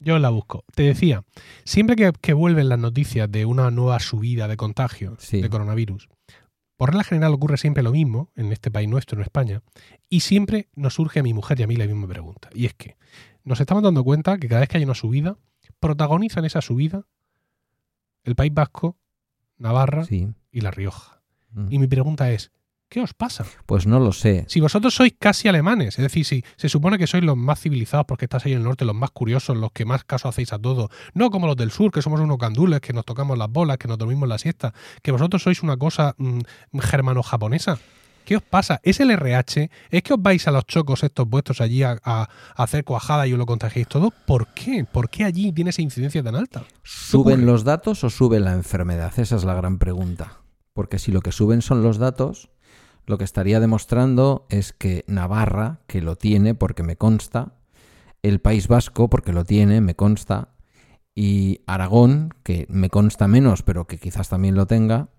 Speaker 2: yo la busco. Te decía, siempre que, que vuelven las noticias de una nueva subida de contagios
Speaker 1: Sí.
Speaker 2: de coronavirus, por regla general ocurre siempre lo mismo en este país nuestro, en España, y siempre nos surge a mi mujer y a mí la misma pregunta. Y es que nos estamos dando cuenta que cada vez que hay una subida, protagonizan esa subida el País Vasco, Navarra
Speaker 1: Sí.
Speaker 2: y La Rioja.
Speaker 1: Mm.
Speaker 2: Y mi pregunta es, ¿qué os pasa?
Speaker 1: Pues no lo sé.
Speaker 2: Si vosotros sois casi alemanes, es decir, si se supone que sois los más civilizados porque estáis ahí en el norte, los más curiosos, los que más caso hacéis a todo, no como los del sur, que somos unos candules, que nos tocamos las bolas, que nos dormimos la siesta, que vosotros sois una cosa mm, germano-japonesa. ¿Qué os pasa? ¿Es el RH? ¿Es que os vais a los chocos estos vuestros allí a, a- a hacer cuajada y os lo contagiáis todo? ¿Por qué? ¿Por qué allí tiene esa incidencia tan alta?
Speaker 1: ¿Suben
Speaker 2: ocurre?
Speaker 1: los datos o sube la enfermedad? Esa es la gran pregunta. Porque si lo que suben son los datos, lo que estaría demostrando es que Navarra, que lo tiene porque me consta, el País Vasco, porque lo tiene, me consta, y Aragón, que me consta menos, pero que quizás también lo tenga,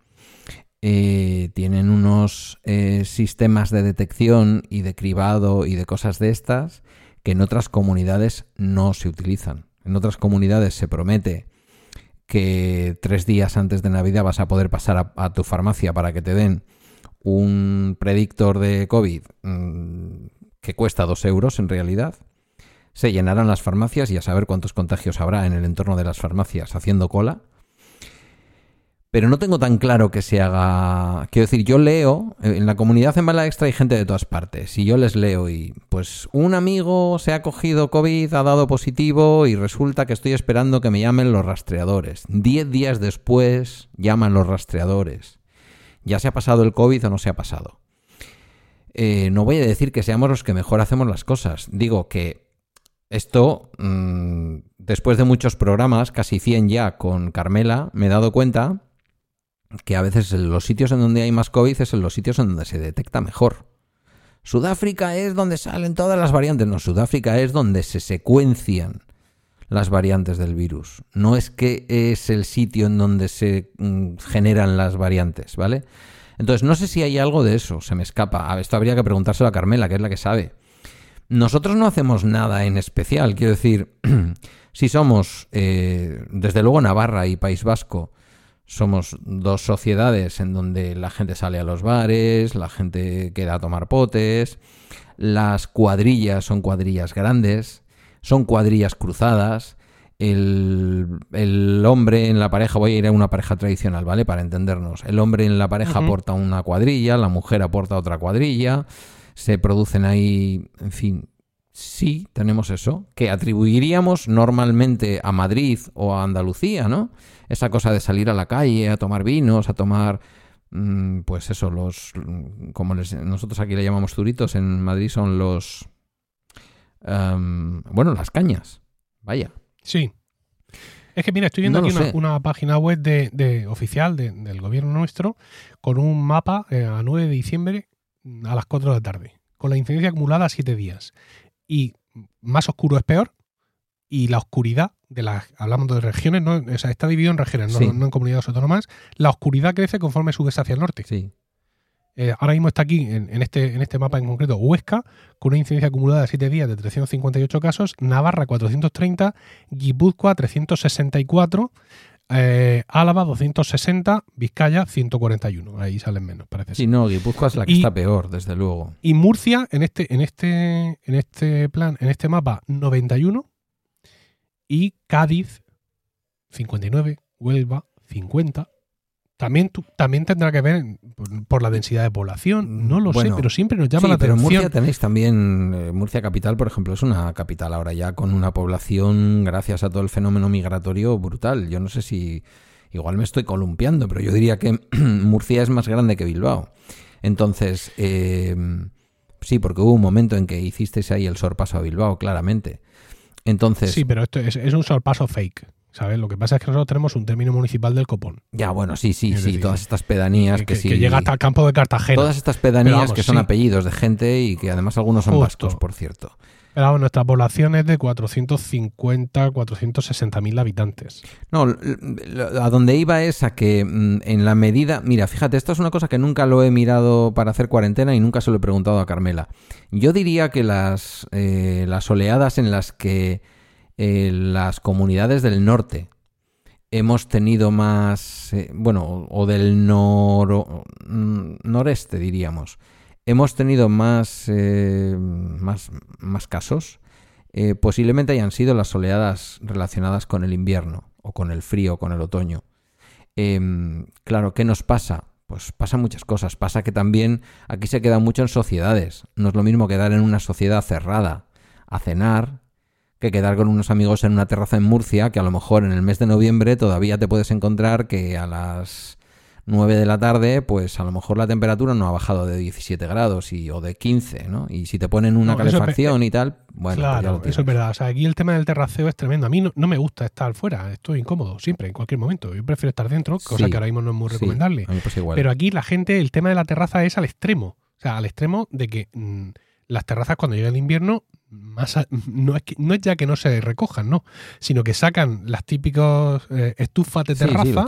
Speaker 1: eh, tienen unos eh, sistemas de detección y de cribado y de cosas de estas que en otras comunidades no se utilizan. En otras comunidades se promete que tres días antes de Navidad vas a poder pasar a, tu farmacia para que te den un predictor de COVID mm, que cuesta dos euros en realidad. Se llenarán las farmacias y a saber cuántos contagios habrá en el entorno de las farmacias haciendo cola. Pero no tengo tan claro que se haga. Quiero decir, yo leo. En la comunidad en Bala Extra hay gente de todas partes. Y yo les leo y. Pues un amigo se ha cogido COVID, ha dado positivo y resulta que estoy esperando que me llamen los rastreadores. Diez días después llaman los rastreadores. Ya se ha pasado el COVID o no se ha pasado. Eh, no voy a decir que seamos los que mejor hacemos las cosas. Digo que esto, mmm, después de muchos programas, casi 100 ya con Carmela, me he dado cuenta que a veces en los sitios en donde hay más COVID es en los sitios en donde se detecta mejor. Sudáfrica es donde salen todas las variantes. No, Sudáfrica es donde se secuencian las variantes del virus. No es que es el sitio en donde se mm, generan las variantes, ¿vale? Entonces, no sé si hay algo de eso, se me escapa. Esto habría que preguntárselo a Carmela, que es la que sabe. Nosotros no hacemos nada en especial, quiero decir, <clears throat> si somos, eh, desde luego, Navarra y País Vasco, somos dos sociedades en donde la gente sale a los bares, la gente queda a tomar potes, las cuadrillas son cuadrillas grandes, son cuadrillas cruzadas, el, hombre en la pareja, voy a ir a una pareja tradicional, ¿vale? Para entendernos. El hombre en la pareja aporta una cuadrilla, la mujer aporta otra cuadrilla, se producen ahí, en fin, sí, tenemos eso, que atribuiríamos normalmente a Madrid o a Andalucía, ¿no? esa cosa de salir a la calle, a tomar vinos, a tomar, mm, pues eso, los, como nosotros aquí le llamamos turitos, en Madrid son los, em, bueno, las cañas, vaya.
Speaker 2: Sí. Es que mira, estoy viendo aquí una, página web de, oficial del gobierno nuestro con un mapa eh, a 9 de diciembre a las 4 de la tarde, con la incidencia acumulada a 7 días. Y más oscuro es peor, y la oscuridad de las hablamos de regiones, ¿no? O sea, está dividido en regiones, no, en comunidades autónomas. La oscuridad crece conforme subes hacia el norte.
Speaker 1: Sí.
Speaker 2: Eh, ahora mismo está aquí, en, este, en este mapa en concreto, Huesca, con una incidencia acumulada de 7 días de 358 casos, Navarra 430, Guipúzcoa 364, eh, Álava 260, Vizcaya 141. Ahí salen menos, parece.
Speaker 1: Sí, no, Guipúzcoa es la que está peor, desde luego.
Speaker 2: Y Murcia, en este, en este, en este plan, en este mapa, 91, y Cádiz 59, Huelva 50. También, también tendrá que ver por, la densidad de población, no lo sé, pero siempre nos llama la atención.
Speaker 1: Pero Murcia tenéis también, eh, Murcia capital, por ejemplo, es una capital ahora ya con una población, gracias a todo el fenómeno migratorio, brutal. Yo no sé si, igual me estoy columpiando, pero yo diría que <clears throat> Murcia es más grande que Bilbao. Entonces, eh, sí, porque hubo un momento en que hicisteis ahí el sorpaso a Bilbao, claramente. Entonces.
Speaker 2: Sí, pero esto es, un sorpaso fake. ¿Sabes? Lo que pasa es que nosotros tenemos un término municipal del copón.
Speaker 1: Ya, bueno, sí, sí, sí, todas estas pedanías que, sí.
Speaker 2: Que llega hasta el campo de Cartagena.
Speaker 1: Todas estas pedanías que son apellidos de gente y que además algunos son vascos, por cierto.
Speaker 2: Pero vamos, nuestra población es de 450, 460 mil habitantes.
Speaker 1: No, a donde iba es a que mm, en la medida. Mira, fíjate, esto es una cosa que nunca lo he mirado para hacer cuarentena y nunca se lo he preguntado a Carmela. Yo diría que las, eh, las oleadas en las que eh, las comunidades del norte hemos tenido más. Eh, bueno, o del nor, mm, noreste, diríamos hemos tenido más, eh, más, más, casos, posiblemente hayan sido las oleadas relacionadas con el invierno o con el frío, con el otoño. Em, claro, ¿qué nos pasa? Pues pasa muchas cosas. Pasa que también aquí se queda mucho en sociedades. No es lo mismo quedar en una sociedad cerrada a cenar que quedar con unos amigos en una terraza en Murcia, que a lo mejor en el mes de noviembre todavía te puedes encontrar que a las 9 de la tarde, pues a lo mejor la temperatura no ha bajado de 17 grados y, o de 15, ¿no? Y si te ponen una calefacción y tal, bueno,
Speaker 2: pues claro, eso es verdad. O sea, aquí el tema del terraceo es tremendo. A mí no, me gusta estar fuera, estoy incómodo siempre, en cualquier momento. Yo prefiero estar dentro, cosa que ahora mismo no es muy recomendable. Pero aquí la gente, el tema de la terraza es al extremo. O sea, al extremo de que mm, las terrazas cuando llega el invierno más no, es no es ya que no se recojan, no, sino que sacan las típicas eh, estufas de terraza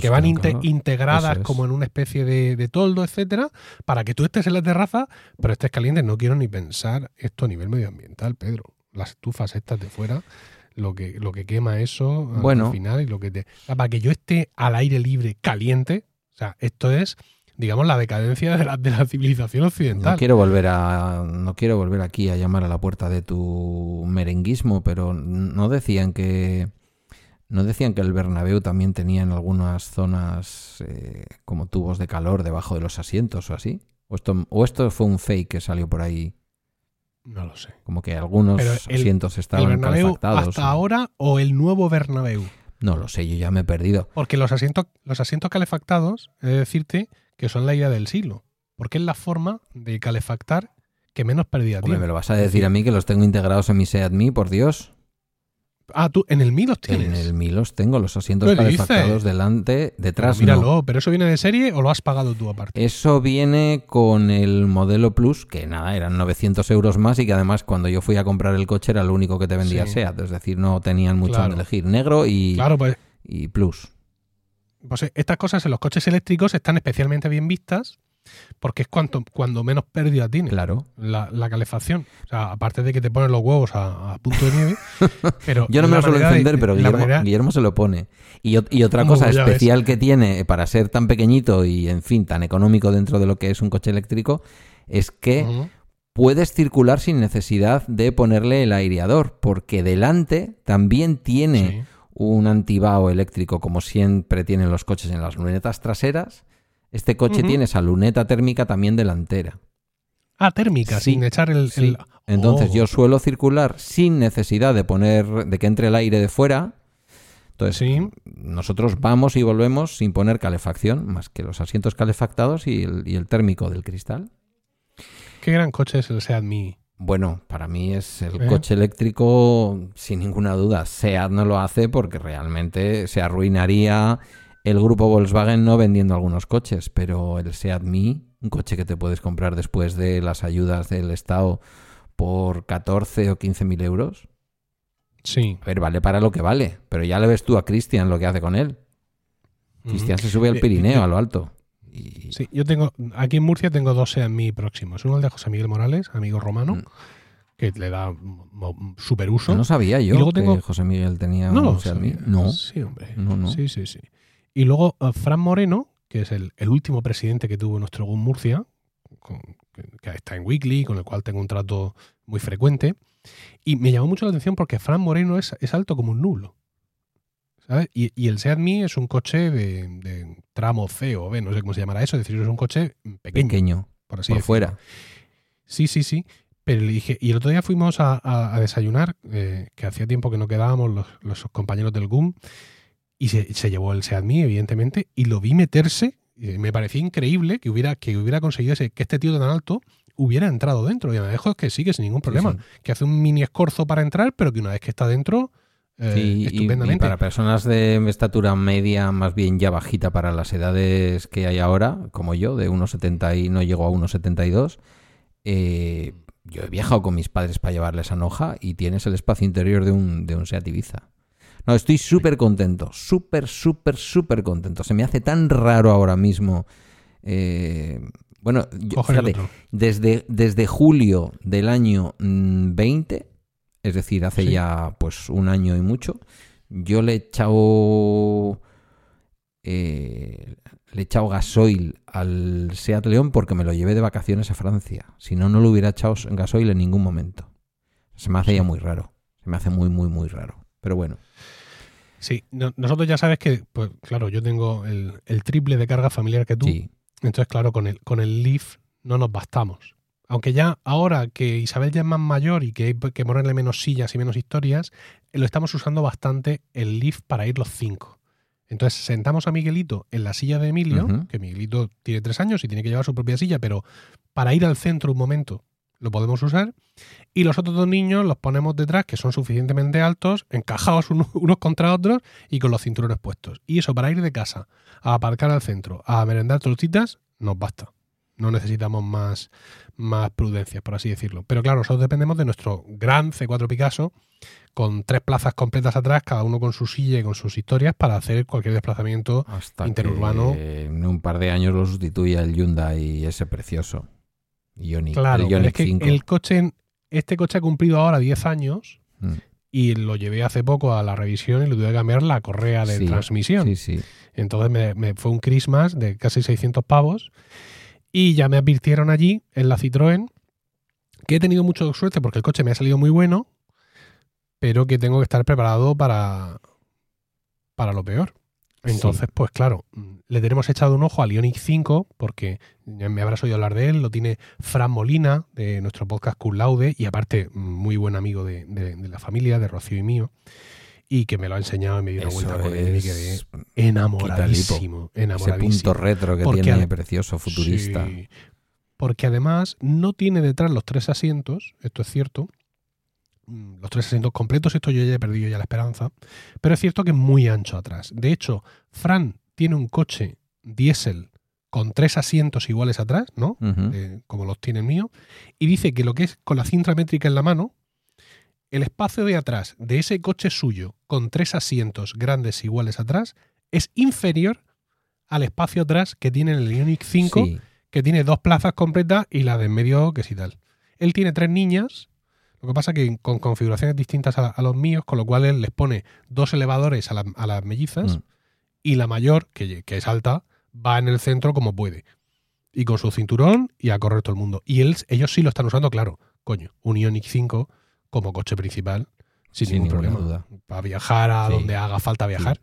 Speaker 2: que van integradas como en una especie de, toldo, etcétera, para que tú estés en la terraza, pero estés caliente. No quiero ni pensar esto a nivel medioambiental, Pedro. Las estufas estas de fuera lo que, lo que quema eso
Speaker 1: bueno.
Speaker 2: al final y lo que te. Para que yo esté al aire libre, caliente, o sea, esto es digamos, la decadencia de la, de la, civilización occidental.
Speaker 1: No quiero volver a, no quiero volver aquí a llamar a la puerta de tu merenguismo, pero no decían que no decían que el Bernabéu también tenía en algunas zonas eh, como tubos de calor debajo de los asientos o así. O esto, o esto fue un fake que salió por ahí.
Speaker 2: No lo sé.
Speaker 1: Como que algunos asientos estaban el calefactados.
Speaker 2: ¿Hasta ahora o el nuevo Bernabéu?
Speaker 1: No lo sé, yo ya me he perdido.
Speaker 2: Porque los asientos, los asientos calefactados, he de decirte que son la idea del siglo, porque es la forma de calefactar que menos pérdida tiene.
Speaker 1: ¿me lo vas a decir a mí que los tengo integrados en mi SeatMe, por Dios?
Speaker 2: Ah, tú en el Mi los tienes.
Speaker 1: En el Mi los tengo, los asientos calefactados delante, detrás
Speaker 2: pero míralo, ¿pero eso viene de serie o lo has pagado tú aparte?
Speaker 1: Eso viene con el modelo Plus, que nada, eran 900 euros más y que además cuando yo fui a comprar el coche era lo único que te vendía SEAT, es decir, no tenían mucho que elegir, negro y,
Speaker 2: claro, pues,
Speaker 1: y Plus.
Speaker 2: Pues estas cosas en los coches eléctricos están especialmente bien vistas porque es cuanto, cuando menos pérdida tiene
Speaker 1: claro.
Speaker 2: la, calefacción. O sea, aparte de que te ponen los huevos a, punto de nieve. <laughs> Pero
Speaker 1: Yo no me lo suelo encender, pero Guillermo, se lo pone. Y, otra cosa especial que tiene para ser tan pequeñito y, en fin, tan económico dentro de lo que es un coche eléctrico es que puedes circular sin necesidad de ponerle el aireador, porque delante también tiene un antibao eléctrico, como siempre tienen los coches en las lunetas traseras este coche tiene esa luneta térmica también delantera.
Speaker 2: Ah, térmica, sin echar el.
Speaker 1: Entonces
Speaker 2: oh.
Speaker 1: yo suelo circular sin necesidad de poner. de que entre el aire de fuera. Entonces, nosotros vamos y volvemos sin poner calefacción, más que los asientos calefactados y el, térmico del cristal.
Speaker 2: Qué gran coche es el Seat Mii.
Speaker 1: Bueno, para mí es el ¿Eh? coche eléctrico, sin ninguna duda. Seat no lo hace porque realmente se arruinaría el grupo Volkswagen no vendiendo algunos coches, pero el Seat Mii, un coche que te puedes comprar después de las ayudas del Estado por 14 o 15 mil euros.
Speaker 2: Sí.
Speaker 1: A ver, vale para lo que vale, pero ya le ves tú a Cristian lo que hace con él. Cristian se sube al Pirineo, a lo alto.
Speaker 2: Sí, yo tengo, aquí en Murcia tengo dos Seat Mii próximos. Uno el de José Miguel Morales, amigo romano, mm. que le da super uso.
Speaker 1: No sabía yo que José Miguel tenía
Speaker 2: no
Speaker 1: un Seat Mii. No.
Speaker 2: Sí, hombre. No, no. Sí, sí, sí. Y luego uh, Fran Moreno, que es el, último presidente que tuvo nuestro GUM Murcia, que, está en Weekly, con el cual tengo un trato muy frecuente. Y me llamó mucho la atención porque Fran Moreno es, alto como un nulo. ¿sabes? Y, el Seat Mii es un coche de, tramo C o B, no sé cómo se llamará eso, es decir, es un coche pequeño.
Speaker 1: por así por fuera.
Speaker 2: Sí, sí, sí. Pero le dije, y el otro día fuimos a, desayunar, eh, que hacía tiempo que no quedábamos los, los compañeros del GUM, y se, llevó el Seat Mii, evidentemente, y lo vi meterse. Y me parecía increíble que hubiera, que hubiera conseguido ese, que este tío tan alto hubiera entrado dentro. Y me dejo que sigue sin ningún problema. Que hace un mini escorzo para entrar, pero que una vez que está dentro, eh, estupendamente.
Speaker 1: Y, para personas de estatura media, más bien ya bajita para las edades que hay ahora, como yo, de 1,70 y no llego a 1,72, eh, yo he viajado con mis padres para llevarles a Noja y tienes el espacio interior de un, de un Seat Ibiza. No, estoy súper contento, súper, súper, súper contento. Se me hace tan raro ahora mismo. Eh, bueno, fíjate, desde, desde julio del año 20, mm, es decir, hace ya pues un año y mucho, yo le he echado eh, le he echado gasoil al Seat León porque me lo llevé de vacaciones a Francia. Si no, no lo hubiera echado gasoil en ningún momento. Se me hace ya muy raro. Se me hace muy, muy, muy raro. Pero bueno.
Speaker 2: Sí, nosotros ya sabes que, pues claro, yo tengo el, triple de carga familiar que tú. Entonces, claro, con el, con el Leaf no nos bastamos. Aunque ya ahora que Isabel ya es más mayor y que hay que ponerle menos sillas y menos historias, lo estamos usando bastante el Leaf para ir los cinco. Entonces sentamos a Miguelito en la silla de Emilio, que Miguelito tiene tres años y tiene que llevar su propia silla, pero para ir al centro un momento lo podemos usar. Y los otros dos niños los ponemos detrás, que son suficientemente altos, encajados <laughs> unos contra otros y con los cinturones puestos. Y eso para ir de casa a aparcar al centro, a merendar tortitas, nos basta. No necesitamos más, más prudencia, por así decirlo. Pero claro, nosotros dependemos de nuestro gran C4 Picasso, con tres plazas completas atrás, cada uno con su silla y con sus historias, para hacer cualquier desplazamiento interurbano.
Speaker 1: en un par de años lo sustituya el Hyundai ese precioso
Speaker 2: claro, es que el coche, este coche ha cumplido ahora 10 años mm. y lo llevé hace poco a la revisión y le tuve que cambiar la correa de transmisión. Entonces me, fue un Christmas de casi 600 pavos y ya me advirtieron allí en la Citroën que he tenido mucha suerte porque el coche me ha salido muy bueno, pero que tengo que estar preparado para, para lo peor. Entonces, pues claro, le tenemos echado un ojo al Ionic 5 porque me habrás oído hablar de él, lo tiene Fran Molina de nuestro podcast Cool Laude y aparte muy buen amigo de, la familia, de Rocío y mío y que me lo ha enseñado y me dio una vuelta con él y quedé enamoradísimo, enamoradísimo.
Speaker 1: Ese punto retro que tiene, precioso, futurista.
Speaker 2: porque además no tiene detrás los tres asientos, esto es cierto, los tres asientos completos, esto yo ya he perdido ya la esperanza, pero es cierto que es muy ancho atrás. De hecho, Fran tiene un coche diésel con tres asientos iguales atrás, ¿no? Eh, como los tiene el mío, y dice que lo que es con la cinta métrica en la mano, el espacio de atrás de ese coche suyo con tres asientos grandes iguales atrás es inferior al espacio atrás que tiene el Ioniq 5, que tiene dos plazas completas y la de en medio que sí tal. Él tiene tres niñas, lo que pasa que con configuraciones distintas a, los míos, con lo cual él les pone dos elevadores a, las mellizas mm. y la mayor, que, es alta, va en el centro como puede. Y con su cinturón y a correr todo el mundo. Y él, ellos sí lo están usando, claro. Coño, un Ioniq 5 como coche principal, sin, ningún problema. Duda. Para viajar a donde haga falta viajar.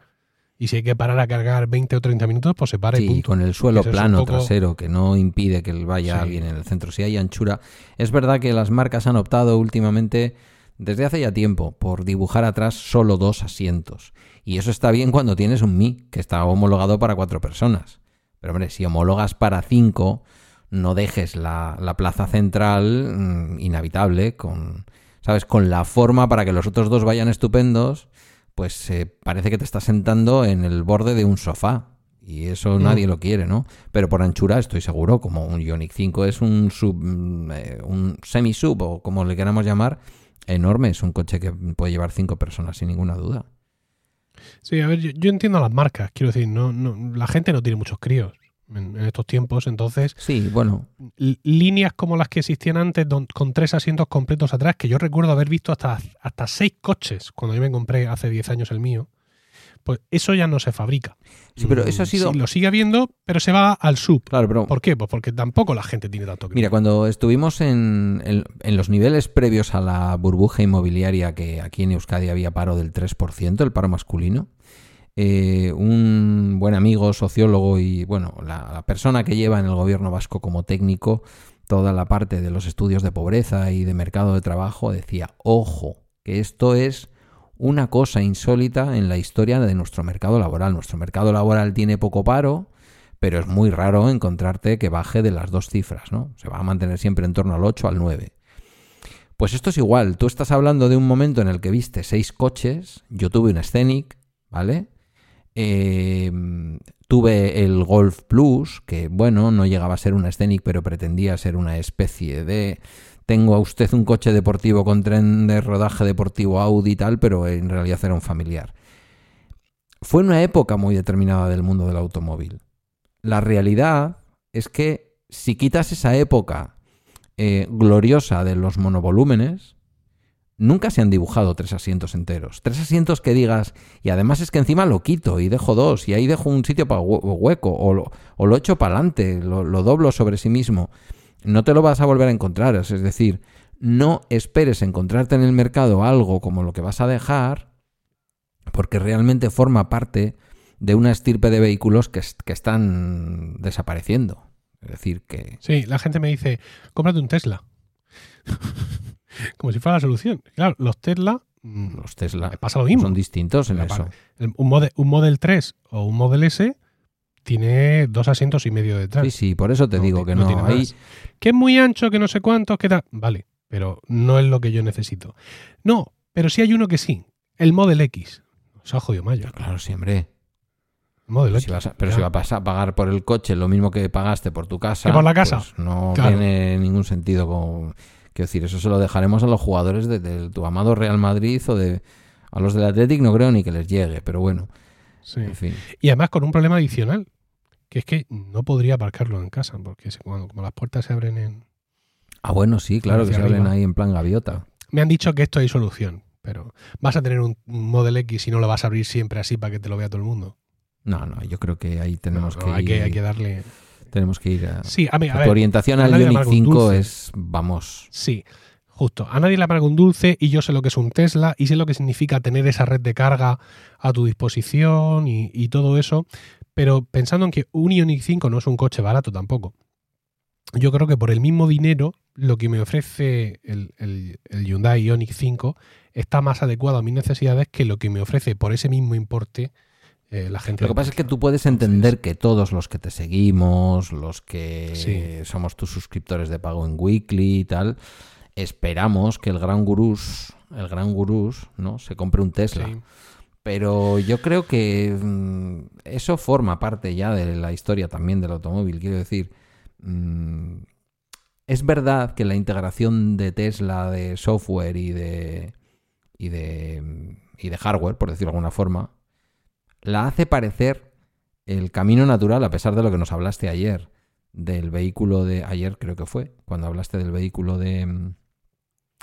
Speaker 2: Y si hay que parar a cargar 20 o 30 minutos, pues se para y
Speaker 1: con el suelo plano trasero, que no impide que vaya bien en el centro. Si hay anchura. Es verdad que las marcas han optado últimamente, desde hace ya tiempo, por dibujar atrás solo dos asientos. Y eso está bien cuando tienes un Mi, que está homologado para cuatro personas. Pero hombre, si homologas para cinco, no dejes la, la plaza central mm, inhabitable con, ¿sabes? Con la forma para que los otros dos vayan estupendos pues eh, parece que te estás sentando en el borde de un sofá. Y eso mm. nadie lo quiere, ¿no? Pero por anchura estoy seguro, como un Ioniq 5 es un sub, mm, eh, un semi-sub o como le queramos llamar, enorme. Es un coche que puede llevar cinco personas sin ninguna duda.
Speaker 2: Sí, a ver, yo, yo entiendo las marcas. Quiero decir, no, no, la gente no tiene muchos críos en, estos tiempos. Entonces,
Speaker 1: sí, bueno.
Speaker 2: Líneas como las que existían antes, con tres asientos completos atrás, que yo recuerdo haber visto hasta, hasta seis coches cuando yo me compré hace 10 años el mío. Pues eso ya no se fabrica.
Speaker 1: Sí, pero eso ha sido.
Speaker 2: lo sigue habiendo, pero se va al sub.
Speaker 1: Claro, pero.
Speaker 2: ¿Por qué? Pues porque tampoco la gente tiene tanto
Speaker 1: Mira, cuando estuvimos en, en, los niveles previos a la burbuja inmobiliaria, que aquí en Euskadi había paro del 3%, el paro masculino, eh, un buen amigo, sociólogo y, bueno, la, persona que lleva en el gobierno vasco como técnico toda la parte de los estudios de pobreza y de mercado de trabajo, decía, ojo, que esto es una cosa insólita en la historia de nuestro mercado laboral. Nuestro mercado laboral tiene poco paro, pero es muy raro encontrarte que baje de las dos cifras, ¿no? Se va a mantener siempre en torno al 8, al 9. Pues esto es igual, tú estás hablando de un momento en el que viste seis coches, yo tuve un Scenic, ¿vale? Em, tuve el Golf Plus, que bueno, no llegaba a ser una Scenic, pero pretendía ser una especie de... Tengo a usted un coche deportivo con tren de rodaje deportivo Audi y tal, pero en realidad era un familiar. Fue una época muy determinada del mundo del automóvil. La realidad es que si quitas esa época eh, gloriosa de los monovolúmenes, Nunca se han dibujado tres asientos enteros. Tres asientos que digas, y además es que encima lo quito y dejo dos, y ahí dejo un sitio para hueco, o lo, o lo echo para adelante, lo, doblo sobre sí mismo. No te lo vas a volver a encontrar. Es decir, no esperes encontrarte en el mercado algo como lo que vas a dejar, porque realmente forma parte de una estirpe de vehículos que, que están desapareciendo. Es decir, que.
Speaker 2: Sí, la gente me dice, cómprate un Tesla. <laughs> Como si fuera la solución. Claro, los Tesla.
Speaker 1: Mm, los Tesla.
Speaker 2: Pasa lo mismo.
Speaker 1: Son distintos en eso.
Speaker 2: Un model, un Model 3 o un Model S tiene dos asientos y medio detrás.
Speaker 1: Sí, sí, por eso te digo que no, tiene hay...
Speaker 2: Que es muy ancho, que no sé cuántos, que tal. Vale, pero no es lo que yo necesito. No, pero sí hay uno que sí. El Model X. Se ha jodido mayo.
Speaker 1: Claro, siempre.
Speaker 2: Model
Speaker 1: X. pero si vas a pagar por el coche lo mismo que pagaste por tu casa.
Speaker 2: ¿Que por la casa?
Speaker 1: Pues no tiene ningún sentido con Quiero decir, eso se lo dejaremos a los jugadores de, tu amado Real Madrid o de a los del Athletic no creo ni que les llegue, pero bueno.
Speaker 2: Sí. Y además con un problema adicional, que es que no podría aparcarlo en casa, porque cuando como las puertas se abren en...
Speaker 1: Ah, bueno, sí, claro, que se abren ahí en plan gaviota.
Speaker 2: Me han dicho que esto hay solución, pero vas a tener un, Model X y no lo vas a abrir siempre así para que te lo vea todo el mundo.
Speaker 1: No, no, yo creo que ahí tenemos que,
Speaker 2: hay que... Hay que darle...
Speaker 1: Tenemos que ir a.
Speaker 2: Sí, a, mí,
Speaker 1: tu orientación al Ioniq 5 es. Vamos.
Speaker 2: Sí, justo. A nadie le amarga un dulce y yo sé lo que es un Tesla y sé lo que significa tener esa red de carga a tu disposición y, todo eso. Pero pensando en que un Ioniq 5 no es un coche barato tampoco. Yo creo que por el mismo dinero, lo que me ofrece el, el, el Hyundai Ioniq 5 está más adecuado a mis necesidades que lo que me ofrece por ese mismo importe eh, la gente.
Speaker 1: Lo que pasa es que tú puedes entender que todos los que te seguimos, los que somos tus suscriptores de pago en Weekly y tal, esperamos que el gran gurús, el gran gurús, ¿no? Se compre un Tesla. Pero yo creo que mm, eso forma parte ya de la historia también del automóvil. Quiero decir, mm, es verdad que la integración de Tesla de software y de, y de, y de hardware, por decirlo de alguna forma, la hace parecer el camino natural, a pesar de lo que nos hablaste ayer del vehículo de ayer, creo que fue, cuando hablaste del vehículo de mm,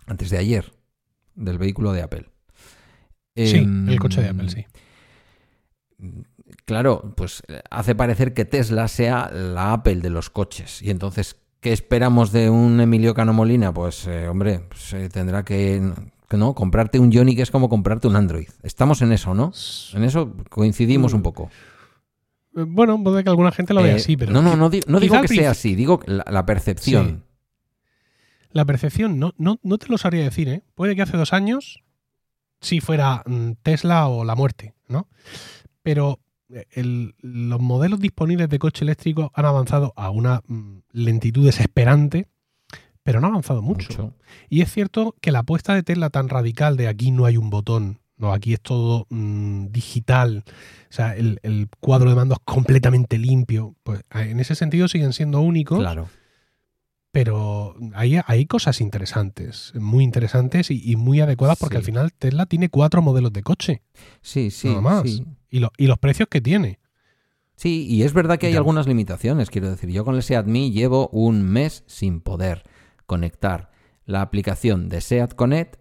Speaker 1: antes de ayer, del vehículo de Apple.
Speaker 2: Sí, el em, coche de Apple, sí.
Speaker 1: Claro, pues hace parecer que Tesla sea la Apple de los coches. Y entonces, ¿qué esperamos de un Emilio Cano Molina? Pues, eh, hombre, pues, eh, tendrá que, ¿no? comprarte un Johnny que es como comprarte un Android. Estamos en eso, ¿no? En eso coincidimos un poco.
Speaker 2: Eh, bueno, puede que alguna gente lo vea así, pero...
Speaker 1: No, no, no, digo que sea así, digo la, percepción.
Speaker 2: La percepción, no, no, no te lo sabría decir, ¿eh? Puede que hace dos años si fuera mm, Tesla o la muerte, ¿no? Pero eh, los modelos disponibles de coche eléctrico han avanzado a una mm, lentitud desesperante, pero no ha avanzado mucho. Y es cierto que la apuesta de Tesla tan radical de aquí no hay un botón, no, aquí es todo mm, digital, o sea, el, el, cuadro de mando es completamente limpio, pues en ese sentido siguen siendo únicos.
Speaker 1: Claro
Speaker 2: pero hay, hay cosas interesantes, muy interesantes y, muy adecuadas porque al final Tesla tiene cuatro modelos de coche.
Speaker 1: Sí, sí.
Speaker 2: Nada más. Y, y, los precios que tiene.
Speaker 1: Sí, y es verdad que hay algunas limitaciones. Quiero decir, yo con el SEAT Me llevo un mes sin poder conectar la aplicación de SEAT Connect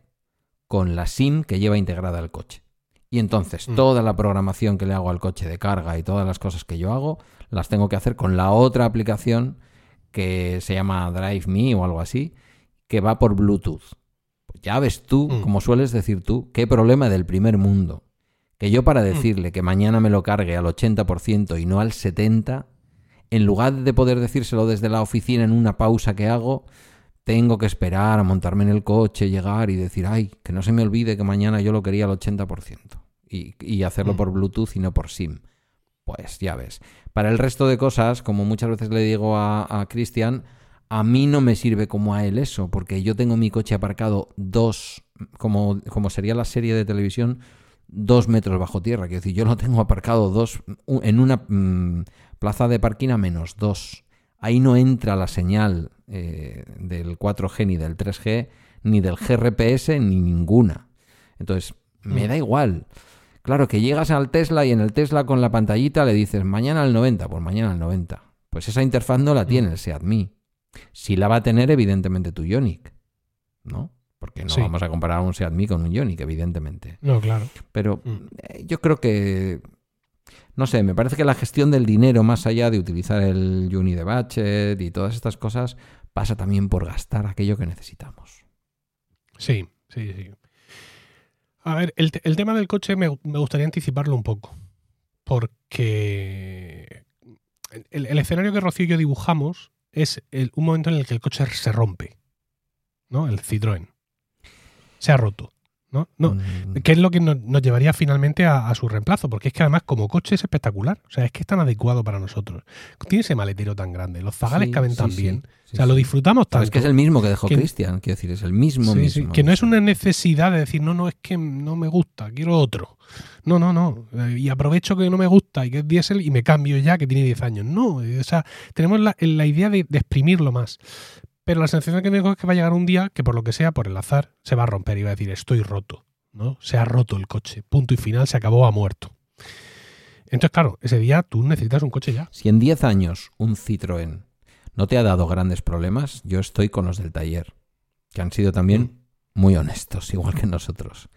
Speaker 1: con la SIM que lleva integrada el coche. Y entonces mm. toda la programación que le hago al coche de carga y todas las cosas que yo hago, las tengo que hacer con la otra aplicación que se llama Drive Me o algo así, que va por Bluetooth. Pues ya ves tú, mm. como sueles decir tú, qué problema del primer mundo. Que yo para mm. decirle que mañana me lo cargue al 80% y no al 70%, en lugar de poder decírselo desde la oficina en una pausa que hago, tengo que esperar a montarme en el coche, llegar y decir, ay, que no se me olvide que mañana yo lo quería al 80%. Y, y hacerlo por Bluetooth y no por SIM. Pues ya ves. Para el resto de cosas, como muchas veces le digo a, Cristian, a mí no me sirve como a él eso, porque yo tengo mi coche aparcado dos, como, como sería la serie de televisión, dos metros bajo tierra. Quiero decir, yo lo tengo aparcado dos en una mm, plaza de parking a menos dos. Ahí no entra la señal eh, del 4G ni del 3G, ni del GRPS, ni ninguna. Entonces, me mm. da igual. Claro, que llegas al Tesla y en el Tesla con la pantallita le dices mañana al 90, pues mañana al 90. Pues esa interfaz no la tiene el Seat Me. Sí la va a tener evidentemente tu Ionic, ¿no? Porque no vamos a comparar un Seat con un Ionic, evidentemente.
Speaker 2: No, claro.
Speaker 1: Pero mm. eh, yo creo que no sé, me parece que la gestión del dinero, más allá de utilizar el Uni de Budget y todas estas cosas, pasa también por gastar aquello que necesitamos.
Speaker 2: Sí, sí, sí. A ver, el, tema del coche me, gustaría anticiparlo un poco. Porque el, escenario que Rocío y yo dibujamos es un momento en el que el coche se rompe. ¿No? El Citroën. Se ha roto. ¿No? no mm. ¿Qué es lo que nos, llevaría finalmente a, su reemplazo? Porque es que además como coche es espectacular. O sea, es que es tan adecuado para nosotros. Tiene ese maletero tan grande, los zagales caben tan bien. o sea, lo disfrutamos tanto.
Speaker 1: es que es el mismo que dejó Cristian, quiero decir, es el mismo mismo.
Speaker 2: que no es una necesidad de decir, no, no, es que no me gusta, quiero otro. No, no, no. Y aprovecho que no me gusta y que es diésel y me cambio ya que tiene 10 años. No, o sea, tenemos la, la idea de, de exprimirlo más. Pero la sensación que tengo es que va a llegar un día que por lo que sea, por el azar, se va a romper y va a decir, estoy roto. ¿no? Se ha roto el coche. Punto y final, se acabó, ha muerto. Entonces, claro, ese día tú necesitas un coche ya.
Speaker 1: Si en 10 años un Citroën no te ha dado grandes problemas, yo estoy con los del taller, que han sido también muy honestos, <laughs> igual que nosotros.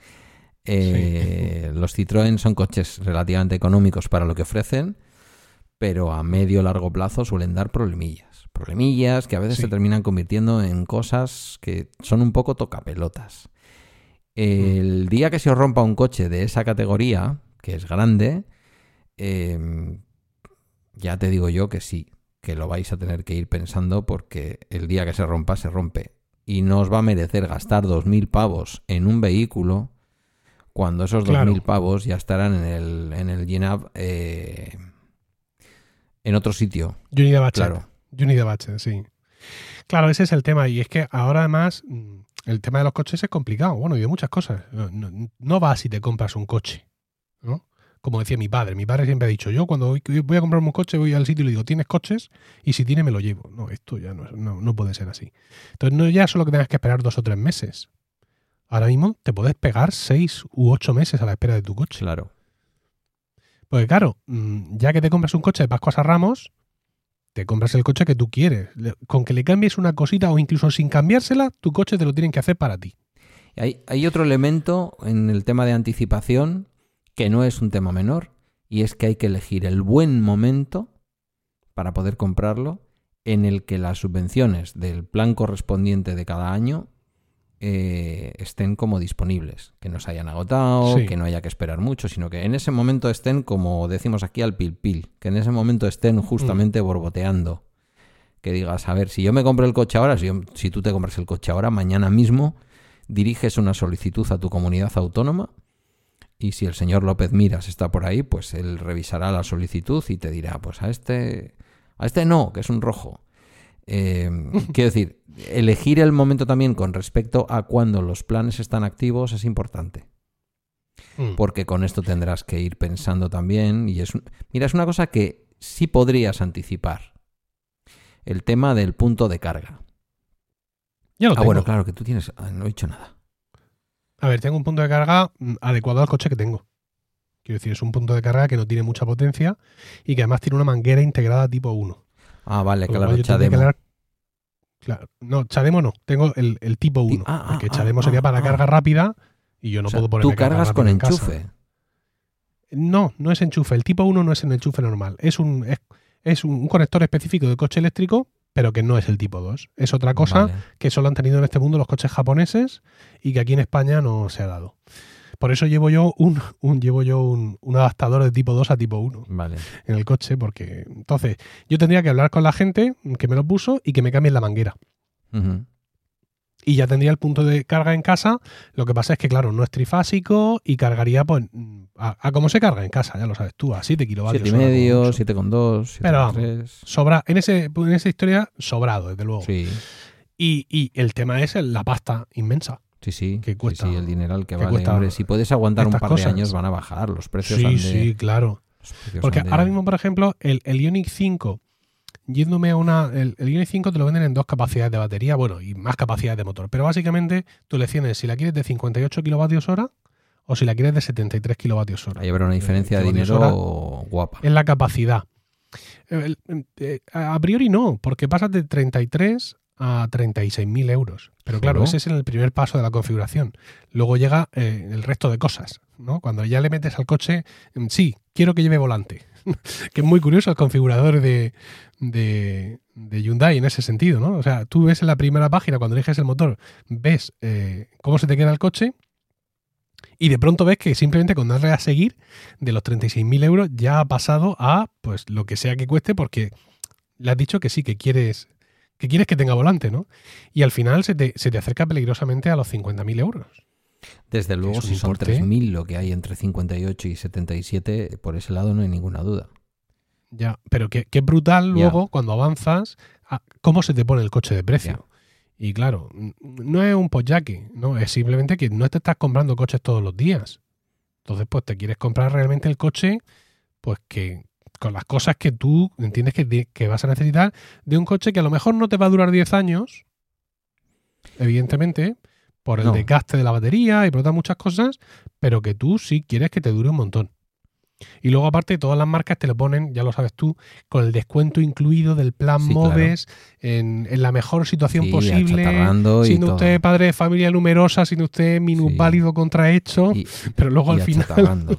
Speaker 1: Eh, los Citroën son coches relativamente económicos para lo que ofrecen, pero a medio largo plazo suelen dar problemillas problemillas que a veces se terminan convirtiendo en cosas que son un poco tocapelotas. El día que se os rompa un coche de esa categoría, que es grande, em, ya te digo yo que sí, que lo vais a tener que ir pensando porque el día que se rompa, se rompe. Y no os va a merecer gastar 2.000 pavos en un vehículo cuando esos 2.000 pavos ya estarán en el, en el eh, en otro sitio.
Speaker 2: Claro. Juni de Bache, sí. Claro, ese es el tema. Y es que ahora además mm, el tema de los coches es complicado. Bueno, y de muchas cosas. No, no, no vas si te compras un coche. ¿no? Como decía mi padre. Mi padre siempre ha dicho, yo cuando voy, a comprarme un coche voy al sitio y le digo, ¿tienes coches? Y si tiene me lo llevo. No, esto ya no, no, no puede ser así. Entonces no ya solo que tengas que esperar dos o tres meses. Ahora mismo te puedes pegar seis u ocho meses a la espera de tu coche.
Speaker 1: Claro.
Speaker 2: Porque claro, mm, ya que te compras un coche de Pascuas a Ramos, te compras el coche que tú quieres. Con que le cambies una cosita o incluso sin cambiársela, tu coche te lo tienen que hacer para ti.
Speaker 1: Hay, hay otro elemento en el tema de anticipación que no es un tema menor y es que hay que elegir el buen momento para poder comprarlo en el que las subvenciones del plan correspondiente de cada año eh, estén como disponibles, que no se hayan agotado,
Speaker 2: Sí.
Speaker 1: que no haya que esperar mucho, sino que en ese momento estén, como decimos aquí, al pil pil, que en ese momento estén justamente borboteando. Que digas, a ver, si yo me compro el coche ahora, si, yo- si tú te compras el coche ahora, mañana mismo diriges una solicitud a tu comunidad autónoma y si el señor López Miras está por ahí, pues él revisará la solicitud y te dirá, pues a este, a este no, que es un rojo. Eh, <laughs> quiero decir, elegir el momento también con respecto a cuando los planes están activos es importante,
Speaker 2: Mm.
Speaker 1: porque con esto tendrás que ir pensando también y es un- mira, es una cosa que sí podrías anticipar. El tema del punto de carga. Ah,
Speaker 2: tengo.
Speaker 1: bueno, claro que tú tienes, ah, no he dicho nada.
Speaker 2: A ver, tengo un punto de carga mm, adecuado al coche que tengo. Quiero decir, es un punto de carga que no tiene mucha potencia y que además tiene una manguera integrada tipo 1.
Speaker 1: Ah, vale,
Speaker 2: Con
Speaker 1: claro, Chademo.
Speaker 2: Claro, no, Chademo no, tengo el, el tipo 1.
Speaker 1: ah, ah,
Speaker 2: porque
Speaker 1: ah,
Speaker 2: Chademo
Speaker 1: ah,
Speaker 2: sería para carga rápida y yo no
Speaker 1: O sea,
Speaker 2: puedo poner
Speaker 1: tú cargas con enchufe.
Speaker 2: No, no es enchufe. El tipo 1 no es en enchufe normal. Es un, es, es un, un conector específico de coche eléctrico, pero que no es el tipo 2. Es otra cosa
Speaker 1: Vale.
Speaker 2: que solo han tenido en este mundo los coches japoneses y que aquí en España no se ha dado. Por eso llevo yo un, un llevo yo un, un adaptador de tipo 2 a tipo 1
Speaker 1: Vale.
Speaker 2: en el coche, porque entonces yo tendría que hablar con la gente que me lo puso y que me cambien la manguera. Y ya tendría el punto de carga en casa. Lo que pasa es que, claro, no es trifásico y cargaría pues a, a como se carga en casa, ya lo sabes tú, a 7 kilovatios.
Speaker 1: Siete y
Speaker 2: hora como
Speaker 1: medio,
Speaker 2: mucho.
Speaker 1: siete con dos, siete
Speaker 2: Pero
Speaker 1: con
Speaker 2: vamos. Sobra, en, ese, en esa historia, sobrado, desde luego.
Speaker 1: Sí,
Speaker 2: Y, y el tema es la pasta inmensa.
Speaker 1: Sí, sí.
Speaker 2: Que
Speaker 1: Sí,
Speaker 2: cuesta-
Speaker 1: sí, el dineral que,
Speaker 2: que
Speaker 1: vale.
Speaker 2: cuesta
Speaker 1: Hombre, si puedes aguantar un par
Speaker 2: cosas.
Speaker 1: de años, van a bajar. Los precios
Speaker 2: Sí,
Speaker 1: han de-
Speaker 2: sí, claro. Porque
Speaker 1: han de-
Speaker 2: ahora mismo, por ejemplo, el, el Ioniq 5, yéndome a una. El, el Ioniq 5 te lo venden en dos capacidades de batería, bueno, y más capacidades de motor. Pero básicamente tú le tienes si la quieres de 58 kilovatios hora o si la quieres de 73 kilovatios hora.
Speaker 1: Ahí habrá una diferencia de dinero
Speaker 2: hora
Speaker 1: guapa.
Speaker 2: En la capacidad. Eh, a priori no, porque pasas de 33 a 36.000 euros. Pero claro,
Speaker 1: Solo.
Speaker 2: ese es el primer paso de la configuración. Luego llega eh, el resto de cosas. ¿no? Cuando ya le metes al coche, mm, sí, quiero que lleve volante. <laughs> que es muy curioso el configurador de, de, de Hyundai en ese sentido. ¿no? O sea, tú ves en la primera página, cuando eliges el motor, ves eh, cómo se te queda el coche. Y de pronto ves que simplemente con darle a seguir, de los 36.000 euros ya ha pasado a pues lo que sea que cueste, porque le has dicho que sí, que quieres que quieres que tenga volante, ¿no? Y al final se te, se te acerca peligrosamente a los 50.000 euros.
Speaker 1: Desde luego, si son
Speaker 2: importe.
Speaker 1: 3.000 lo que hay entre 58 y 77, por ese lado no hay ninguna duda.
Speaker 2: Ya, pero qué, qué brutal
Speaker 1: Ya.
Speaker 2: luego cuando avanzas, a cómo se te pone el coche de precio. Y claro, no es un pollaque, ¿no? Es simplemente que no te estás comprando coches todos los días. Entonces, pues te quieres comprar realmente el coche, pues que con las cosas que tú entiendes que, vas a necesitar de un coche que a lo mejor no te va a durar 10 años, evidentemente, por el
Speaker 1: No.
Speaker 2: desgaste de la batería y por otras muchas cosas, pero que tú sí quieres que te dure un montón. Y luego, aparte, todas las marcas te lo ponen, ya lo sabes tú, con el descuento incluido del plan
Speaker 1: Sí, claro.
Speaker 2: MOVES en, en la mejor situación
Speaker 1: Sí,
Speaker 2: posible. Siendo
Speaker 1: todo.
Speaker 2: usted padre de familia numerosa, siendo usted minusválido contrahecho,
Speaker 1: Y,
Speaker 2: pero luego
Speaker 1: y
Speaker 2: al final,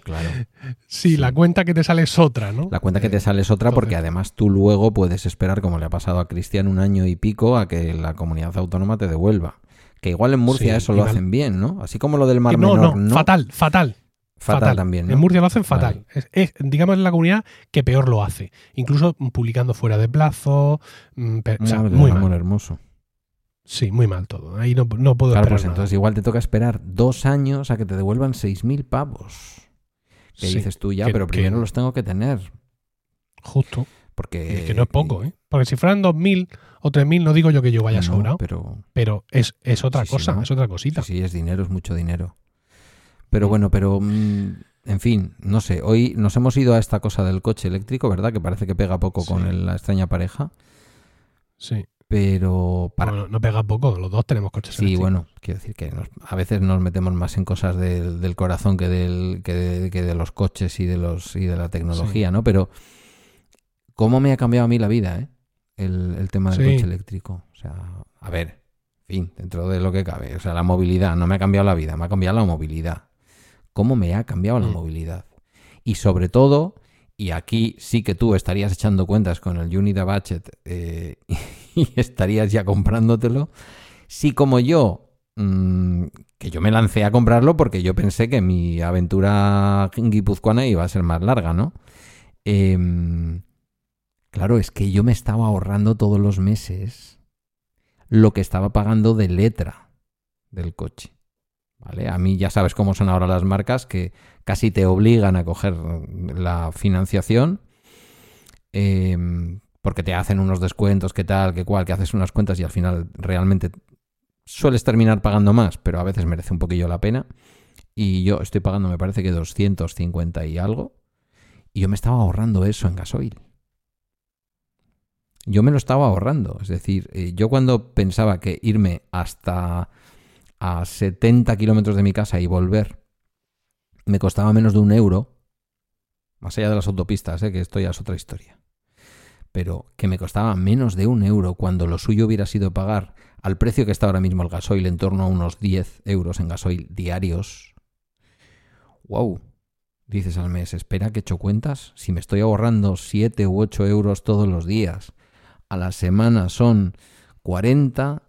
Speaker 1: claro. <laughs>
Speaker 2: sí, la cuenta que te sale es otra, ¿no?
Speaker 1: La cuenta que te sale es otra porque además tú luego puedes esperar, como le ha pasado a Cristian, un año y pico a que la comunidad autónoma te devuelva. Que igual en Murcia eso lo hacen bien, ¿no? Así como lo del Mar
Speaker 2: no,
Speaker 1: Menor,
Speaker 2: no,
Speaker 1: ¿no?
Speaker 2: fatal, fatal.
Speaker 1: Fatal
Speaker 2: fatal.
Speaker 1: también, ¿no?
Speaker 2: En Murcia lo hacen fatal.
Speaker 1: Vale.
Speaker 2: Es, es, digamos, la comunidad que peor lo hace. Incluso publicando fuera de plazo. mm, o sea, muy mal.
Speaker 1: hermoso.
Speaker 2: Sí, muy mal todo. Ahí no, no puedo
Speaker 1: Claro,
Speaker 2: esperar
Speaker 1: pues
Speaker 2: nada.
Speaker 1: entonces igual te toca esperar dos años a que te devuelvan 6.000 pavos. Que
Speaker 2: Sí,
Speaker 1: dices tú ya,
Speaker 2: que-
Speaker 1: pero
Speaker 2: que-
Speaker 1: primero los tengo que tener.
Speaker 2: Justo.
Speaker 1: Porque,
Speaker 2: que no es poco, ¿eh? Porque si fueran 2.000 o 3.000, no digo yo que yo vaya
Speaker 1: no,
Speaker 2: sobrado,
Speaker 1: Pero,
Speaker 2: pero es, es otra
Speaker 1: Sí, sí,
Speaker 2: cosa,
Speaker 1: ¿no?
Speaker 2: es otra cosita.
Speaker 1: sí, es dinero, es mucho dinero. Pero bueno, pero mm, en fin, no sé. Hoy nos hemos ido a esta cosa del coche eléctrico, ¿verdad? Que parece que pega poco con
Speaker 2: Sí.
Speaker 1: el- la extraña pareja.
Speaker 2: Sí.
Speaker 1: Pero para,
Speaker 2: No, no pega poco, los dos tenemos coches
Speaker 1: Sí,
Speaker 2: eléctricos.
Speaker 1: bueno, quiero decir que nos- a veces nos metemos más en cosas del, del corazón que, del, que, de, que de los coches y de los y de la tecnología, ¿no? Pero cómo me ha cambiado a mí la vida, ¿eh? El, el tema del
Speaker 2: Sí.
Speaker 1: coche eléctrico. O sea, a ver, en fin, dentro de lo que cabe. O sea, la movilidad no me ha cambiado la vida, me ha cambiado la movilidad. ¿Cómo me ha cambiado la
Speaker 2: Mm.
Speaker 1: movilidad? Y sobre todo, y aquí sí que tú estarías echando cuentas con el Unida Budget eh, <laughs> y estarías ya comprándotelo, si como yo, mm, que yo me lancé a comprarlo porque yo pensé que mi aventura guipuzcoana iba a ser más larga, ¿no? Em, claro, es que yo me estaba ahorrando todos los meses lo que estaba pagando de letra del coche. A mí ya sabes cómo son ahora las marcas que casi te obligan a coger la financiación em, porque te hacen unos descuentos, que tal, que cual, que haces unas cuentas y al final realmente sueles terminar pagando más, pero a veces merece un poquillo la pena. Y yo estoy pagando, me parece que 250 y algo. Y yo me estaba ahorrando eso en gasoil. Yo me lo estaba ahorrando. Es decir, eh, yo cuando pensaba que irme hasta a 70 kilómetros de mi casa y volver me costaba menos de un euro, más allá de las autopistas, eh, que esto ya es otra historia, pero que me costaba menos de un euro cuando lo suyo hubiera sido pagar al precio que está ahora mismo el gasoil, en torno a unos 10 euros en gasoil diarios. ¡Wow! Dices al mes, espera que he hecho cuentas. Si me estoy ahorrando 7 u 8 euros todos los días, a la semana son 40,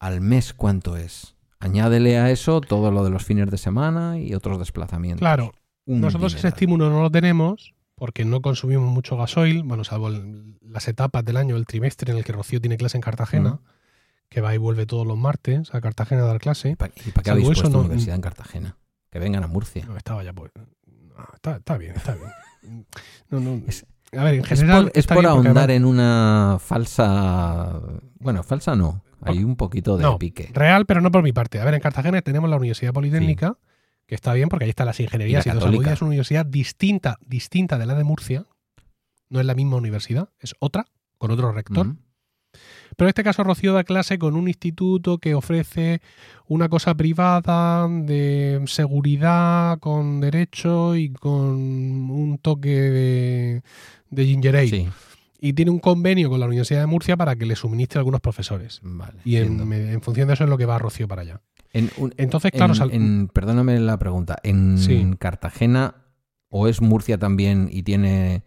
Speaker 1: al mes ¿cuánto es? Añádele a eso todo lo de los fines de semana y otros desplazamientos.
Speaker 2: Claro,
Speaker 1: Un
Speaker 2: nosotros ese estímulo no lo tenemos porque no consumimos mucho gasoil, bueno, salvo el- las etapas del año, el trimestre en el que Rocío tiene clase en Cartagena, que va y vuelve todos los martes a Cartagena a dar clase.
Speaker 1: ¿Y para qué habéis
Speaker 2: Salvo eso,
Speaker 1: puesto
Speaker 2: no-
Speaker 1: universidad en Cartagena? Que vengan a Murcia.
Speaker 2: No, estaba ya pues. no, está, está bien, está bien. <laughs> No, no.
Speaker 1: Es-
Speaker 2: a ver, en
Speaker 1: Es
Speaker 2: general.
Speaker 1: por, es por
Speaker 2: bien porque
Speaker 1: ahondar en una falsa... Bueno, falsa no. Hay un poquito de
Speaker 2: No,
Speaker 1: pique.
Speaker 2: Real, pero no por mi parte. A ver, en Cartagena tenemos la Universidad Politécnica, que está bien porque ahí están las ingenierías
Speaker 1: Y
Speaker 2: y,
Speaker 1: la católica.
Speaker 2: Es una universidad distinta, distinta de la de Murcia. No es la misma universidad, es otra, con otro rector. Pero en este caso Rocío da clase con un instituto que ofrece una cosa privada de seguridad, con derecho y con un toque de, de ginger ale.
Speaker 1: Sí,
Speaker 2: Y tiene un convenio con la Universidad de Murcia para que le suministre a algunos profesores.
Speaker 1: vale.
Speaker 2: Y en, función de eso es lo que va Rocío para allá.
Speaker 1: En un-
Speaker 2: Entonces, claro,
Speaker 1: en-
Speaker 2: sal-
Speaker 1: en- perdóname la pregunta. ¿En
Speaker 2: Sí.
Speaker 1: Cartagena o es Murcia también y tiene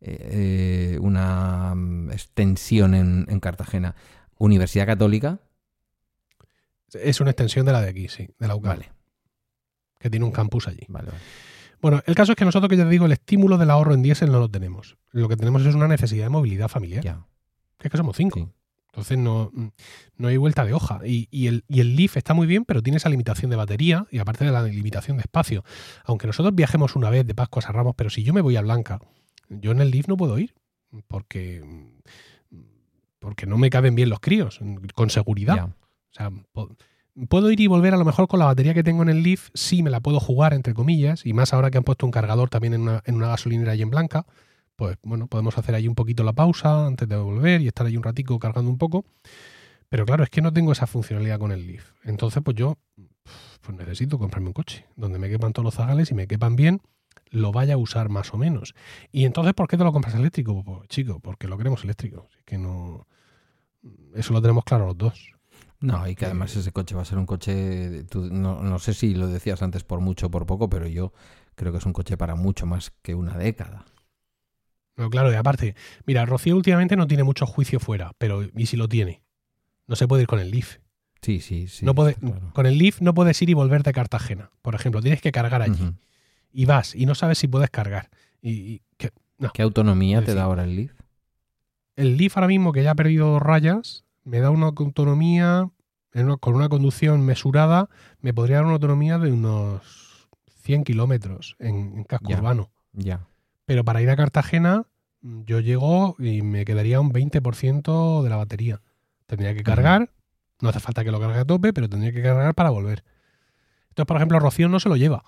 Speaker 1: eh, eh, una mm, extensión en, en Cartagena? ¿Universidad Católica?
Speaker 2: es una extensión de la de aquí, sí, de la UCAL,
Speaker 1: Vale,
Speaker 2: que tiene un campus allí.
Speaker 1: vale, vale.
Speaker 2: Bueno, el caso es que nosotros, que ya te digo, el estímulo del ahorro en diésel no lo tenemos. Lo que tenemos es una necesidad de movilidad familiar.
Speaker 1: Ya,
Speaker 2: Que es que somos cinco.
Speaker 1: sí.
Speaker 2: Entonces no, no hay vuelta de hoja. Y, y el, y el Leaf está muy bien, pero tiene esa limitación de batería y aparte de la limitación de espacio. Aunque nosotros viajemos una vez de Pascuas a Ramos, pero si yo me voy a Blanca, yo en el Leaf no puedo ir porque, porque no me caben bien los críos, con seguridad.
Speaker 1: Ya.
Speaker 2: O sea, puedo ir y volver a lo mejor con la batería que tengo en el Leaf, sí me la puedo jugar, entre comillas, y más ahora que han puesto un cargador también en una, en una gasolinera ahí en Blanca, pues bueno, podemos hacer ahí un poquito la pausa antes de volver y estar ahí un ratico cargando un poco. Pero claro, es que no tengo esa funcionalidad con el Leaf. Entonces, pues yo pues necesito comprarme un coche donde me quepan todos los zagales y me quepan bien, lo vaya a usar más o menos. Y entonces, ¿por qué te lo compras eléctrico? Pues chico, porque lo queremos eléctrico. Es que no... Eso lo tenemos claro los dos.
Speaker 1: No, y que además ese coche va a ser un coche, tú- no, no sé si lo decías antes por mucho o por poco, pero yo creo que es un coche para mucho más que una década.
Speaker 2: No, claro, y aparte, mira, Rocío últimamente no tiene mucho juicio fuera, pero ¿y si lo tiene? No se puede ir con el Leaf.
Speaker 1: Sí, sí, sí.
Speaker 2: no puede,
Speaker 1: claro.
Speaker 2: Con el Leaf no puedes ir y volver de Cartagena, por ejemplo. Tienes que cargar allí. Y vas y no sabes si puedes cargar. Y, y que- no.
Speaker 1: ¿Qué autonomía te da ahora el Leaf?
Speaker 2: El Leaf ahora mismo, que ya ha perdido dos rayas, me da una autonomía, con una conducción mesurada, me podría dar una autonomía de unos 100 kilómetros en, en casco
Speaker 1: Ya.
Speaker 2: urbano.
Speaker 1: Ya.
Speaker 2: Pero para ir a Cartagena yo llego y me quedaría un 20% de la batería. Tendría que cargar, no hace falta que lo cargue a tope, pero tendría que cargar para volver. Entonces, por ejemplo, Rocío no se lo lleva.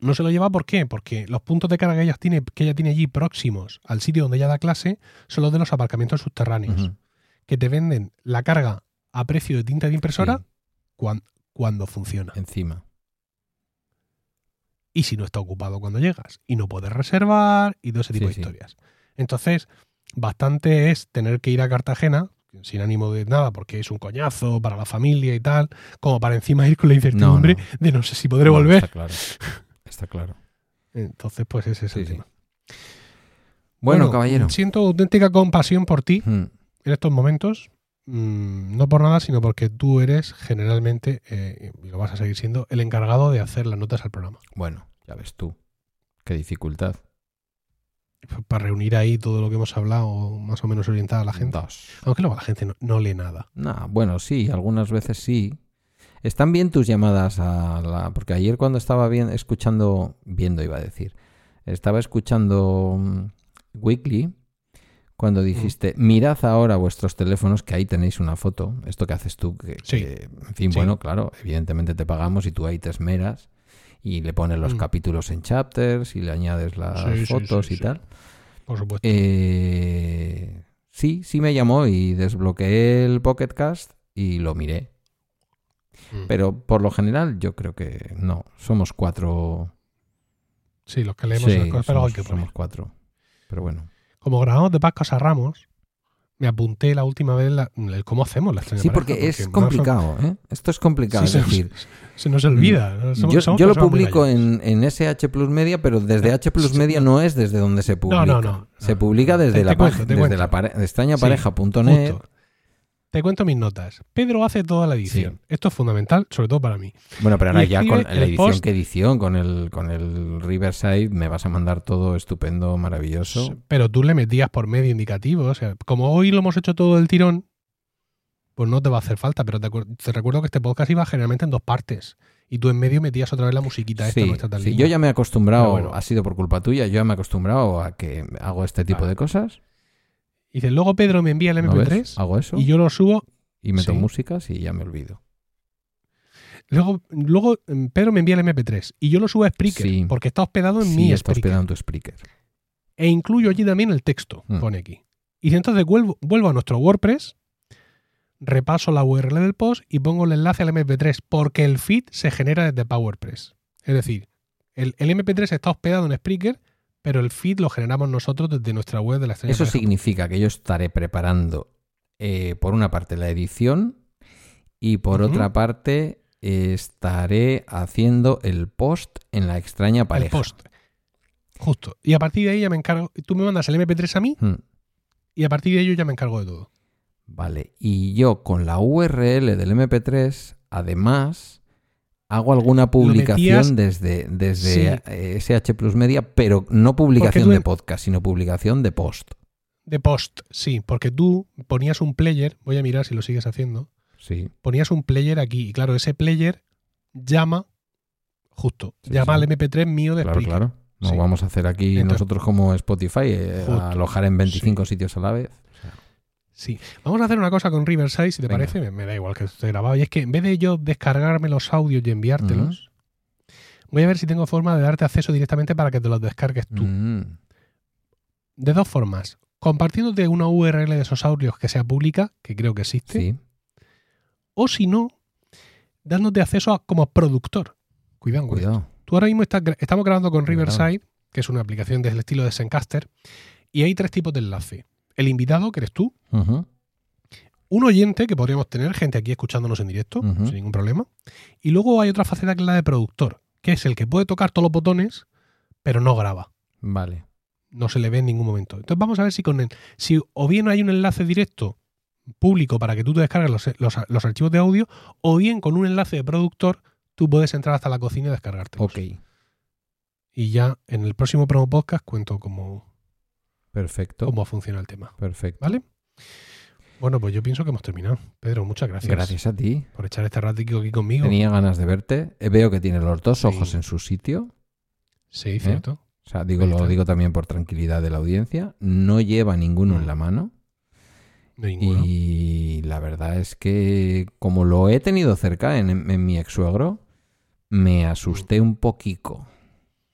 Speaker 2: No se lo lleva ¿por qué? Porque los puntos de carga que ella tiene, que ella tiene allí próximos al sitio donde ella da clase son los de los aparcamientos subterráneos. Que te venden la carga a precio de tinta de impresora
Speaker 1: Sí.
Speaker 2: cuan- cuando funciona.
Speaker 1: Encima.
Speaker 2: y si no está ocupado cuando llegas y no puedes reservar y todo ese tipo
Speaker 1: Sí,
Speaker 2: de
Speaker 1: sí.
Speaker 2: historias. Entonces, bastante es tener que ir a Cartagena sin ánimo de nada porque es un coñazo para la familia y tal, como para encima ir con la incertidumbre
Speaker 1: no.
Speaker 2: de no sé si podré
Speaker 1: No,
Speaker 2: volver.
Speaker 1: Está claro. Está claro.
Speaker 2: Entonces, pues ese es el tema.
Speaker 1: Bueno, caballero.
Speaker 2: Siento auténtica compasión por ti
Speaker 1: Mm,
Speaker 2: en estos momentos. mm, no por nada, sino porque tú eres generalmente, eh, y lo vas a seguir siendo, el encargado de hacer las notas al programa.
Speaker 1: Bueno, ya ves tú. Qué dificultad.
Speaker 2: Para reunir ahí todo lo que hemos hablado, más o menos orientar a la gente.
Speaker 1: Dos.
Speaker 2: Aunque luego la gente no, no lee nada.
Speaker 1: Nah, bueno, sí, algunas veces sí. Están bien tus llamadas a la. Porque ayer cuando estaba bien escuchando. Viendo, iba a decir. Estaba escuchando mm, Weekly. Cuando dijiste, mirad ahora vuestros teléfonos, que ahí tenéis una foto. Esto que haces tú, que,
Speaker 2: Sí.
Speaker 1: que, en fin,
Speaker 2: Sí.
Speaker 1: bueno, claro, evidentemente te pagamos y tú ahí te esmeras y le pones los
Speaker 2: Mm.
Speaker 1: capítulos en chapters y le añades las
Speaker 2: Sí,
Speaker 1: fotos y tal.
Speaker 2: Por supuesto.
Speaker 1: Eh, sí, sí me llamó y desbloqueé el Pocket Cast y lo miré.
Speaker 2: Mm.
Speaker 1: Pero por lo general yo creo que no. Somos cuatro.
Speaker 2: sí, los que leemos
Speaker 1: Sí,
Speaker 2: cosas, pero hay
Speaker 1: somos,
Speaker 2: que poner.
Speaker 1: somos cuatro. Pero bueno.
Speaker 2: Como grabamos de Pascas a Ramos, me apunté la última vez la- el cómo hacemos la extraña
Speaker 1: Sí,
Speaker 2: pareja,
Speaker 1: porque es
Speaker 2: son-
Speaker 1: complicado, ¿eh? Esto es complicado.
Speaker 2: Sí,
Speaker 1: es
Speaker 2: se, se nos olvida. ¿no? Somos-
Speaker 1: yo,
Speaker 2: somos
Speaker 1: yo lo publico en, en SH Plus Media, pero desde H Plus Media no es desde donde se publica.
Speaker 2: no, no,
Speaker 1: Se
Speaker 2: no.
Speaker 1: publica desde la
Speaker 2: cuento,
Speaker 1: desde la
Speaker 2: Sí,
Speaker 1: extrañapareja.net.
Speaker 2: Justo. Te cuento mis notas. Pedro hace toda la edición.
Speaker 1: Sí.
Speaker 2: Esto es fundamental, sobre todo para mí.
Speaker 1: Bueno, pero ahora
Speaker 2: Y
Speaker 1: ya con
Speaker 2: el
Speaker 1: la edición
Speaker 2: post-
Speaker 1: que edición, con el, con el Riverside, me vas a mandar todo estupendo, maravilloso.
Speaker 2: Pero tú le metías por medio indicativo. O sea, como hoy lo hemos hecho todo del tirón, pues no te va a hacer falta. Pero te, recuerdo que este podcast iba generalmente en dos partes. Y tú en medio metías otra vez la musiquita esta
Speaker 1: Sí,
Speaker 2: nuestra tan
Speaker 1: sí, yo ya me he acostumbrado,
Speaker 2: bueno.
Speaker 1: ha sido por culpa tuya, yo ya me he acostumbrado a que hago este tipo
Speaker 2: Vale.
Speaker 1: de cosas.
Speaker 2: Y dices, luego Pedro me envía el
Speaker 1: ¿no
Speaker 2: MP3
Speaker 1: ves? Hago eso
Speaker 2: y yo lo subo.
Speaker 1: y meto
Speaker 2: sí.
Speaker 1: músicas y ya me olvido.
Speaker 2: Luego, luego mm, Pedro me envía el MP3 y yo lo subo a Spreaker
Speaker 1: Sí.
Speaker 2: porque está hospedado en
Speaker 1: Sí,
Speaker 2: mi
Speaker 1: está
Speaker 2: Spreaker.
Speaker 1: hospedado en tu Spreaker.
Speaker 2: E incluyo allí también el texto,
Speaker 1: Mm.
Speaker 2: pone aquí. Y dice, entonces vuelvo, vuelvo a nuestro WordPress, repaso la URL del post y pongo el enlace al MP3 porque el feed se genera desde PowerPress. Es decir, el, el MP3 está hospedado en Spreaker, pero el feed lo generamos nosotros desde nuestra web de la estrella.
Speaker 1: Eso
Speaker 2: Pareja.
Speaker 1: significa que yo estaré preparando, eh, por una parte, la edición y por otra parte, eh, estaré haciendo el post en la extraña
Speaker 2: el
Speaker 1: pareja.
Speaker 2: post. Justo. Y a partir de ahí ya me encargo. Tú me mandas el MP3 a mí
Speaker 1: Hmm.
Speaker 2: y a partir de ello ya me encargo de todo.
Speaker 1: Vale, y yo con la URL del MP3, además, hago alguna publicación
Speaker 2: metías-
Speaker 1: desde, desde
Speaker 2: Sí.
Speaker 1: eh, SH Plus Media, pero no publicación de
Speaker 2: en-
Speaker 1: podcast, sino publicación de post.
Speaker 2: De post, sí, porque tú ponías un player, voy a mirar si lo sigues haciendo,
Speaker 1: Sí,
Speaker 2: ponías un player aquí y claro, ese player llama, justo,
Speaker 1: Sí,
Speaker 2: llama
Speaker 1: sí.
Speaker 2: al MP3 mío de
Speaker 1: claro,
Speaker 2: Spreaker.
Speaker 1: claro. No vamos a hacer aquí
Speaker 2: Entonces-
Speaker 1: nosotros como Spotify, eh, a alojar en 25 sitios a la vez.
Speaker 2: Sí. Vamos a hacer una cosa con Riverside, si te
Speaker 1: Venga.
Speaker 2: parece, me, me da igual que esté grabado, y es que en vez de yo descargarme los audios y enviártelos, voy a ver si tengo forma de darte acceso directamente para que te los descargues tú.
Speaker 1: Mm,
Speaker 2: De dos formas. Compartiéndote una URL de esos audios que sea pública, que creo que existe,
Speaker 1: sí,
Speaker 2: o si no, dándote acceso a, como productor. Cuidado, esto.
Speaker 1: cuidado.
Speaker 2: Tú ahora mismo estás estamos grabando con
Speaker 1: Cuidado.
Speaker 2: Riverside, que es una aplicación del estilo de Zencaster, y hay tres tipos de enlace. El invitado, que eres tú, un oyente, que podríamos tener gente aquí escuchándonos en directo, sin ningún problema, y luego hay otra faceta que es la de productor, que es el que puede tocar todos los botones, pero no graba.
Speaker 1: Vale.
Speaker 2: No se le ve en ningún momento. Entonces vamos a ver si con el, si o bien hay un enlace directo público para que tú te descargues los, los- los archivos de audio, o bien con un enlace de productor tú puedes entrar hasta la cocina y descargarte.
Speaker 1: Ok,
Speaker 2: Y ya en el próximo promo podcast cuento cómo,
Speaker 1: perfecto.
Speaker 2: cómo funciona el tema.
Speaker 1: Perfecto.
Speaker 2: ¿Vale? Bueno, pues yo pienso que hemos terminado. Pedro, muchas gracias,
Speaker 1: Gracias a ti.
Speaker 2: por echar este ratito aquí conmigo.
Speaker 1: Tenía ganas de verte. Eh, Veo que tiene los dos
Speaker 2: Sí.
Speaker 1: ojos en su sitio.
Speaker 2: Sí, cierto.
Speaker 1: O sea, digo, lo digo también por tranquilidad de la audiencia. No lleva ninguno en la mano. Y la verdad es que, como lo he tenido cerca en, mi ex suegro, me asusté un poquito.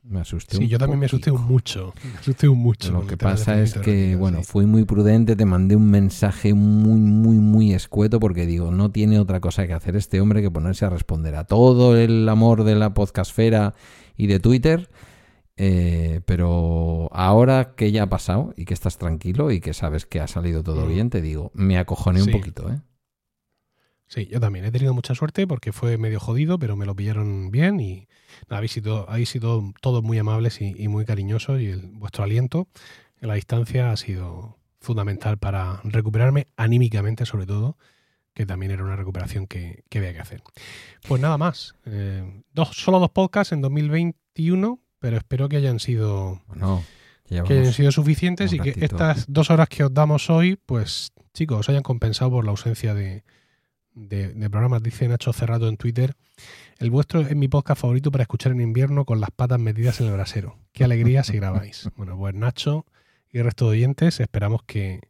Speaker 1: Me asusté
Speaker 2: sí, yo también me asusté un mucho. Me asusté un mucho.
Speaker 1: Lo que pasa es que, bueno, fui muy prudente, te mandé un mensaje muy, muy, muy escueto porque digo, no tiene otra cosa que hacer este hombre que ponerse a responder a todo el amor de la podcastfera y de Twitter eh, pero ahora que ya ha pasado y que estás tranquilo y que sabes que ha salido todo mm. bien, te digo, me acojoné un poquito, ¿eh?
Speaker 2: Sí, yo también he tenido mucha suerte porque fue medio jodido, pero me lo pillaron bien y habéis sido, habéis sido todos muy amables y, muy cariñosos y el, vuestro aliento en la distancia ha sido fundamental para recuperarme anímicamente sobre todo, que también era una recuperación que, había que hacer. Pues nada más, eh, dos, solo dos podcasts en 2021 pero espero que hayan sido, que hayan sido suficientes y que estas dos horas que os damos hoy, pues chicos, os hayan compensado por la ausencia de, de, programas. Dice Nacho Cerrado en Twitter, el vuestro es mi podcast favorito para escuchar en invierno con las patas metidas en el brasero. Qué alegría si grabáis. <laughs> Bueno, pues Nacho y el resto de oyentes, esperamos que,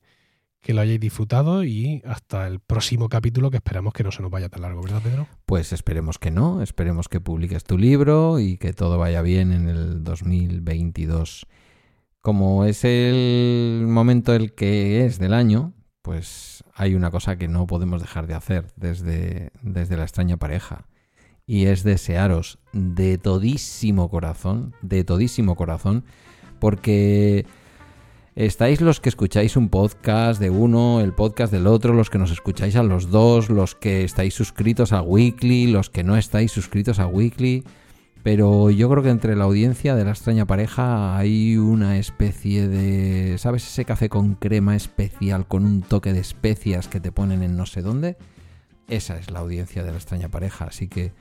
Speaker 2: que lo hayáis disfrutado y hasta el próximo capítulo que esperamos que no se nos vaya tan largo, ¿verdad, Pedro?
Speaker 1: Pues esperemos que no, esperemos que publiques tu libro y que todo vaya bien en el 2022. Como es el momento el que es del año, pues hay una cosa que no podemos dejar de hacer desde, desde la extraña pareja. Y es desearos de todísimo corazón, de todísimo corazón, porque Estáis los que escucháis un podcast de uno, el podcast del otro, los que nos escucháis a los dos, los que estáis suscritos a Weekly, los que no estáis suscritos a Weekly. Pero yo creo que entre la audiencia de la extraña pareja hay una especie de... ¿Sabes ese café con crema especial con un toque de especias que te ponen en no sé dónde? Esa es la audiencia de la extraña pareja. Así que,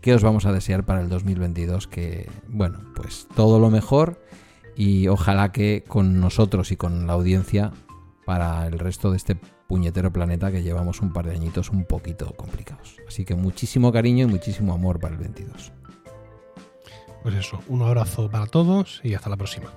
Speaker 1: ¿qué os vamos a desear para el 2022? Que, bueno, pues todo lo mejor y ojalá que con nosotros y con la audiencia para el resto de este puñetero planeta que llevamos un par de añitos un poquito complicados. Así que muchísimo cariño y muchísimo amor para el 22.
Speaker 2: Pues eso, un abrazo para todos y hasta la próxima.